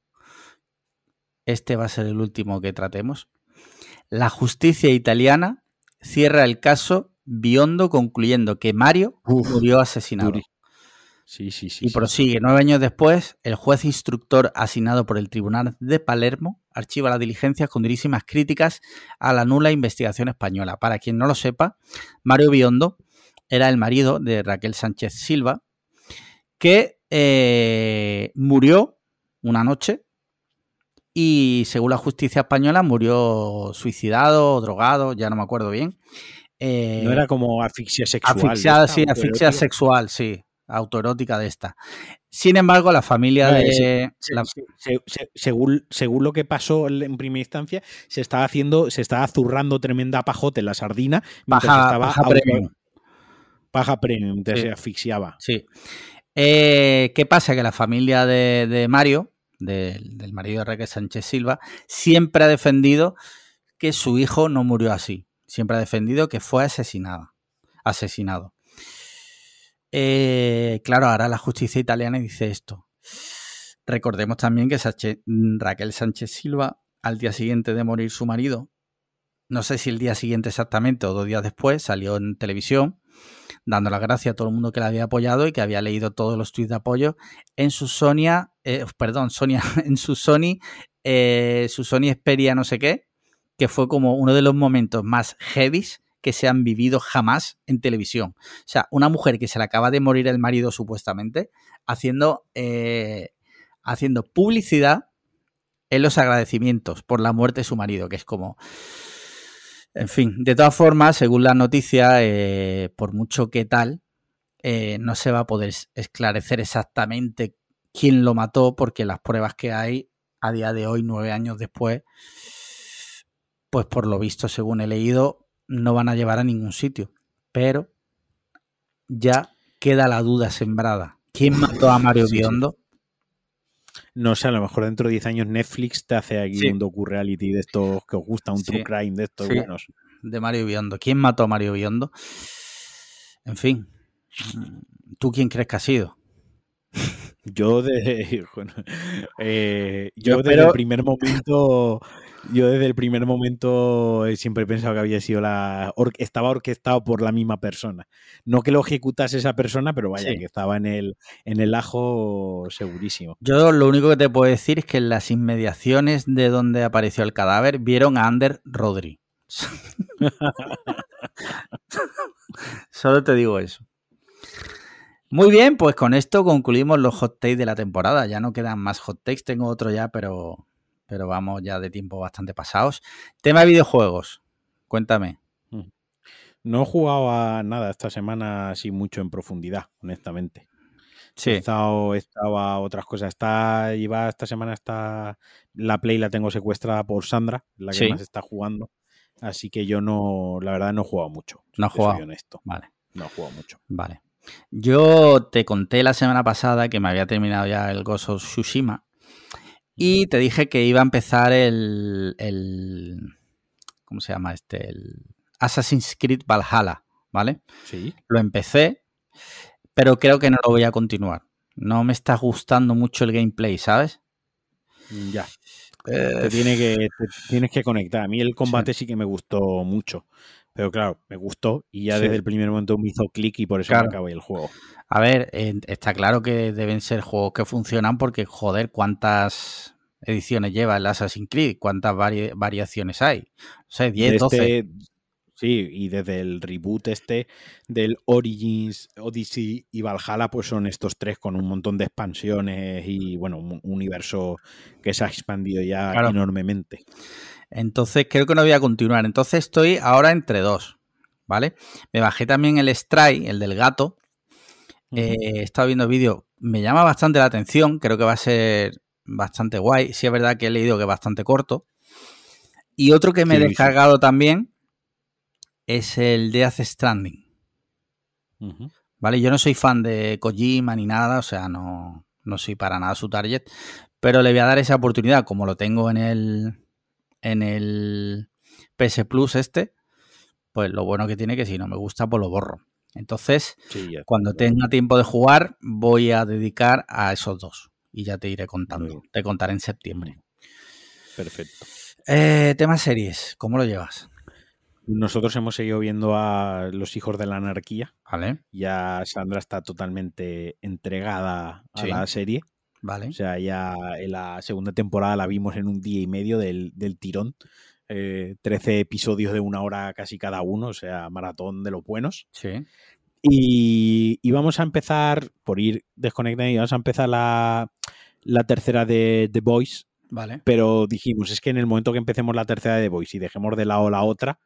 S1: este va a ser el último que tratemos. La justicia italiana cierra el caso Biondo concluyendo que Mario
S2: Uf,
S1: murió asesinado.
S2: Sí, sí, sí.
S1: Y prosigue, nueve años después, el juez instructor asignado por el Tribunal de Palermo archiva las diligencias con durísimas críticas a la nula investigación española. Para quien no lo sepa, Mario Biondo era el marido de Raquel Sánchez Silva, que eh, murió una noche y según la justicia española murió suicidado, drogado, ya no me acuerdo bien. Eh,
S2: No era como asfixia sexual.
S1: Asfixiada,
S2: esta,
S1: sí, asfixia sexual, sí. Autoerótica de esta. Sin embargo, la familia de.
S2: Se-
S1: la-
S2: se- se- se- según, según lo que pasó en primera instancia, se estaba haciendo, se estaba zurrando tremenda pajote en la sardina estaba
S1: paja
S2: auto-
S1: premium.
S2: paja premium,
S1: Sí.
S2: se asfixiaba.
S1: Sí. Eh, ¿Qué pasa? Que la familia de, de Mario, del- del marido de Raquel Sánchez Silva, siempre ha defendido que su hijo no murió así. Siempre ha defendido que fue asesinada. Asesinado. Eh, claro, ahora la justicia italiana dice esto. Recordemos también que Raquel Sánchez Silva, al día siguiente de morir su marido, no sé si el día siguiente exactamente o dos días después, salió en televisión dando las gracias a todo el mundo que la había apoyado y que había leído todos los tweets de apoyo en su Sonia, eh, perdón, Sonia, en su Sony, eh, su Sony Xperia no sé qué, que fue como uno de los momentos más heavies que se han vivido jamás en televisión. O sea, una mujer que se le acaba de morir el marido supuestamente, haciendo, eh, haciendo publicidad en los agradecimientos por la muerte de su marido, que es como... En fin, de todas formas, según la noticia, eh, por mucho que tal, eh, no se va a poder esclarecer exactamente quién lo mató, porque las pruebas que hay a día de hoy, nueve años después, pues por lo visto, según he leído, no van a llevar a ningún sitio. Pero ya queda la duda sembrada. ¿Quién mató a Mario. Biondo?
S2: No sé, a lo mejor dentro de 10 años Netflix te hace aquí
S1: Sí.
S2: un docu-reality de estos que os gusta, un
S1: Sí.
S2: true crime de estos
S1: Sí.
S2: buenos.
S1: De Mario Biondo. ¿Quién mató a Mario Biondo? En fin, ¿tú quién crees que ha sido?
S2: Yo de bueno, eh,
S1: Yo
S2: yo desde el primer momento yo desde el primer momento eh, siempre he pensado que había sido la estaba orquestado por la misma persona. No que lo ejecutase esa persona, pero vaya,
S1: Sí.
S2: que estaba en el en el ajo segurísimo.
S1: Yo lo único que te puedo decir es que en las inmediaciones de donde apareció el cadáver vieron a Ander Rodri. Solo te digo eso. Muy bien, pues con esto concluimos los hot takes de la temporada. Ya no quedan más hot takes, tengo otro ya, pero, pero vamos ya de tiempo bastante pasados. Tema de videojuegos, cuéntame.
S2: No he jugado a nada esta semana así mucho en profundidad, honestamente. He
S1: Sí,
S2: estado, he estado a otras cosas. Está, lleva esta semana está la Play la tengo secuestrada por Sandra, la que
S1: Sí.
S2: más está jugando. Así que yo no, la verdad no he jugado mucho.
S1: No has
S2: te soy
S1: jugado.
S2: honesto.
S1: vale.
S2: No he jugado mucho.
S1: Vale. Yo te conté la semana pasada que me había terminado ya el Ghost of Tsushima y te dije que iba a empezar el, el ¿cómo se llama este? El Assassin's Creed Valhalla, ¿vale?
S2: Sí.
S1: Lo empecé, pero creo que no lo voy a continuar. No me está gustando mucho el gameplay, ¿sabes?
S2: Mm, Ya.
S1: Eh,
S2: Te tiene que, te tienes que conectar. A mí el combate sí, que me gustó mucho. Pero claro, me gustó y ya
S1: Sí.
S2: desde el primer momento me hizo clic y por eso
S1: Claro.
S2: me acabé el juego.
S1: A ver, eh, está claro que deben ser juegos que funcionan porque, joder, ¿cuántas ediciones lleva el Assassin's Creed? ¿Cuántas vari- variaciones hay? No sé, 10,
S2: De
S1: 12.
S2: este- sí, y desde el reboot este del Origins, Odyssey y Valhalla, pues son estos tres con un montón de expansiones y bueno, un universo que se ha expandido ya
S1: Claro.
S2: enormemente.
S1: Entonces creo que no voy a continuar. Entonces estoy ahora entre dos, ¿vale? Me bajé también el Stray, el del gato. Eh, he estado viendo vídeos. Me llama bastante la atención. Creo que va a ser bastante guay. Sí es verdad que he leído que es bastante corto. Y otro que me he descargado también es el Death Stranding. ¿Vale? Yo no soy fan de Kojima ni nada, o sea, no, no soy para nada su target, pero le voy a dar esa oportunidad, como lo tengo en el, en el PS Plus este, pues lo bueno que tiene que si no me gusta, pues lo borro. Entonces,
S2: Sí,
S1: cuando tenga tiempo de jugar, voy a dedicar a esos dos. Y ya te iré contando. Te contaré en septiembre.
S2: Perfecto.
S1: Eh, tema series, ¿cómo lo llevas?
S2: Nosotros hemos seguido viendo a Los Hijos de la Anarquía.
S1: Vale,
S2: Ya Sandra está totalmente entregada a
S1: Sí.
S2: la serie.
S1: Vale.
S2: O sea, ya en la segunda temporada la vimos en un día y medio del, del tirón. Eh, 13 episodios de una hora casi cada uno, o sea, maratón de los buenos.
S1: Sí.
S2: Y, y vamos a empezar, por ir desconectando, y vamos a empezar la, la tercera de The Voice,
S1: Vale.
S2: pero dijimos, es que en el momento que empecemos la tercera de The Voice y dejemos de lado la otra,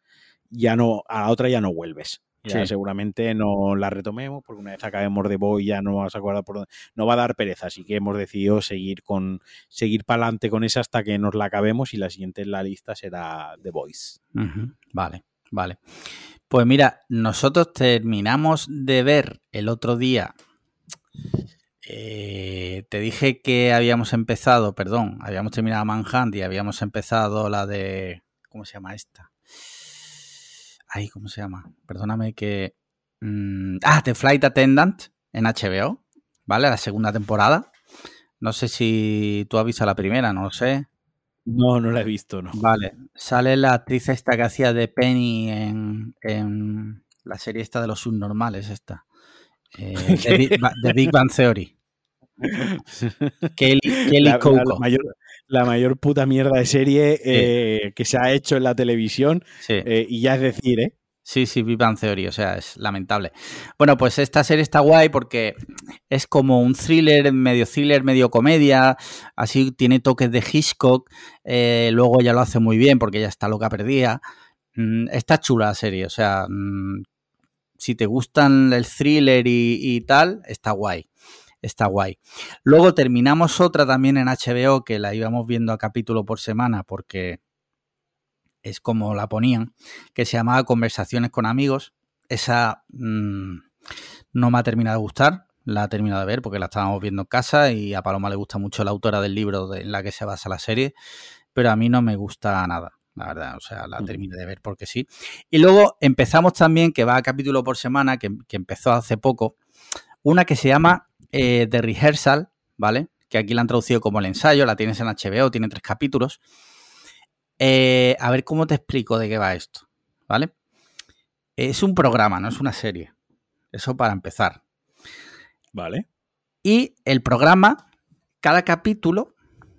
S2: ya no, a la otra ya no vuelves. Ya
S1: Sí.
S2: seguramente no la retomemos, porque una vez acabemos de Voice ya no vas a acordar por dónde. No va a dar pereza, así que hemos decidido seguir con seguir para adelante con esa hasta que nos la acabemos y la siguiente en la lista será The Voice.
S1: Vale, vale. Pues mira, nosotros terminamos de ver el otro día. eh, te dije que habíamos empezado, perdón, habíamos terminado Manhunt y habíamos empezado la de. ¿Cómo se llama esta? Ay, ¿cómo se llama? Perdóname que. mm, ah, The Flight Attendant en HBO, ¿vale? La segunda temporada. No sé si tú has visto la primera, no lo sé.
S2: No, no la he visto, no.
S1: Vale, sale la actriz esta que hacía de Penny en, en la serie esta de los subnormales, esta. Eh, de, Big, Bang Theory. Kelly, Kelly
S2: la, la-
S1: Coco.
S2: la mayor, la mayor puta mierda de serie eh, que se ha hecho en la televisión
S1: Sí,
S2: eh, y ya es decir, ¿eh?
S1: sí, sí, Bang Theory, o sea, es lamentable. Bueno, pues esta serie está guay porque es como un thriller, medio thriller, medio comedia, así tiene toques de Hitchcock, eh, luego ella lo hace muy bien porque ella está loca perdida. Mm, está chula la serie, o sea, mm, si te gustan el thriller y, y tal, está guay. Está guay. Luego terminamos otra también en HBO que la íbamos viendo a capítulo por semana porque es como la ponían, que se llamaba Conversaciones con amigos. Esa mm, no me ha terminado de gustar, la he terminado de ver porque la estábamos viendo en casa y a Paloma le gusta mucho la autora del libro de- en la que se basa la serie, pero a mí no me gusta nada, la verdad, o sea, la
S2: Mm.
S1: terminé de ver porque sí. Y luego empezamos también, que va a capítulo por semana, que, que empezó hace poco, una que se llama eh, The Rehearsal, ¿vale? Que aquí la han traducido como el ensayo, la tienes en HBO, tiene tres capítulos. Eh, a ver cómo te explico de qué va esto, ¿vale? Es un programa, no es una serie. Eso para empezar.
S2: Vale.
S1: Y el programa, cada capítulo,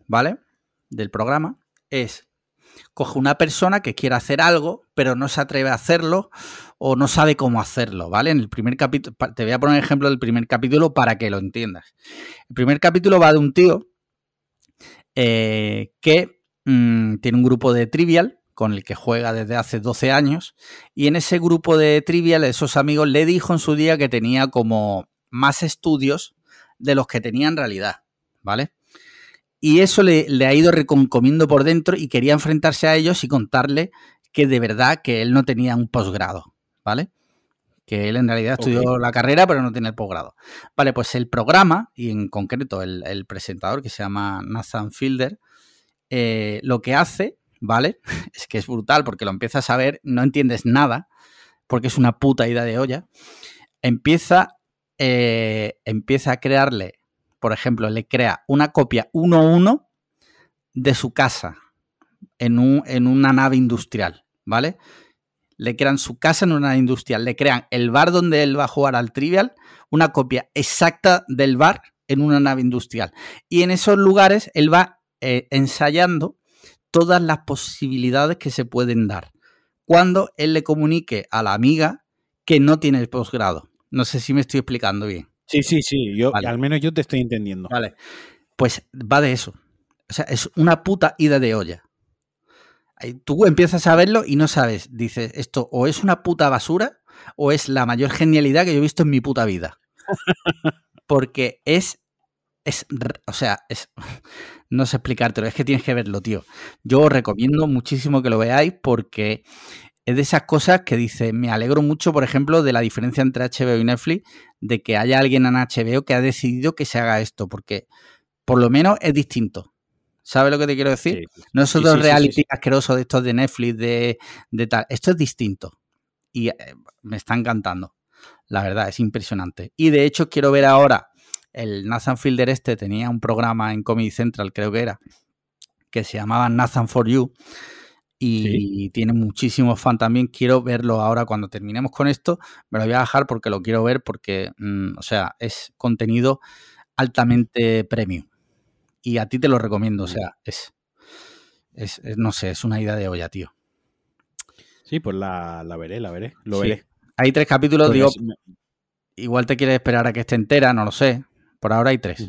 S1: ¿vale? Del programa es, coge una persona que quiere hacer algo, pero no se atreve a hacerlo o no sabe cómo hacerlo, ¿vale? En el primer capítulo, te voy a poner el ejemplo del primer capítulo para que lo entiendas. El primer capítulo va de un tío eh, que mm, tiene un grupo de trivial con el que juega desde hace 12 años y en ese grupo de trivial, esos amigos le dijo en su día que tenía como más estudios de los que tenía en realidad, ¿vale? Y eso le, le ha ido reconcomiendo por dentro y quería enfrentarse a ellos y contarle que de verdad que él no tenía un posgrado, ¿vale? Que él en realidad estudió la carrera pero no tiene el posgrado. Vale, pues el programa, y en concreto el, el presentador que se llama Nathan Fielder, eh, lo que hace, ¿vale? Es que es brutal porque lo empiezas a ver, no entiendes nada, porque es una puta idea de olla. Empieza, eh, empieza a crearle, por ejemplo, le crea una copia 1-1 de su casa en, un- en una nave industrial, ¿vale? Le crean su casa en una nave industrial, le crean el bar donde él va a jugar al trivial, una copia exacta del bar en una nave industrial. Y en esos lugares él va eh, ensayando todas las posibilidades que se pueden dar. Cuando él le comunique a la amiga que no tiene el posgrado. No sé si me estoy explicando bien.
S2: Sí, sí, sí. Yo,
S1: Vale.
S2: Al menos yo te estoy entendiendo.
S1: Vale. Pues va de eso. O sea, es una puta ida de olla. Tú empiezas a verlo y no sabes, dices, esto o es una puta basura o es la mayor genialidad que yo he visto en mi puta vida. Porque es, es, o sea, es, no sé explicártelo, es que tienes que verlo, tío. Yo os recomiendo muchísimo que lo veáis porque es de esas cosas que dice, me alegro mucho, por ejemplo, de la diferencia entre HBO y Netflix, de que haya alguien en HBO que ha decidido que se haga esto, porque por lo menos es distinto. ¿Sabes lo que te quiero decir?
S2: Sí.
S1: No
S2: sí, sí,
S1: reality
S2: sí, sí.
S1: asqueroso de estos de Netflix, de, de tal. Esto es distinto. y eh, me está encantando. La verdad, es impresionante. Y de hecho quiero ver ahora, el Nathan Fielder este tenía un programa en Comedy Central, creo que era, que se llamaba Nathan for You. Y tiene muchísimos fans también. Quiero verlo ahora cuando terminemos con esto. Me lo voy a dejar porque lo quiero ver porque, mm, o sea, es contenido altamente premium. Y a ti te lo recomiendo. O sea, es, es, no sé, es una idea de olla, tío.
S2: Sí, pues la, veré, la veré. Lo veré.
S1: Hay tres capítulos, pues digo. Igual te quieres esperar a que esté entera, no lo sé. Por ahora hay tres.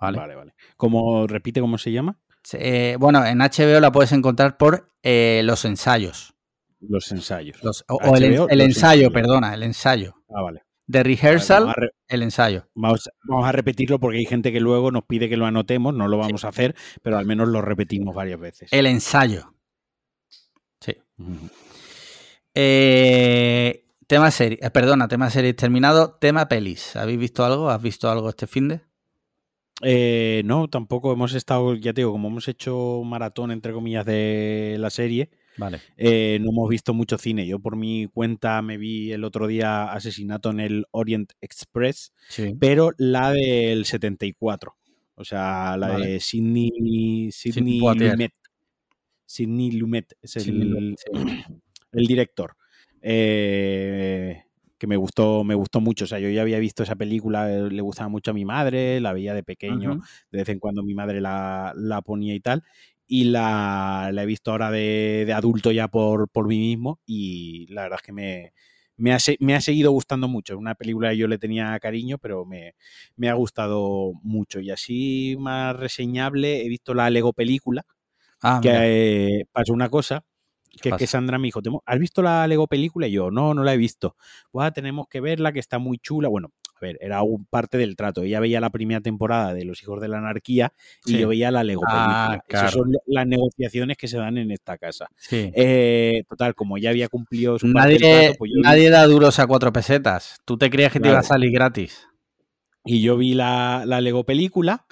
S2: Vale, vale. vale. ¿Cómo, repite cómo se llama?
S1: Eh, bueno, en HBO la puedes encontrar por eh, los ensayos.
S2: Los ensayos.
S1: o, el, ensayo, perdona, el ensayo.
S2: Ah, vale.
S1: De rehearsal, el ensayo.
S2: Vamos, a repetirlo porque hay gente que luego nos pide que lo anotemos, no lo vamos a hacer, pero al menos lo repetimos varias veces.
S1: El ensayo. Sí. Eh, tema serie, perdona, tema serie terminado. Tema pelis. ¿Habéis visto algo? ¿Has visto algo este fin de?
S2: Eh, no, tampoco hemos estado, ya te digo, como hemos hecho maratón, entre comillas, de la serie,
S1: vale.
S2: Eh, no hemos visto mucho cine. Yo por mi cuenta me vi el otro día Asesinato en el Orient Express, pero la del 74. O sea, la de Sidney, Sidney Lumet. Sidney Lumet es el, el director. Eh, que me gustó, me gustó mucho. O sea, yo ya había visto esa película, eh, le gustaba mucho a mi madre, la veía de pequeño, de vez en cuando mi madre la, ponía y tal. Y la, he visto ahora de, adulto ya por, por mí mismo y la verdad es que me, me, ha, me ha seguido gustando mucho. Es una película que yo le tenía cariño, pero me, me ha gustado mucho. Y así más reseñable, he visto la Lego película, ah, que pasó una cosa que, Sandra me dijo, ¿has visto la Lego película? Y yo, no, no la he visto. Pues tenemos que verla, que está muy chula. Bueno, ver, era un parte del trato. Ella veía la primera temporada de Los Hijos de la Anarquía y yo veía la Lego ah. Esas son las negociaciones que se dan en esta casa. Eh, total, como ya había cumplido su
S1: nadie, trato, pues Nadie da duros a cuatro pesetas. ¿Tú te creías que te iba a salir gratis?
S2: Y yo vi la, la Lego película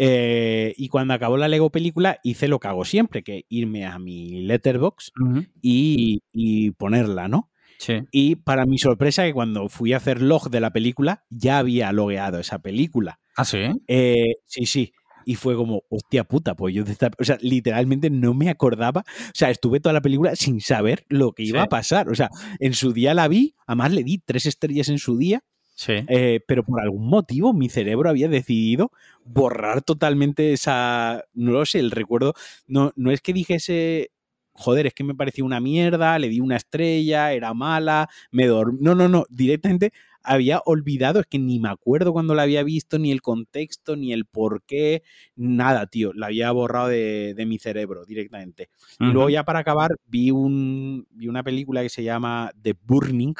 S2: eh, y cuando acabó la Lego película, hice lo que hago siempre, que irme a mi letterbox y, ponerla, ¿no?
S1: Sí.
S2: Y para mi sorpresa, que cuando fui a hacer log de la película, ya había logueado esa película.
S1: ¿Ah, sí?
S2: Eh, sí, sí. Y fue como, hostia puta, pues yo de esta, O sea, literalmente no me acordaba. O sea, estuve toda la película sin saber lo que iba a pasar. O sea, en su día la vi, además le di tres estrellas en su día
S1: Sí.
S2: Eh, pero por algún motivo mi cerebro había decidido borrar totalmente esa. No lo sé, el recuerdo. No, no es que dijese. Joder, es que me pareció una mierda, le di una estrella, era mala, me dormí. No, no, no. Directamente había olvidado, es que ni me acuerdo cuando la había visto, ni el contexto, ni el por qué, nada, tío. La había borrado de, mi cerebro directamente. Y luego, ya para acabar, vi, un, vi una película que se llama The Burning,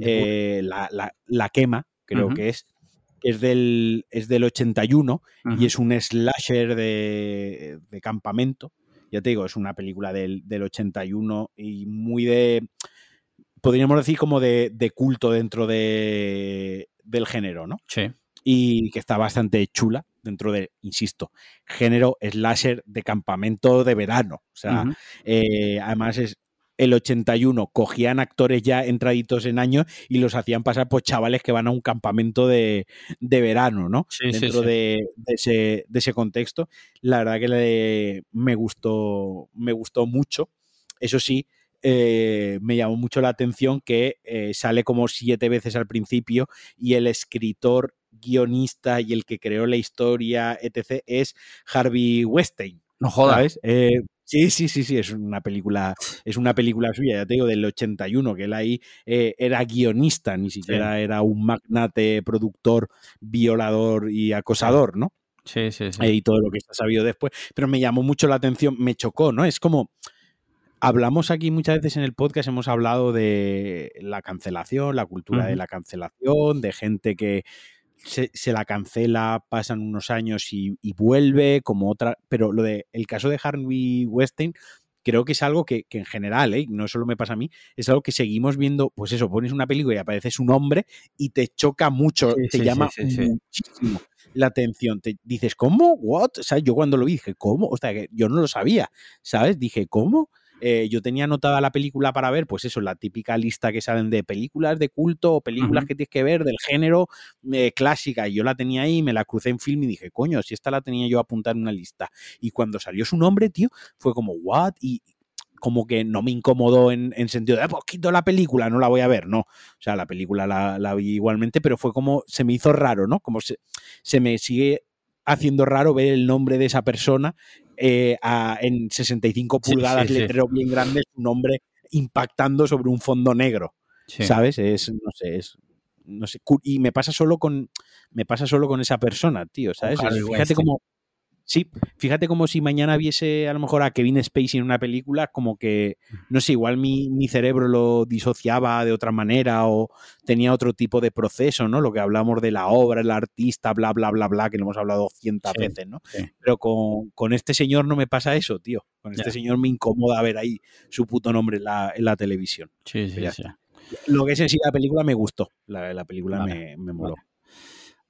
S2: eh, la, quema, creo que es, es del, es del 81 y es un slasher de, campamento. Ya te digo, es una película del, 81 y muy de, podríamos decir como de, culto dentro de, del género, ¿no?
S1: Sí.
S2: Y que está bastante chula dentro de, insisto, género slasher de campamento de verano. O sea, eh, además es, el 81 cogían actores ya entraditos en años y los hacían pasar por chavales que van a un campamento de, verano, ¿no? Dentro De, ese, contexto. La verdad que me, gustó, me gustó mucho. Eso sí, eh, me llamó mucho la atención que eh, sale como siete veces al principio y el escritor, guionista y el que creó la historia, etc., es Harvey Weinstein.
S1: No jodas.
S2: Eh, Sí, sí, sí, sí, es una película, es una película suya, ya te digo, del 81, que él ahí eh, era guionista, ni siquiera era un magnate, productor, violador y acosador, ¿no?
S1: Sí, sí, sí.
S2: y todo lo que está sabido después. Pero me llamó mucho la atención, me chocó, ¿no? Es como, hablamos aquí muchas veces en el podcast, hemos hablado de la cancelación, la cultura de la cancelación, de gente que se, la cancela, pasan unos años y, vuelve, como otra. Pero lo de el caso de Harvey Weinstein, creo que es algo que, en general, ¿eh? no solo me pasa a mí, es algo que seguimos viendo, pues eso, pones una película y apareces un hombre y te choca mucho, te llama muchísimo la atención. Te dices, ¿cómo? ¿What? O sea, yo cuando lo vi dije, ¿cómo? O sea, que yo no lo sabía, ¿sabes? Dije, ¿cómo? Eh, yo tenía anotada la película para ver, pues eso, la típica lista que salen de películas de culto o películas que tienes que ver del género eh, clásica. Y yo la tenía ahí, me la crucé en film y dije, coño, si esta la tenía yo apuntada en una lista. Y cuando salió su nombre, tío, fue como, ¿what? Y, como que no me incomodó en, sentido de, pues quito la película, no la voy a ver, no. O sea, la película la, vi igualmente, pero fue como, se me hizo raro, ¿no? Como se, se me sigue haciendo raro ver el nombre de esa persona eh, en 65 pulgadas, letrero bien grande, su nombre impactando sobre un fondo negro. ¿Sabes? Es, no sé, es, no sé, y me pasa solo con, me pasa solo con esa persona, tío, ¿sabes? fíjate cómo, Sí, fíjate como si mañana viese a lo mejor a Kevin Spacey en una película, como que, no sé, igual mi, cerebro lo disociaba de otra manera o tenía otro tipo de proceso, ¿no? Lo que hablamos de la obra, el artista, bla, bla, bla, bla, que lo hemos hablado cientos veces, ¿no? Pero con, este señor no me pasa eso, tío. Con este señor me incomoda ver ahí su puto nombre en la, televisión.
S1: Sí, sí, sí.
S2: Lo que es en sí la película me gustó. La, película me, me moló.
S1: Vale,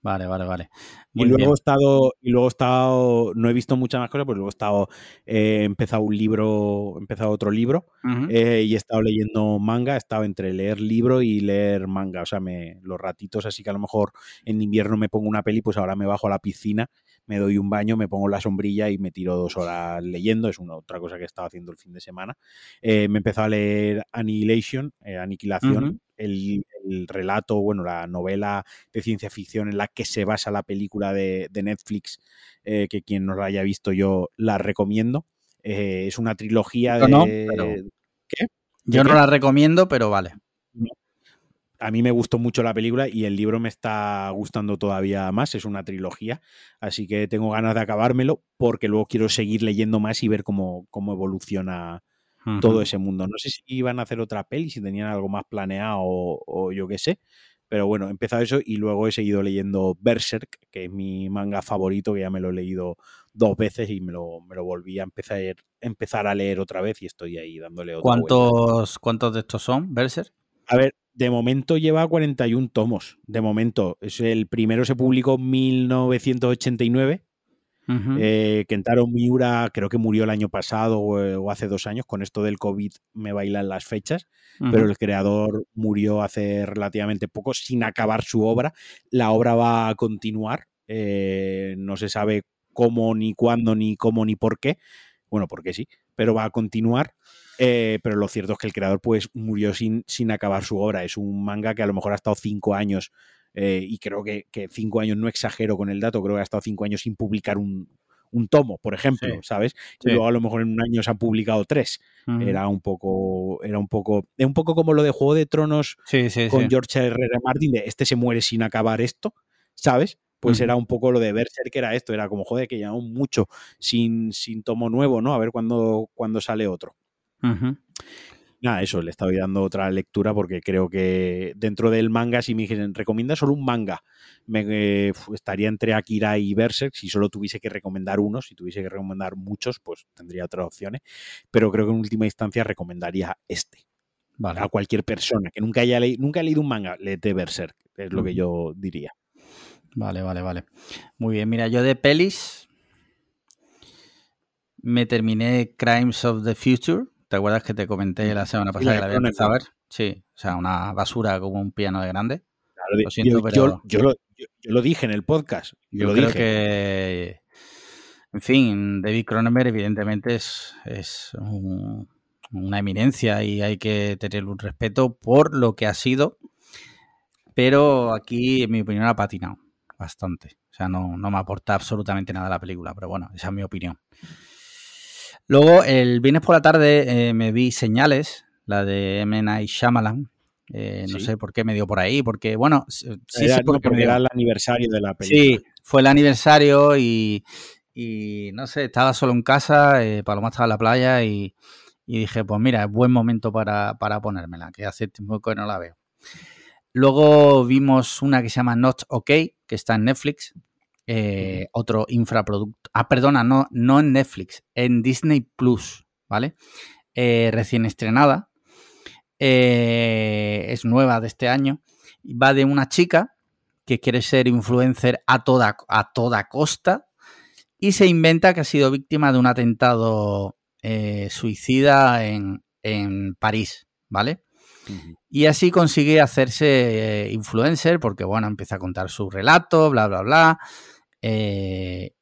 S1: vale, vale.
S2: y luego he estado, y luego he estado, no he visto muchas más cosas, pues luego he estado, he empezado un libro, he empezado otro libro eh, y he estado leyendo manga, he estado entre leer libro y leer manga, o sea, me, los ratitos así que a lo mejor en invierno me pongo una peli, pues ahora me bajo a la piscina, me doy un baño, me pongo la sombrilla y me tiro dos horas leyendo, es una otra cosa que he estado haciendo el fin de semana. Eh, me he empezado a leer Annihilation, eh, Aniquilación, el, relato, bueno, la novela de ciencia ficción en la que se basa la película de, Netflix, eh, que quien no la haya visto yo la recomiendo. Eh, es una trilogía de...
S1: ¿Qué? Yo no la recomiendo, pero vale.
S2: A mí me gustó mucho la película y el libro me está gustando todavía más. Es una trilogía, así que tengo ganas de acabármelo porque luego quiero seguir leyendo más y ver cómo, cómo evoluciona todo ese mundo. No sé si iban a hacer otra peli, si tenían algo más planeado o, yo qué sé. Pero bueno, he empezado eso y luego he seguido leyendo Berserk, que es mi manga favorito, que ya me lo he leído dos veces y me lo, me lo volví a empezar, empezar a leer otra vez y estoy ahí dándole otra
S1: ¿Cuántos, ¿Cuántos de estos son, Berserk?
S2: A ver, de momento lleva 41 tomos. De momento, es el primero se publicó en 1989 eh, Kentaro Miura creo que murió el año pasado o, hace dos años, con esto del COVID me bailan las fechas, pero el creador murió hace relativamente poco sin acabar su obra. La obra va a continuar, eh, no se sabe cómo, ni cuándo, ni cómo, ni por qué. Bueno, porque sí, pero va a continuar. Eh, pero lo cierto es que el creador pues murió sin, sin acabar su obra. Es un manga que a lo mejor ha estado cinco años eh, y creo que, cinco años, no exagero con el dato, creo que ha estado cinco años sin publicar un, tomo, por ejemplo, ¿sabes? Y luego a lo mejor en un año se han publicado tres. Era un poco, era un poco, es un poco como lo de Juego de Tronos con George R. R. Martin, de este se muere sin acabar esto, ¿sabes? Pues era un poco lo de que era esto, era como, joder, que llevamos mucho sin, sin tomo nuevo, ¿no? A ver cuándo, cuándo sale otro nada, eso, le estoy dando otra lectura porque creo que dentro del manga, si me dijesen, recomienda solo un manga, me eh, estaría entre Akira y Berserk. Si solo tuviese que recomendar uno, si tuviese que recomendar muchos, pues tendría otras opciones. Pero creo que en última instancia recomendaría este. A cualquier persona que nunca haya leído, nunca leído un manga, léete Berserk, es lo que yo diría.
S1: Vale, vale, vale. Muy bien, mira, yo de pelis me terminé Crimes of the Future ¿Te acuerdas que te comenté la semana pasada que la había empezado a ver? Sí, o sea, una basura como un piano de grande.
S2: lo siento, yo, pero... Yo, lo, dije en el podcast. Yo, lo
S1: creo
S2: dije.
S1: que. En fin, David Cronenberg, evidentemente, es, es una eminencia y hay que tener un respeto por lo que ha sido. Pero aquí, en mi opinión, ha patinado bastante. O sea, no, no me aporta absolutamente nada a la película, pero bueno, esa es mi opinión. Luego, el viernes por la tarde eh, me vi Señales, la de M. Night Shyamalan. Eh, no sé por qué me dio por ahí, porque, bueno, sí,
S2: era, sí, porque, era el aniversario de la película.
S1: Sí, fue el aniversario y, no sé, estaba solo en casa, eh, Paloma estaba en la playa y, dije, pues mira, es buen momento para, para ponérmela, que hace tiempo que no la veo. Luego vimos una que se llama Not OK, que está en Netflix, eh, otro infraproducto. Ah, perdona, no, no en Netflix, en Disney Plus, ¿vale? Eh, recién estrenada. Eh, es nueva de este año. Va de una chica que quiere ser influencer a toda, a toda costa y se inventa que ha sido víctima de un atentado eh, suicida en, París, ¿vale? Y así consigue hacerse influencer porque, bueno, empieza a contar su relato, bla, bla, bla. Eh,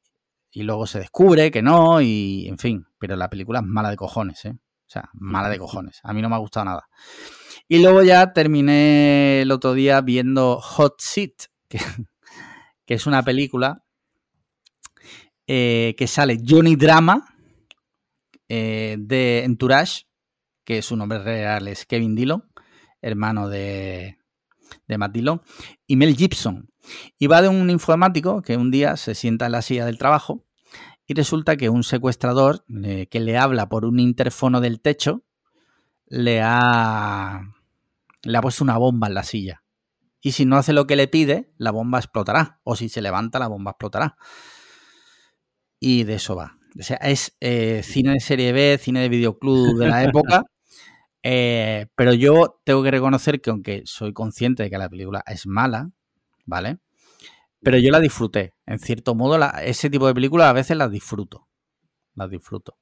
S1: y luego se descubre que no, y en fin, pero la película es mala de cojones, ¿eh? O sea, mala de cojones. A mí no me ha gustado nada. Y luego ya terminé el otro día viendo Hot Seat, que, es una película que sale Johnny Drama, eh, de Entourage, que su nombre real es Kevin Dillon, hermano de, de Matt Dillon, y Mel Gibson. Y va de un informático que un día se sienta en la silla del trabajo y resulta que un secuestrador eh, que le habla por un interfono del techo le ha, le ha puesto una bomba en la silla. Y si no hace lo que le pide, la bomba explotará. O si se levanta, la bomba explotará. Y de eso va. O sea, es eh, cine de serie B, cine de videoclub de la época. Eh, pero yo tengo que reconocer que aunque soy consciente de que la película es mala, ¿vale? Pero yo la disfruté. En cierto modo, ese tipo de películas a veces las disfruto. Las disfruto.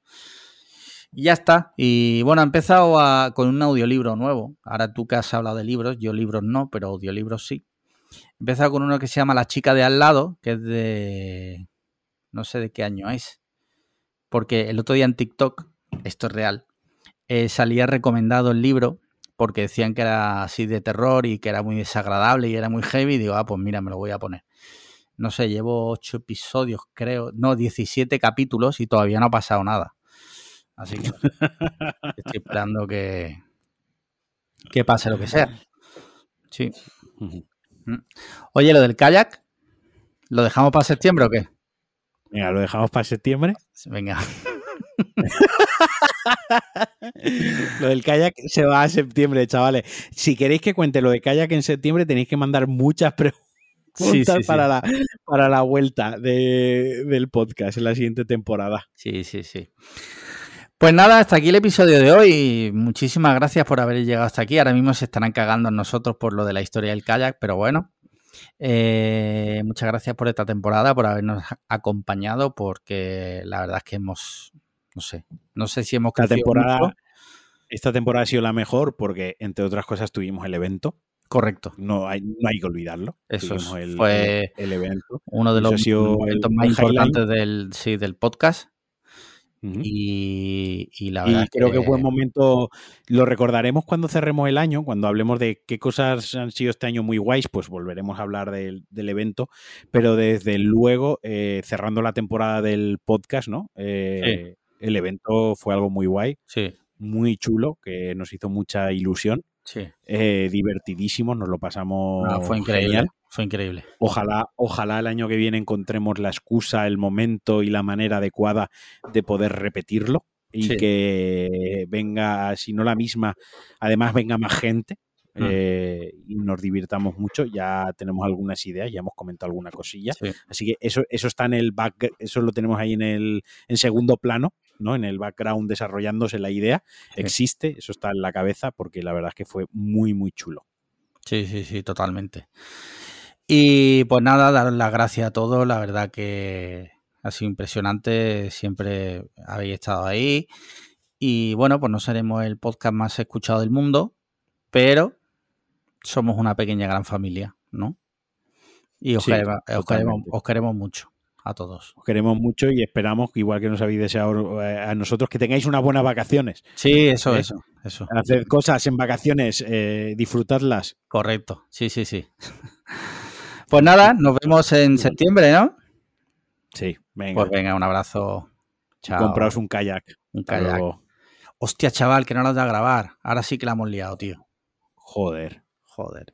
S1: Y ya está. Y bueno, he empezado con un audiolibro nuevo. Ahora tú que has hablado de libros, yo libros no, pero audiolibros sí. He empezado con uno que se llama La chica de al lado, que es de... no sé de qué año es porque el otro día en TikTok, esto es real, eh, salía recomendado el libro porque decían que era así de terror y que era muy desagradable y era muy heavy. Y digo, ah, pues mira, me lo voy a poner. No sé, llevo ocho episodios, creo, no, 17 capítulos y todavía no ha pasado nada. Así que estoy esperando que, que pase lo que sea. Sí. Mm. Oye, lo del kayak, ¿lo dejamos para septiembre o qué?
S2: Venga, lo dejamos para septiembre.
S1: Venga.
S2: Lo del kayak se va a septiembre, chavales. Si queréis que cuente lo de kayak en septiembre, tenéis que mandar muchas preguntas para, La, para la vuelta del podcast en la siguiente temporada.
S1: Sí, sí, sí. Pues nada, hasta aquí el episodio de hoy. Muchísimas gracias por haber llegado hasta aquí. Ahora mismo se estarán cagando en nosotros por lo de la historia del kayak, pero bueno, eh, muchas gracias por esta temporada, por habernos acompañado, porque la verdad es que hemos, no sé, no sé si hemos
S2: esta temporada, esta temporada ha sido la mejor porque, entre otras cosas, tuvimos el evento.
S1: Correcto.
S2: No hay, no hay que olvidarlo.
S1: Eso fue el, evento. Uno de los momentos más importantes del, sí, del podcast. y, la verdad
S2: creo que... que buen momento, lo recordaremos cuando cerremos el año, cuando hablemos de qué cosas han sido este año muy guays, pues volveremos a hablar del, evento, pero desde luego, eh, cerrando la temporada del podcast, ¿no? Eh, el evento fue algo muy guay,
S1: sí.
S2: muy chulo, que nos hizo mucha ilusión.
S1: Sí.
S2: Eh, divertidísimos, nos lo pasamos.
S1: fue increíble. Fue increíble.
S2: Ojalá, ojalá el año que viene encontremos la excusa, el momento y la manera adecuada de poder repetirlo y que venga, si no la misma, además venga más gente. Mm. Eh, y nos divirtamos mucho. Ya tenemos algunas ideas, ya hemos comentado alguna cosilla. Así que eso, eso está en el back, eso lo tenemos ahí en el en segundo plano, ¿no? En el background desarrollándose la idea. Existe, eso está en la cabeza, porque la verdad es que fue muy, muy chulo.
S1: Sí, sí, sí, totalmente. Y pues nada, daros las gracias a todos, la verdad que ha sido impresionante, siempre habéis estado ahí. Y bueno, pues no seremos el podcast más escuchado del mundo, pero somos una pequeña gran familia, ¿no? Y os, queremos, mucho a todos.
S2: Os queremos mucho y esperamos, igual que nos habéis deseado eh, a nosotros, que tengáis unas buenas vacaciones.
S1: Sí, eso, ¿Eh? eso, eso.
S2: Hacer cosas en vacaciones, eh, disfrutadlas.
S1: Correcto, sí, sí, sí. Pues nada, nos vemos en septiembre, ¿no?
S2: Sí, venga.
S1: Pues venga, un abrazo.
S2: Chao. Compraos un kayak.
S1: Un kayak. Hostia, chaval, que no lo has a grabar. Ahora sí que la hemos liado, tío.
S2: Joder.
S1: Joder.